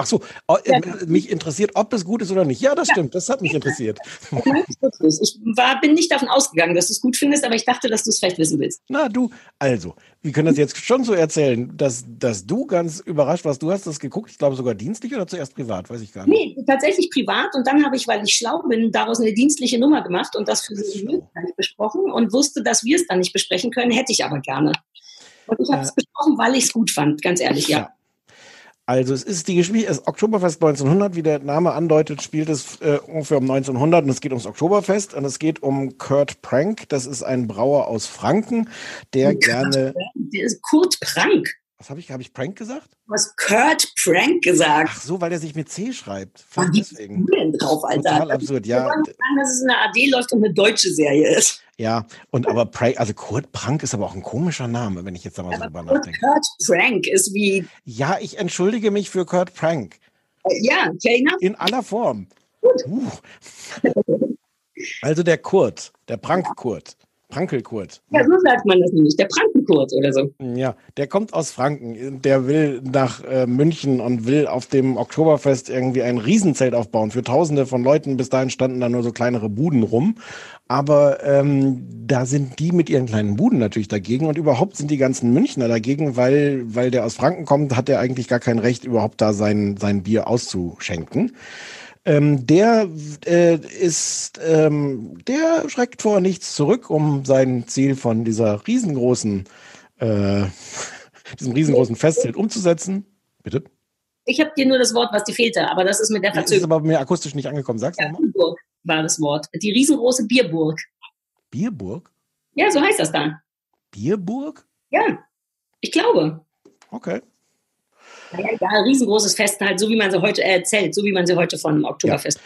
Ach so, oh, äh, mich interessiert, ob es gut ist oder nicht. Ja, das ja. stimmt, das hat mich interessiert. Ich war, bin nicht davon ausgegangen, dass du es gut findest, aber ich dachte, dass du es vielleicht wissen willst. Na du, also, wir können das jetzt schon so erzählen, dass, dass du ganz überrascht warst. Du hast das geguckt, ich glaube sogar dienstlich oder zuerst privat, weiß ich gar nicht. Nee, tatsächlich privat und dann habe ich, weil ich schlau bin, daraus eine dienstliche Nummer gemacht und das für sie nicht besprochen und wusste, dass wir es dann nicht besprechen können, hätte ich aber gerne. Und ich habe es äh, besprochen, weil ich es gut fand, ganz ehrlich, ja. ja. Also es ist die Geschichte, es Oktoberfest 1900, wie der Name andeutet, spielt es äh, ungefähr um 1900 und es geht ums Oktoberfest und es geht um Kurt Prank. Das ist ein Brauer aus Franken, der Kurt gerne. Der ist Kurt Prank. Was habe ich? Habe ich Prank gesagt? Du hast Kurt Prank gesagt. Ach so, weil der sich mit C schreibt. Ach, deswegen. Wie denn drauf, Alter? Total absurd, ja. Ich kann sagen, dass es in der AD läuft und eine deutsche Serie ist. Ja, und aber Prank, also Kurt Prank ist aber auch ein komischer Name, wenn ich jetzt da mal so drüber nachdenke. Kurt Prank ist wie. Ja, ich entschuldige mich für Kurt Prank. Äh, ja, okay, In aller Form. Gut. Uh. Also der Kurt, der Prank-Kurt. Prankelkurt. Ja, so sagt man das nämlich, der Prankenkurt oder so. Ja, der kommt aus Franken. Der will nach äh, München und will auf dem Oktoberfest irgendwie ein Riesenzelt aufbauen für Tausende von Leuten. Bis dahin standen da nur so kleinere Buden rum. Aber ähm, da sind die mit ihren kleinen Buden natürlich dagegen und überhaupt sind die ganzen Münchner dagegen, weil, weil der aus Franken kommt, hat er eigentlich gar kein Recht, überhaupt da sein, sein Bier auszuschenken. Ähm, der äh, ist, ähm, der schreckt vor nichts zurück, um sein Ziel von dieser riesengroßen, äh, diesem riesengroßen Festzelt umzusetzen. Bitte? Ich habe dir nur das Wort, was dir fehlte, aber das ist mit der Verzögerung. Das ist aber mir akustisch nicht angekommen. Sag's ja, nochmal. Bierburg war das Wort. Die riesengroße Bierburg. Bierburg? Ja, so heißt das da. Bierburg? Ja, ich glaube. Okay. Ja, ja, riesengroßes Fest, halt so wie man sie heute erzählt, so wie man sie heute von Oktoberfest. Ja.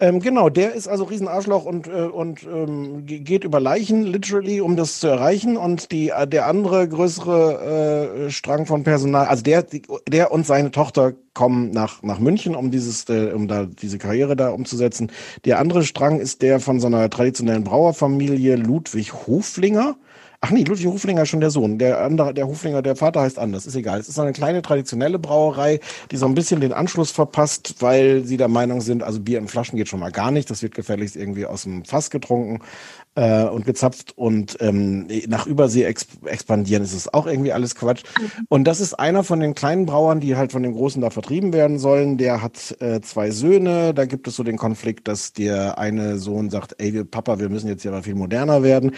Ähm, genau, der ist also Riesenarschloch und, äh, und ähm, geht über Leichen, literally, um das zu erreichen. Und die, äh, der andere größere äh, Strang von Personal, also der, der und seine Tochter kommen nach, nach München, um dieses, äh, um da diese Karriere da umzusetzen. Der andere Strang ist der von so einer traditionellen Brauerfamilie Ludwig Hoflinger Ach nee, Ludwig Hoflinger ist schon der Sohn. Der andere, der Hoflinger, der Vater heißt anders. Ist egal. Es ist eine kleine traditionelle Brauerei, die so ein bisschen den Anschluss verpasst, weil sie der Meinung sind, also Bier in Flaschen geht schon mal gar nicht. Das wird gefälligst irgendwie aus dem Fass getrunken. Äh, und gezapft und ähm, nach Übersee exp expandieren, ist es auch irgendwie alles Quatsch. Und das ist einer von den kleinen Brauern, die halt von den Großen da vertrieben werden sollen. Der hat äh, zwei Söhne. Da gibt es so den Konflikt, dass der eine Sohn sagt, ey, wir, Papa, wir müssen jetzt ja mal viel moderner werden.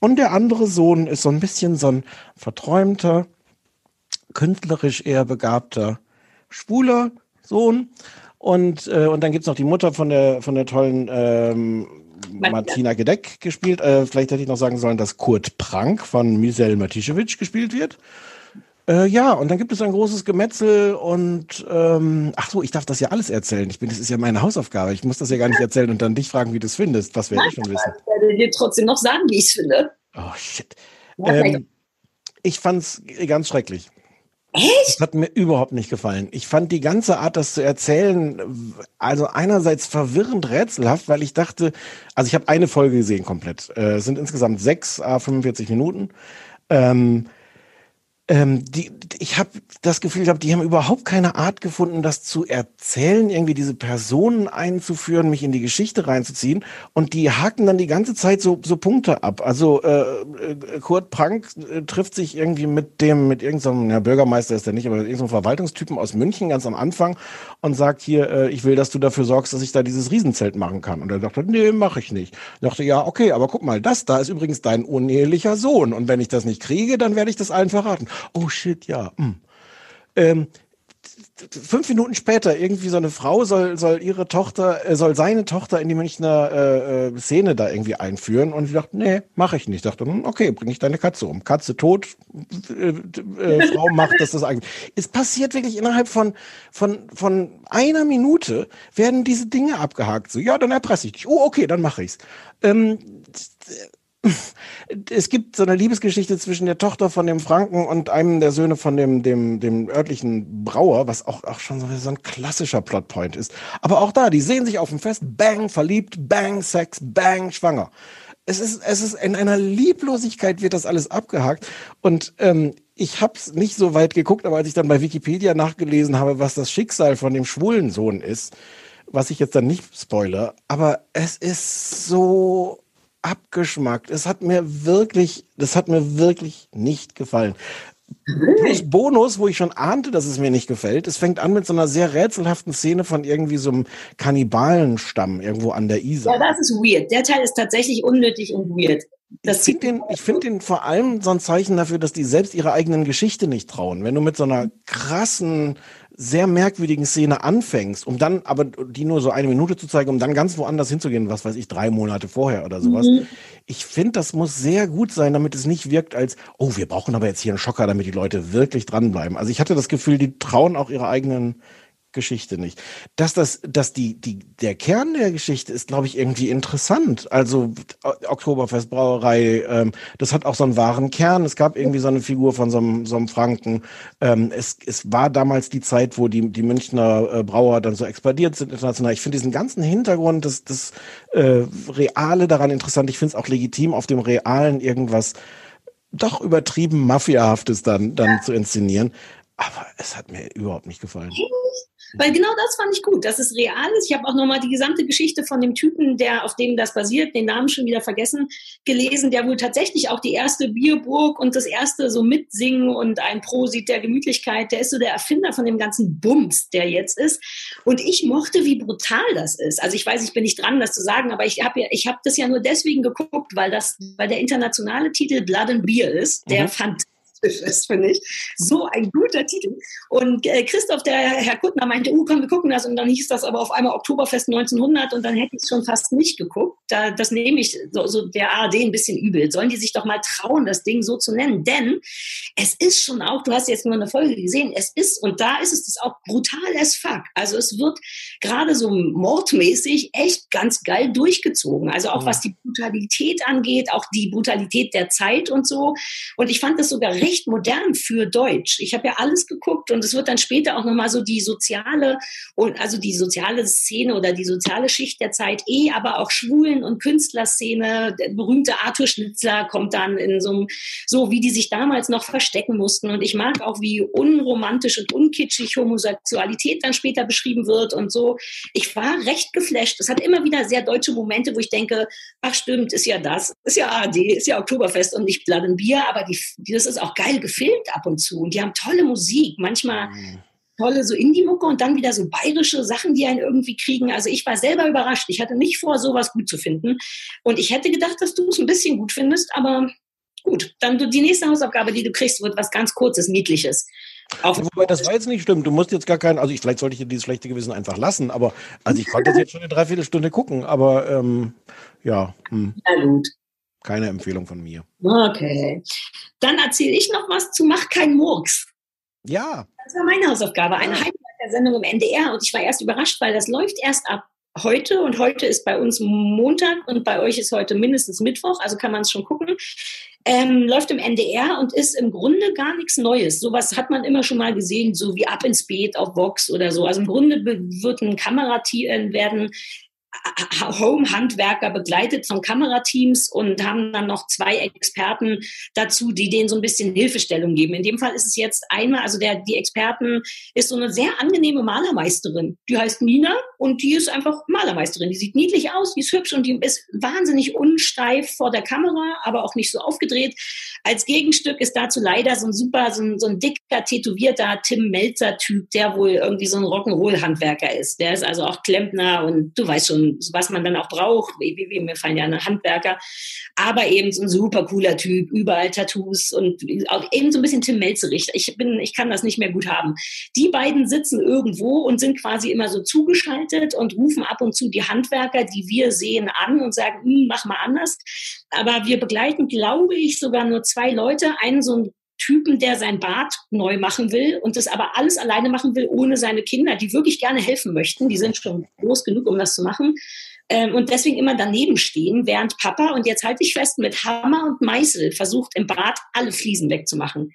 Und der andere Sohn ist so ein bisschen so ein verträumter, künstlerisch eher begabter, schwuler Sohn. Und, äh, und dann gibt's noch die Mutter von der, von der tollen ähm, Martina Gedeck gespielt. Äh, vielleicht hätte ich noch sagen sollen, dass Kurt Prank von Misel Matischewitsch gespielt wird. Äh, ja, und dann gibt es ein großes Gemetzel und ähm, ach so, ich darf das ja alles erzählen. Ich bin, das ist ja meine Hausaufgabe. Ich muss das ja gar nicht erzählen und dann dich fragen, wie du es findest. Was werde ich schon wissen? Ich werde dir trotzdem noch sagen, wie ich es finde. Oh shit. Ja, Ähm, ich fand's ganz schrecklich. Echt? Das hat mir überhaupt nicht gefallen. Ich fand die ganze Art, das zu erzählen, also einerseits verwirrend rätselhaft, weil ich dachte, also ich habe eine Folge gesehen komplett. Äh, es sind insgesamt sechs, äh, 45 Minuten. Ähm, ähm, die, ich habe das Gefühl gehabt, die haben überhaupt keine Art gefunden, das zu erzählen, irgendwie diese Personen einzuführen, mich in die Geschichte reinzuziehen. Und die haken dann die ganze Zeit so, so Punkte ab. Also äh, äh, Kurt Prank äh, trifft sich irgendwie mit dem, mit irgendeinem, ja, Bürgermeister ist der nicht, aber mit irgendeinem Verwaltungstypen aus München ganz am Anfang und sagt hier, äh, ich will, dass du dafür sorgst, dass ich da dieses Riesenzelt machen kann. Und er dachte, nee, mache ich nicht. Ich dachte, ja, okay, aber guck mal, das da ist übrigens dein unehelicher Sohn. Und wenn ich das nicht kriege, dann werde ich das allen verraten. Oh shit, ja. hm. Ähm, fünf Minuten später irgendwie so eine Frau soll soll ihre Tochter äh, soll seine Tochter in die Münchner äh, äh, Szene da irgendwie einführen und ich dachte nee mache ich nicht. Ich dachte hm, okay bringe ich deine Katze um. Katze tot äh, äh, Frau macht das das eigentlich. Es passiert wirklich innerhalb von von von einer Minute werden diese Dinge abgehakt. So ja dann erpresse ich dich. Oh okay dann mache ich's. Ähm, es gibt so eine Liebesgeschichte zwischen der Tochter von dem Franken und einem der Söhne von dem, dem, dem örtlichen Brauer, was auch, auch schon so, ein klassischer Plotpoint ist. Aber auch da, die sehen sich auf dem Fest, bang, verliebt, bang, Sex, bang, schwanger. Es ist, es ist in einer Lieblosigkeit wird das alles abgehakt. Und ähm, ich habe es nicht so weit geguckt, aber als ich dann bei Wikipedia nachgelesen habe, was das Schicksal von dem schwulen Sohn ist, was ich jetzt dann nicht spoiler, aber es ist so abgeschmackt. Es hat mir wirklich, das hat mir wirklich nicht gefallen. Plus Bonus, wo ich schon ahnte, dass es mir nicht gefällt. Es fängt an mit so einer sehr rätselhaften Szene von irgendwie so einem Kannibalenstamm irgendwo an der Isar. Ja, das ist weird. Der Teil ist tatsächlich unnötig und weird. Das ich finde den, find den vor allem so ein Zeichen dafür, dass die selbst ihrer eigenen Geschichte nicht trauen. Wenn du mit so einer krassen, sehr merkwürdigen Szene anfängst, um dann aber die nur so eine Minute zu zeigen, um dann ganz woanders hinzugehen, was weiß ich, drei Monate vorher oder sowas. Mhm. Ich finde, das muss sehr gut sein, damit es nicht wirkt als, oh, wir brauchen aber jetzt hier einen Schocker, damit die Leute wirklich dranbleiben. Also ich hatte das Gefühl, die trauen auch ihrer eigenen Geschichte nicht. Dass das, dass die, die, der Kern der Geschichte ist, glaube ich, irgendwie interessant. Also Oktoberfestbrauerei, ähm, das hat auch so einen wahren Kern. Es gab irgendwie so eine Figur von so einem, so einem Franken. Ähm, es, es war damals die Zeit, wo die, die Münchner äh, Brauer dann so expandiert sind international. Ich finde diesen ganzen Hintergrund, das, das äh, Reale daran interessant. Ich finde es auch legitim, auf dem Realen irgendwas doch übertrieben Mafiahaftes dann, dann zu inszenieren. Aber es hat mir überhaupt nicht gefallen. Weil genau das fand ich gut, dass es real ist. Ich habe auch nochmal die gesamte Geschichte von dem Typen, der auf dem das basiert, den Namen schon wieder vergessen, gelesen, der wohl tatsächlich auch die erste Bierburg und das erste so mitsingen und ein Prosit der Gemütlichkeit, der ist so der Erfinder von dem ganzen Bums, der jetzt ist. Und ich mochte, wie brutal das ist. Also ich weiß, ich bin nicht dran, das zu sagen, aber ich habe ja, ich habe das ja nur deswegen geguckt, weil das, weil der internationale Titel Blood and Beer ist, der Mhm. Fantastisch ist, finde ich. So ein guter Titel. Und äh, Christoph, der Herr Kuttner, meinte, uh, komm, wir gucken das. Und dann hieß das aber auf einmal Oktoberfest 1900 und dann hätte ich es schon fast nicht geguckt. Da, das nehme ich so, so der ARD ein bisschen übel. Sollen die sich doch mal trauen, das Ding so zu nennen? Denn es ist schon auch, du hast jetzt nur eine Folge gesehen, es ist, und da ist es das auch brutal as fuck. Also es wird gerade so mordmäßig echt ganz geil durchgezogen. Also auch Mhm. was die Brutalität angeht, auch die Brutalität der Zeit und so. Und ich fand das sogar echt modern für Deutsch. Ich habe ja alles geguckt und es wird dann später auch nochmal so die soziale und also die soziale Szene oder die soziale Schicht der Zeit eh, aber auch Schwulen- und Künstlerszene. Der berühmte Arthur Schnitzler kommt dann in so einem, so wie die sich damals noch verstecken mussten. Und ich mag auch, wie unromantisch und unkitschig Homosexualität dann später beschrieben wird und so. Ich war recht geflasht. Es hat immer wieder sehr deutsche Momente, wo ich denke, ach stimmt, ist ja das, ist ja ARD, ist ja Oktoberfest und nicht Blood and Bier, aber die, das ist auch geil gefilmt ab und zu. Und die haben tolle Musik, manchmal Mhm. tolle so Indie-Mucke und dann wieder so bayerische Sachen, die einen irgendwie kriegen. Also ich war selber überrascht. Ich hatte nicht vor, sowas gut zu finden. Und ich hätte gedacht, dass du es ein bisschen gut findest, aber gut. Dann du, die nächste Hausaufgabe, die du kriegst, wird was ganz Kurzes, Niedliches. Ja, Wobei das war jetzt nicht stimmt. Du musst jetzt gar keinen, also ich, vielleicht sollte ich dir dieses schlechte Gewissen einfach lassen, aber also ich konnte das jetzt schon eine Dreiviertelstunde gucken, aber ähm, ja, hm, na gut. Keine Empfehlung von mir. Okay. Dann erzähle ich noch was zu Mach kein Murks. Ja, Das war meine Hausaufgabe. Eine Highlight der Sendung im NDR und ich war erst überrascht, weil das läuft erst ab heute und heute ist bei uns Montag und bei euch ist heute mindestens Mittwoch, also kann man es schon gucken. Ähm, läuft im NDR und ist im Grunde gar nichts Neues. Sowas hat man immer schon mal gesehen, so wie Ab ins Beet auf Vox oder so. Also im Grunde wird ein Kamerateam, werden Home-Handwerker begleitet von Kamerateams und haben dann noch zwei Experten dazu, die denen so ein bisschen Hilfestellung geben. In dem Fall ist es jetzt einmal, also der, die Experten ist so eine sehr angenehme Malermeisterin. Die heißt Nina und die ist einfach Malermeisterin. Die sieht niedlich aus, die ist hübsch und die ist wahnsinnig unsteif vor der Kamera, aber auch nicht so aufgedreht. Als Gegenstück ist dazu leider so ein super, so ein, so ein dicker, tätowierter Tim Melzer-Typ, der wohl irgendwie so ein Rock'n'Roll-Handwerker ist. Der ist also auch Klempner und du weißt schon, was man dann auch braucht. Mir fallen ja Handwerker. Aber eben so ein super cooler Typ, überall Tattoos und auch eben so ein bisschen Tim Melzerich. Ich bin, ich kann das nicht mehr gut haben. Die beiden sitzen irgendwo und sind quasi immer so zugeschaltet und rufen ab und zu die Handwerker, die wir sehen, an und sagen, hm, mach mal anders. Aber wir begleiten, glaube ich, sogar nur zwei Leute. Einen so ein Typen, der sein Bad neu machen will und das aber alles alleine machen will, ohne seine Kinder, die wirklich gerne helfen möchten. Die sind schon groß genug, um das zu machen. Ähm, und deswegen immer daneben stehen, während Papa, und jetzt halte ich fest, mit Hammer und Meißel versucht im Bad alle Fliesen wegzumachen.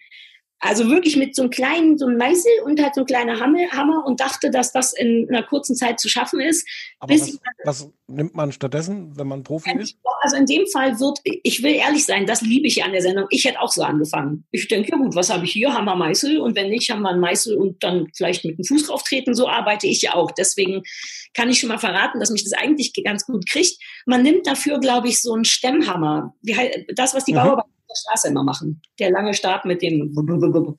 Also wirklich mit so einem kleinen, so einem Meißel und halt so ein kleiner Hammer, Hammer und dachte, dass das in einer kurzen Zeit zu schaffen ist. aber was, was nimmt man stattdessen, wenn man Profi ist? also in dem Fall wird, ich will ehrlich sein, das liebe ich ja an der Sendung. Ich hätte auch so angefangen. Ich denke, ja gut, was habe ich hier? Hammer, Meißel. Und wenn nicht, haben wir einen Meißel und dann vielleicht mit dem Fuß drauf treten. So arbeite ich ja auch. Deswegen kann ich schon mal verraten, dass mich das eigentlich ganz gut kriegt. Man nimmt dafür, glaube ich, so einen Stemmhammer. Das, was die Mhm. Bauarbeiter Straße immer machen. Der lange Stab mit dem.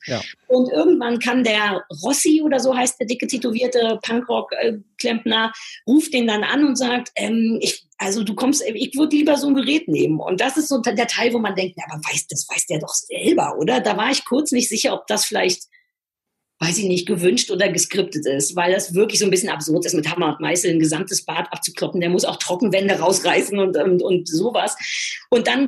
Ja. Und irgendwann kann der Rossi oder so heißt der dicke tätowierte Punkrock-Klempner, ruft den dann an und sagt, ähm, ich, also du kommst, ich würde lieber so ein Gerät nehmen. Und das ist so der Teil, wo man denkt, na, aber weiß, das weiß der doch selber, oder? Da war ich kurz nicht sicher, ob das vielleicht weiß ich nicht, gewünscht oder geskriptet ist, weil das wirklich so ein bisschen absurd ist, mit Hammer und Meißel ein gesamtes Bad abzukloppen. Der muss auch Trockenwände rausreißen und, und, und sowas. Und dann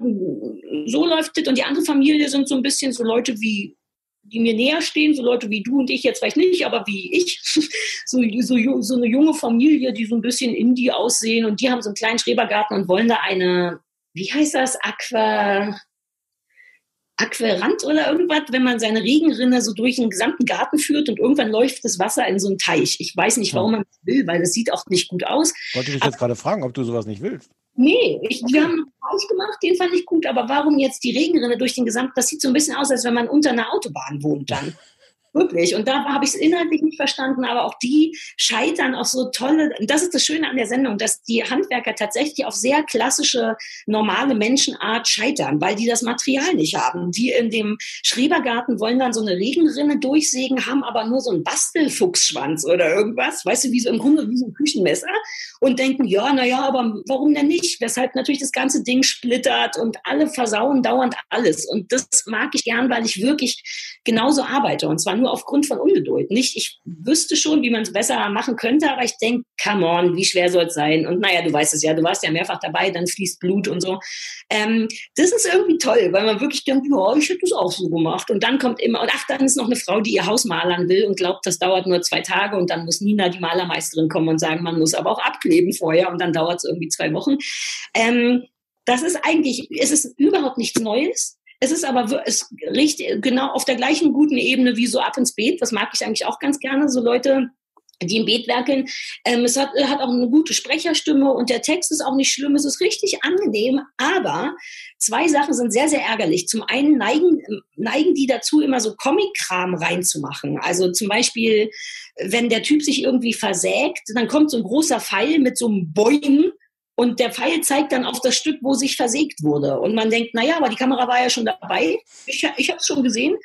so läuft es. Und die andere Familie sind so ein bisschen so Leute wie die mir näher stehen, so Leute wie du und ich jetzt vielleicht nicht, aber wie ich, so, so, so eine junge Familie, die so ein bisschen Indie aussehen und die haben so einen kleinen Schrebergarten und wollen da eine, wie heißt das, Aqua, Aquarant oder irgendwas, wenn man seine Regenrinne so durch den gesamten Garten führt und irgendwann läuft das Wasser in so einen Teich. Ich weiß nicht, warum man das will, weil das sieht auch nicht gut aus. Wollte ich dich jetzt gerade fragen, ob du sowas nicht willst. Nee, ich, wir haben einen Teich gemacht, den fand ich gut, aber warum jetzt die Regenrinne durch den gesamten, das sieht so ein bisschen aus, als wenn man unter einer Autobahn wohnt dann. Wirklich. Und da habe ich es inhaltlich nicht verstanden, aber auch die scheitern auf so tolle, das ist das Schöne an der Sendung, dass die Handwerker tatsächlich auf sehr klassische, normale Menschenart scheitern, weil die das Material nicht haben. Die in dem Schrebergarten wollen dann so eine Regenrinne durchsägen, haben aber nur so einen Bastelfuchsschwanz oder irgendwas, weißt du, wie so im Grunde wie so ein Küchenmesser und denken, ja, naja, aber warum denn nicht? Weshalb natürlich das ganze Ding splittert und alle versauen dauernd alles. Und das mag ich gern, weil ich wirklich genauso arbeite. Und zwar nur aufgrund von Ungeduld. Nicht, ich wüsste schon, wie man es besser machen könnte, aber ich denke, come on, wie schwer soll es sein? Und naja, du weißt es ja, du warst ja mehrfach dabei, dann fließt Blut und so. Ähm, das ist irgendwie toll, weil man wirklich denkt, ja, ich hätte es auch so gemacht. Und dann kommt immer, und ach, dann ist noch eine Frau, die ihr Haus malern will und glaubt, das dauert nur zwei Tage und dann muss Nina, die Malermeisterin, kommen und sagen, man muss aber auch abkleben vorher und dann dauert es irgendwie zwei Wochen. Ähm, das ist eigentlich, es ist überhaupt nichts Neues. Es ist aber es richtig, genau auf der gleichen guten Ebene wie so ab ins Beet. Das mag ich eigentlich auch ganz gerne. So Leute, die im Beet werkeln. Ähm, es hat, hat auch eine gute Sprecherstimme und der Text ist auch nicht schlimm. Es ist richtig angenehm, aber zwei Sachen sind sehr, sehr ärgerlich. Zum einen neigen, neigen die dazu, immer so Comic-Kram reinzumachen. Also zum Beispiel, wenn der Typ sich irgendwie versägt, dann kommt so ein großer Pfeil mit so einem Boing und der Pfeil zeigt dann auf das Stück, wo sich versägt wurde. Und man denkt, naja, aber die Kamera war ja schon dabei. Ich, ich habe es schon gesehen.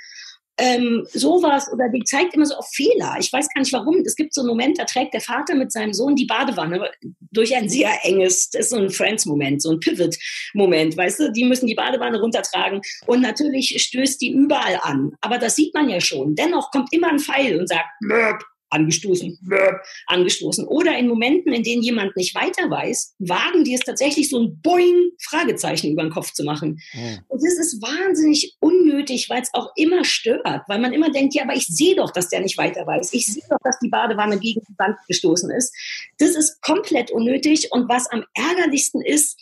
Ähm, sowas oder die zeigt immer so auf Fehler. Ich weiß gar nicht warum. Es gibt so einen Moment, da trägt der Vater mit seinem Sohn die Badewanne durch ein sehr enges, das ist so ein Friends-Moment, so ein Pivot-Moment, weißt du? Die müssen die Badewanne runtertragen und natürlich stößt die überall an. Aber das sieht man ja schon. Dennoch kommt immer ein Pfeil und sagt, Möp, angestoßen, angestoßen. Oder in Momenten, in denen jemand nicht weiter weiß, wagen die es tatsächlich so ein Boing Fragezeichen über den Kopf zu machen. Hm. Und das ist wahnsinnig unnötig, weil es auch immer stört, weil man immer denkt, ja, aber ich sehe doch, dass der nicht weiter weiß. Ich sehe doch, dass die Badewanne gegen die Wand gestoßen ist. Das ist komplett unnötig. Und was am ärgerlichsten ist,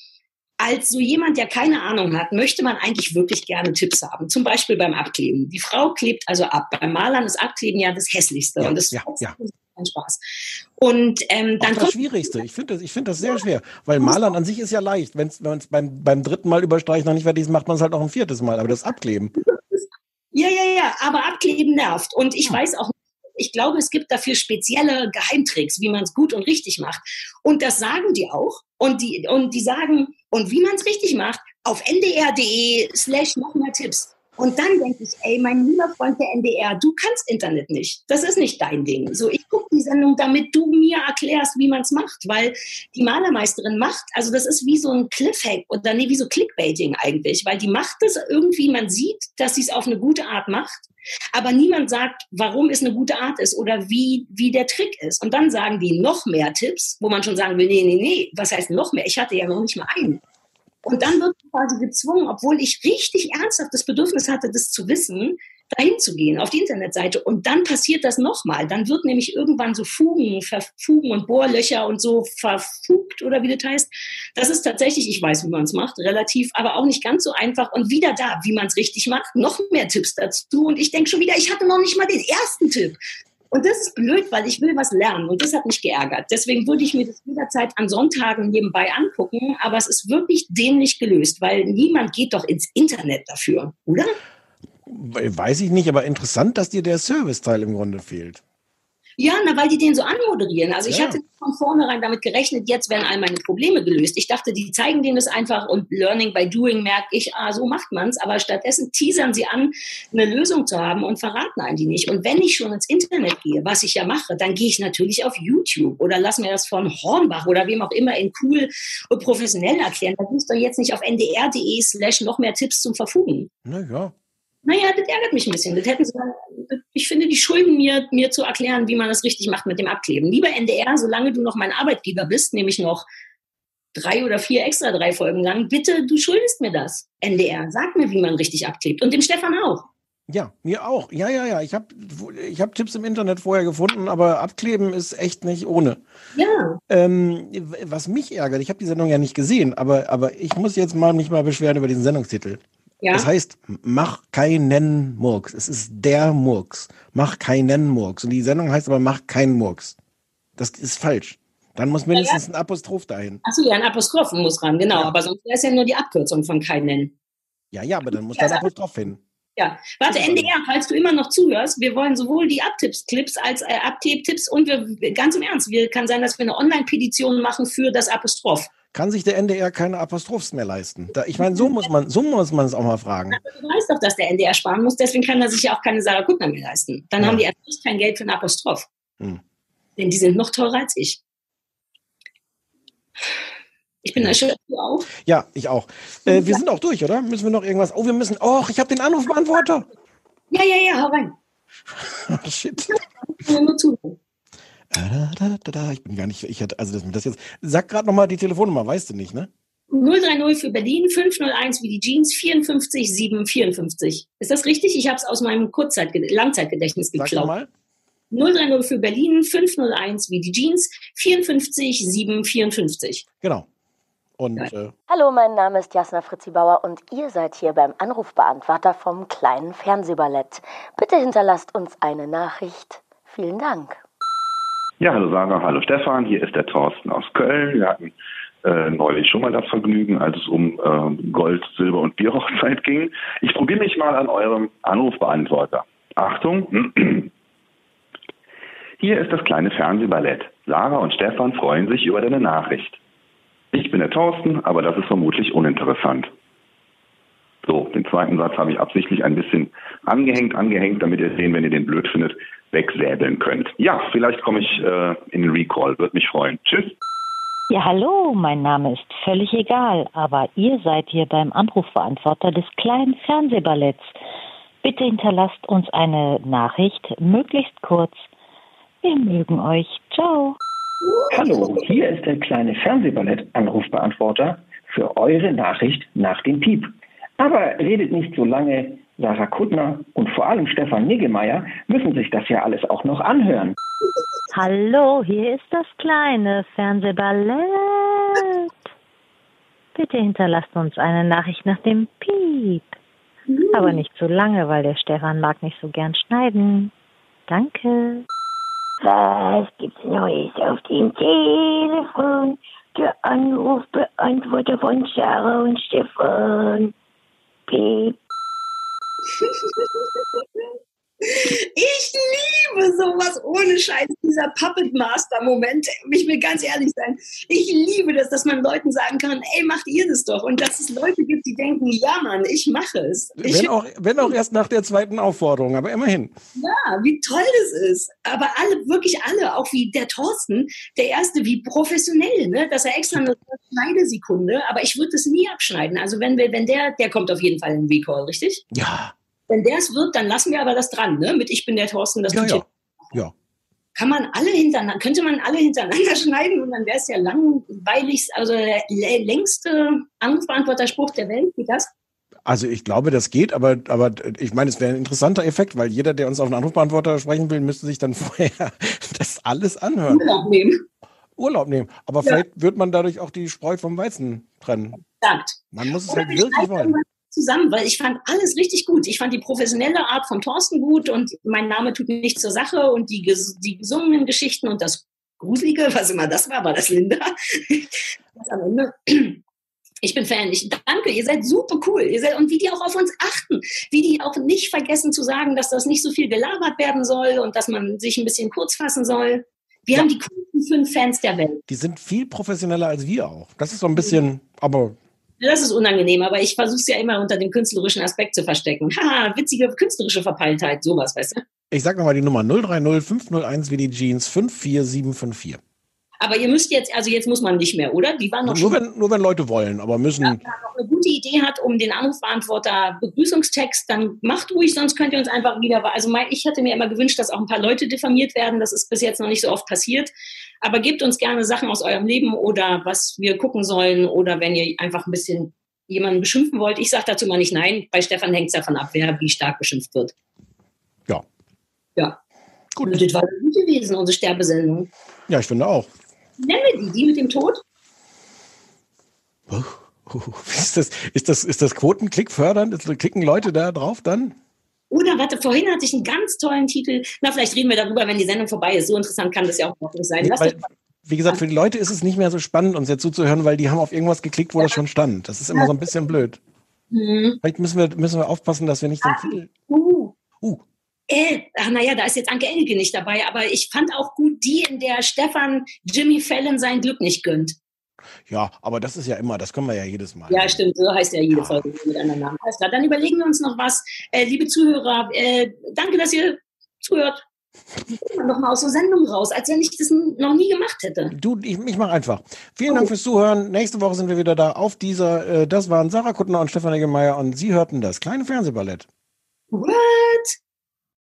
als so jemand, der keine Ahnung hat, möchte man eigentlich wirklich gerne Tipps haben. Zum Beispiel beim Abkleben. Die Frau klebt also ab. Beim Malern ist Abkleben ja das Hässlichste. Ja, und das ja, ja. kein Spaß. Und ähm, Auch dann das kommt Schwierigste. Ich finde das, ich finde das sehr schwer. Weil Malern an sich ist ja leicht. Wenn's, wenn man es beim, beim dritten Mal überstreichen noch nicht fertig ist, macht man es halt auch ein viertes Mal. Aber das Abkleben. Ja, ja, ja, aber abkleben nervt. Und ich weiß auch, ich glaube, es gibt dafür spezielle Geheimtricks, wie man es gut und richtig macht. Und das sagen die auch. Und die, und die sagen, und wie man es richtig macht, auf ndr.de slash noch mehr Tipps. Und dann denke ich, ey, mein lieber Freund der NDR, du kannst Internet nicht. Das ist nicht dein Ding. So, ich gucke die Sendung, damit du mir erklärst, wie man es macht, weil die Malermeisterin macht, also das ist wie so ein Cliffhack oder nee, wie so Clickbaiting eigentlich, weil die macht es irgendwie, man sieht, dass sie es auf eine gute Art macht, aber niemand sagt, warum es eine gute Art ist oder wie, wie der Trick ist. Und dann sagen die noch mehr Tipps, wo man schon sagen will, nee, nee, nee, was heißt noch mehr? Ich hatte ja noch nicht mal einen. Und dann wird quasi gezwungen, obwohl ich richtig ernsthaft das Bedürfnis hatte, das zu wissen, dahin zu gehen auf die Internetseite. Und dann passiert das nochmal. Dann wird nämlich irgendwann so Fugen, Verfugen und Bohrlöcher und so verfugt oder wie das heißt. Das ist tatsächlich, ich weiß, wie man es macht, relativ, aber auch nicht ganz so einfach. Und wieder da, wie man es richtig macht, noch mehr Tipps dazu. Und ich denke schon wieder, ich hatte noch nicht mal den ersten Tipp. Und das ist blöd, weil ich will was lernen und das hat mich geärgert. Deswegen würde ich mir das jederzeit an Sonntagen nebenbei angucken, aber es ist wirklich dämlich gelöst, weil niemand geht doch ins Internet dafür, oder? Weiß ich nicht, aber interessant, dass dir der Serviceteil im Grunde fehlt. Ja, na, weil die den so anmoderieren. Also ich Ja. hatte von vornherein damit gerechnet, jetzt werden all meine Probleme gelöst. Ich dachte, die zeigen denen das einfach und Learning by Doing merke ich, ah, so macht man's. Aber stattdessen teasern sie an, eine Lösung zu haben und verraten einen die nicht. Und wenn ich schon ins Internet gehe, was ich ja mache, dann gehe ich natürlich auf YouTube oder lass mir das von Hornbach oder wem auch immer in cool und professionell erklären. Da gehst du jetzt nicht auf ndr.de slash noch mehr Tipps zum Verfugen. Naja. Naja, das ärgert mich ein bisschen. Das hätten sie, ich finde, die schulden mir, mir zu erklären, wie man das richtig macht mit dem Abkleben. Lieber NDR, solange du noch mein Arbeitgeber bist, nämlich noch drei oder vier extra drei Folgen lang, bitte, du schuldest mir das. NDR, sag mir, wie man richtig abklebt. Und dem Stefan auch. Ja, mir auch. Ja, ja, ja. Ich habe ich hab Tipps im Internet vorher gefunden, aber abkleben ist echt nicht ohne. Ja. Ähm, was mich ärgert, ich habe die Sendung ja nicht gesehen, aber, aber ich muss jetzt mal mich mal beschweren über diesen Sendungstitel. Ja. Das heißt, mach keinen Murks. Es ist der Murks. Mach keinen Murks. Und die Sendung heißt aber, mach keinen Murks. Das ist falsch. Dann muss mindestens ein Apostroph dahin. Achso, ja, ein Apostroph muss ran, genau. Aber sonst wäre es ja nur die Abkürzung von kein nennen. Ja, ja, aber dann muss da ein Apostroph hin. Ja, warte, NDR, falls du immer noch zuhörst, wir wollen sowohl die Abtipps-Clips als äh, Abklebtipps und wir, ganz im Ernst, wir, kann sein, dass wir eine Online-Petition machen für das Apostroph. Kann sich der NDR keine Apostrophs mehr leisten? Da, ich meine, so muss man, so muss man es auch mal fragen. Du weißt doch, dass der NDR sparen muss, deswegen kann er sich ja auch keine Sarah Kuttner mehr leisten. Dann Ja. haben die erst recht kein Geld für einen Apostroph. Hm. Denn die sind noch teurer als ich. Ich bin erschöpft, du auch. Ja, ich auch. Äh, wir sind auch durch, oder? Müssen wir noch irgendwas? Oh, wir müssen. Oh, ich habe den Anrufbeantworter. Ja, ja, ja, hau rein. Shit. Ich will nur zuhören. Da, da, da, da. Ich bin gar nicht. Ich hatte, also das, das jetzt. Sag gerade nochmal die Telefonnummer, weißt du nicht, ne? 030 für Berlin, 501 wie die Jeans, 54 754. Ist das richtig? Ich habe es aus meinem Kurzzeit Langzeitgedächtnis Sag geklaut. mal. 030 für Berlin, 501 wie die Jeans, 54 754. Genau. Und äh, Hallo, mein Name ist Jasna Fritzi Bauer und ihr seid hier beim Anrufbeantworter vom kleinen Fernsehballett. Bitte hinterlasst uns eine Nachricht. Vielen Dank. Ja, hallo Sarah, hallo Stefan, hier ist der Thorsten aus Köln. Wir hatten äh, neulich schon mal das Vergnügen, als es um äh, Gold, Silber und Bierhochzeit ging. Ich probiere mich mal an eurem Anrufbeantworter. Achtung! Hier ist das kleine Fernsehballett. Sarah und Stefan freuen sich über deine Nachricht. Ich bin der Thorsten, aber das ist vermutlich uninteressant. So, den zweiten Satz habe ich absichtlich ein bisschen angehängt, angehängt, damit ihr den, wenn ihr den blöd findet, wegsäbeln könnt. Ja, vielleicht komme ich äh, in den Recall, würde mich freuen. Tschüss. Ja, hallo, mein Name ist völlig egal, aber ihr seid hier beim Anrufbeantworter des kleinen Fernsehballetts. Bitte hinterlasst uns eine Nachricht, möglichst kurz. Wir mögen euch. Ciao. Hallo, hier ist der kleine Fernsehballett-Anrufbeantworter für eure Nachricht nach dem Piep. Aber redet nicht so lange, Sarah Kuttner und vor allem Stefan Niggemeier müssen sich das ja alles auch noch anhören. Hallo, hier ist das kleine Fernsehballett. Bitte hinterlasst uns eine Nachricht nach dem Piep. Aber nicht so lange, weil der Stefan mag nicht so gern schneiden. Danke. Was gibt's Neues auf dem Telefon? Der Anrufbeantworter von Sarah und Stefan. Piep. Ich liebe sowas ohne Scheiß, dieser Puppet Master Moment. Ich will ganz ehrlich sein. Ich liebe das, dass man Leuten sagen kann, ey, macht ihr das doch. Und dass es Leute gibt, die denken, ja Mann, ich mache es. Ich wenn, auch, wenn auch erst nach der zweiten Aufforderung, aber immerhin. Ja, wie toll das ist. Aber alle, wirklich alle, auch wie der Thorsten, der Erste, wie professionell, ne? dass er extra eine Schneidesekunde, aber ich würde das nie abschneiden. Also wenn wir, wenn der, der kommt auf jeden Fall in den Recall, richtig? Ja. Wenn der es wird, dann lassen wir aber das dran, ne? Mit Ich bin der Thorsten, das Ja, ja. Ja. Kann man alle hintereinander, könnte man alle hintereinander schneiden und dann wäre es ja langweilig, also der lä- längste Anrufbeantworterspruch der Welt, wie das? Also ich glaube, das geht, aber, aber ich meine, es wäre ein interessanter Effekt, weil jeder, der uns auf einen Anrufbeantworter sprechen will, müsste sich dann vorher das alles anhören. Urlaub nehmen. Urlaub nehmen. Aber Ja. vielleicht wird man dadurch auch die Spreu vom Weizen trennen. Sagt. Man muss es Oder halt wir wirklich wollen. irgendwas Zusammen, weil ich fand alles richtig gut. Ich fand die professionelle Art von Thorsten gut und mein Name tut nichts zur Sache und die, ges die gesungenen Geschichten und das Gruselige, was immer das war, war das Linda. Das am Ende. Ich bin Fan. Ich danke. Ihr seid super cool. Ihr seid, und wie die auch auf uns achten. Wie die auch nicht vergessen zu sagen, dass das nicht so viel gelabert werden soll und dass man sich ein bisschen kurz fassen soll. Wir haben die coolsten fünf Fans der Welt. Die sind viel professioneller als wir auch. Das ist so ein bisschen, aber Das ist unangenehm, aber ich versuche es ja immer unter dem künstlerischen Aspekt zu verstecken. Haha, witzige künstlerische Verpeiltheit, sowas, weißt du? ich sag nochmal die Nummer 030 501 wie die Jeans 54754. Aber ihr müsst jetzt, also jetzt muss man nicht mehr, oder? Die waren noch Nur wenn, nur wenn Leute wollen, aber müssen. noch eine gute Idee hat, um den Anrufbeantworter Begrüßungstext, dann macht ruhig, sonst könnt ihr uns einfach wieder. Also mein, ich hatte mir immer gewünscht, dass auch ein paar Leute diffamiert werden. Das ist bis jetzt noch nicht so oft passiert. Aber gebt uns gerne Sachen aus eurem Leben oder was wir gucken sollen oder wenn ihr einfach ein bisschen jemanden beschimpfen wollt. Ich sage dazu mal nicht nein. Bei Stefan hängt es davon ab, wer wie stark beschimpft wird. Ja. Ja. Gut. Und das war gut gewesen, unsere Sterbesendung. Ja, ich finde auch. Nennen wir die, die mit dem Tod? Oh, Ist das, ist das, ist das Quotenklick fördernd? Klicken Leute da drauf dann? Oder warte, vorhin hatte ich einen ganz tollen Titel. Na, vielleicht reden wir darüber, wenn die Sendung vorbei ist. So interessant kann das ja auch noch nicht sein. Nee, weil, wie gesagt, für die Leute ist es nicht mehr so spannend, uns jetzt zuzuhören, weil die haben auf irgendwas geklickt, wo das schon stand. Das ist immer so ein bisschen blöd. Hm. Vielleicht müssen wir, müssen wir aufpassen, dass wir nicht den Titel. Uh. Uh. Äh, ach, naja, da ist jetzt Anke Engelke nicht dabei, aber ich fand auch gut die, in der Stefan Jimmy Fallon sein Glück nicht gönnt. Ja, aber das ist ja immer, das können wir ja jedes Mal. Ja, stimmt, so heißt ja jede Folge mit anderen Namen. Alles klar, dann überlegen wir uns noch was. Äh, liebe Zuhörer, äh, danke, dass ihr zuhört. Noch mal aus der Sendung raus, als wenn ich das noch nie gemacht hätte. Du, ich, ich mache einfach. Vielen Dank fürs Zuhören. Nächste Woche sind wir wieder da auf dieser. Äh, das waren Sarah Kuttner und Stefan Eggemeier und Sie hörten das kleine Fernsehballett. What?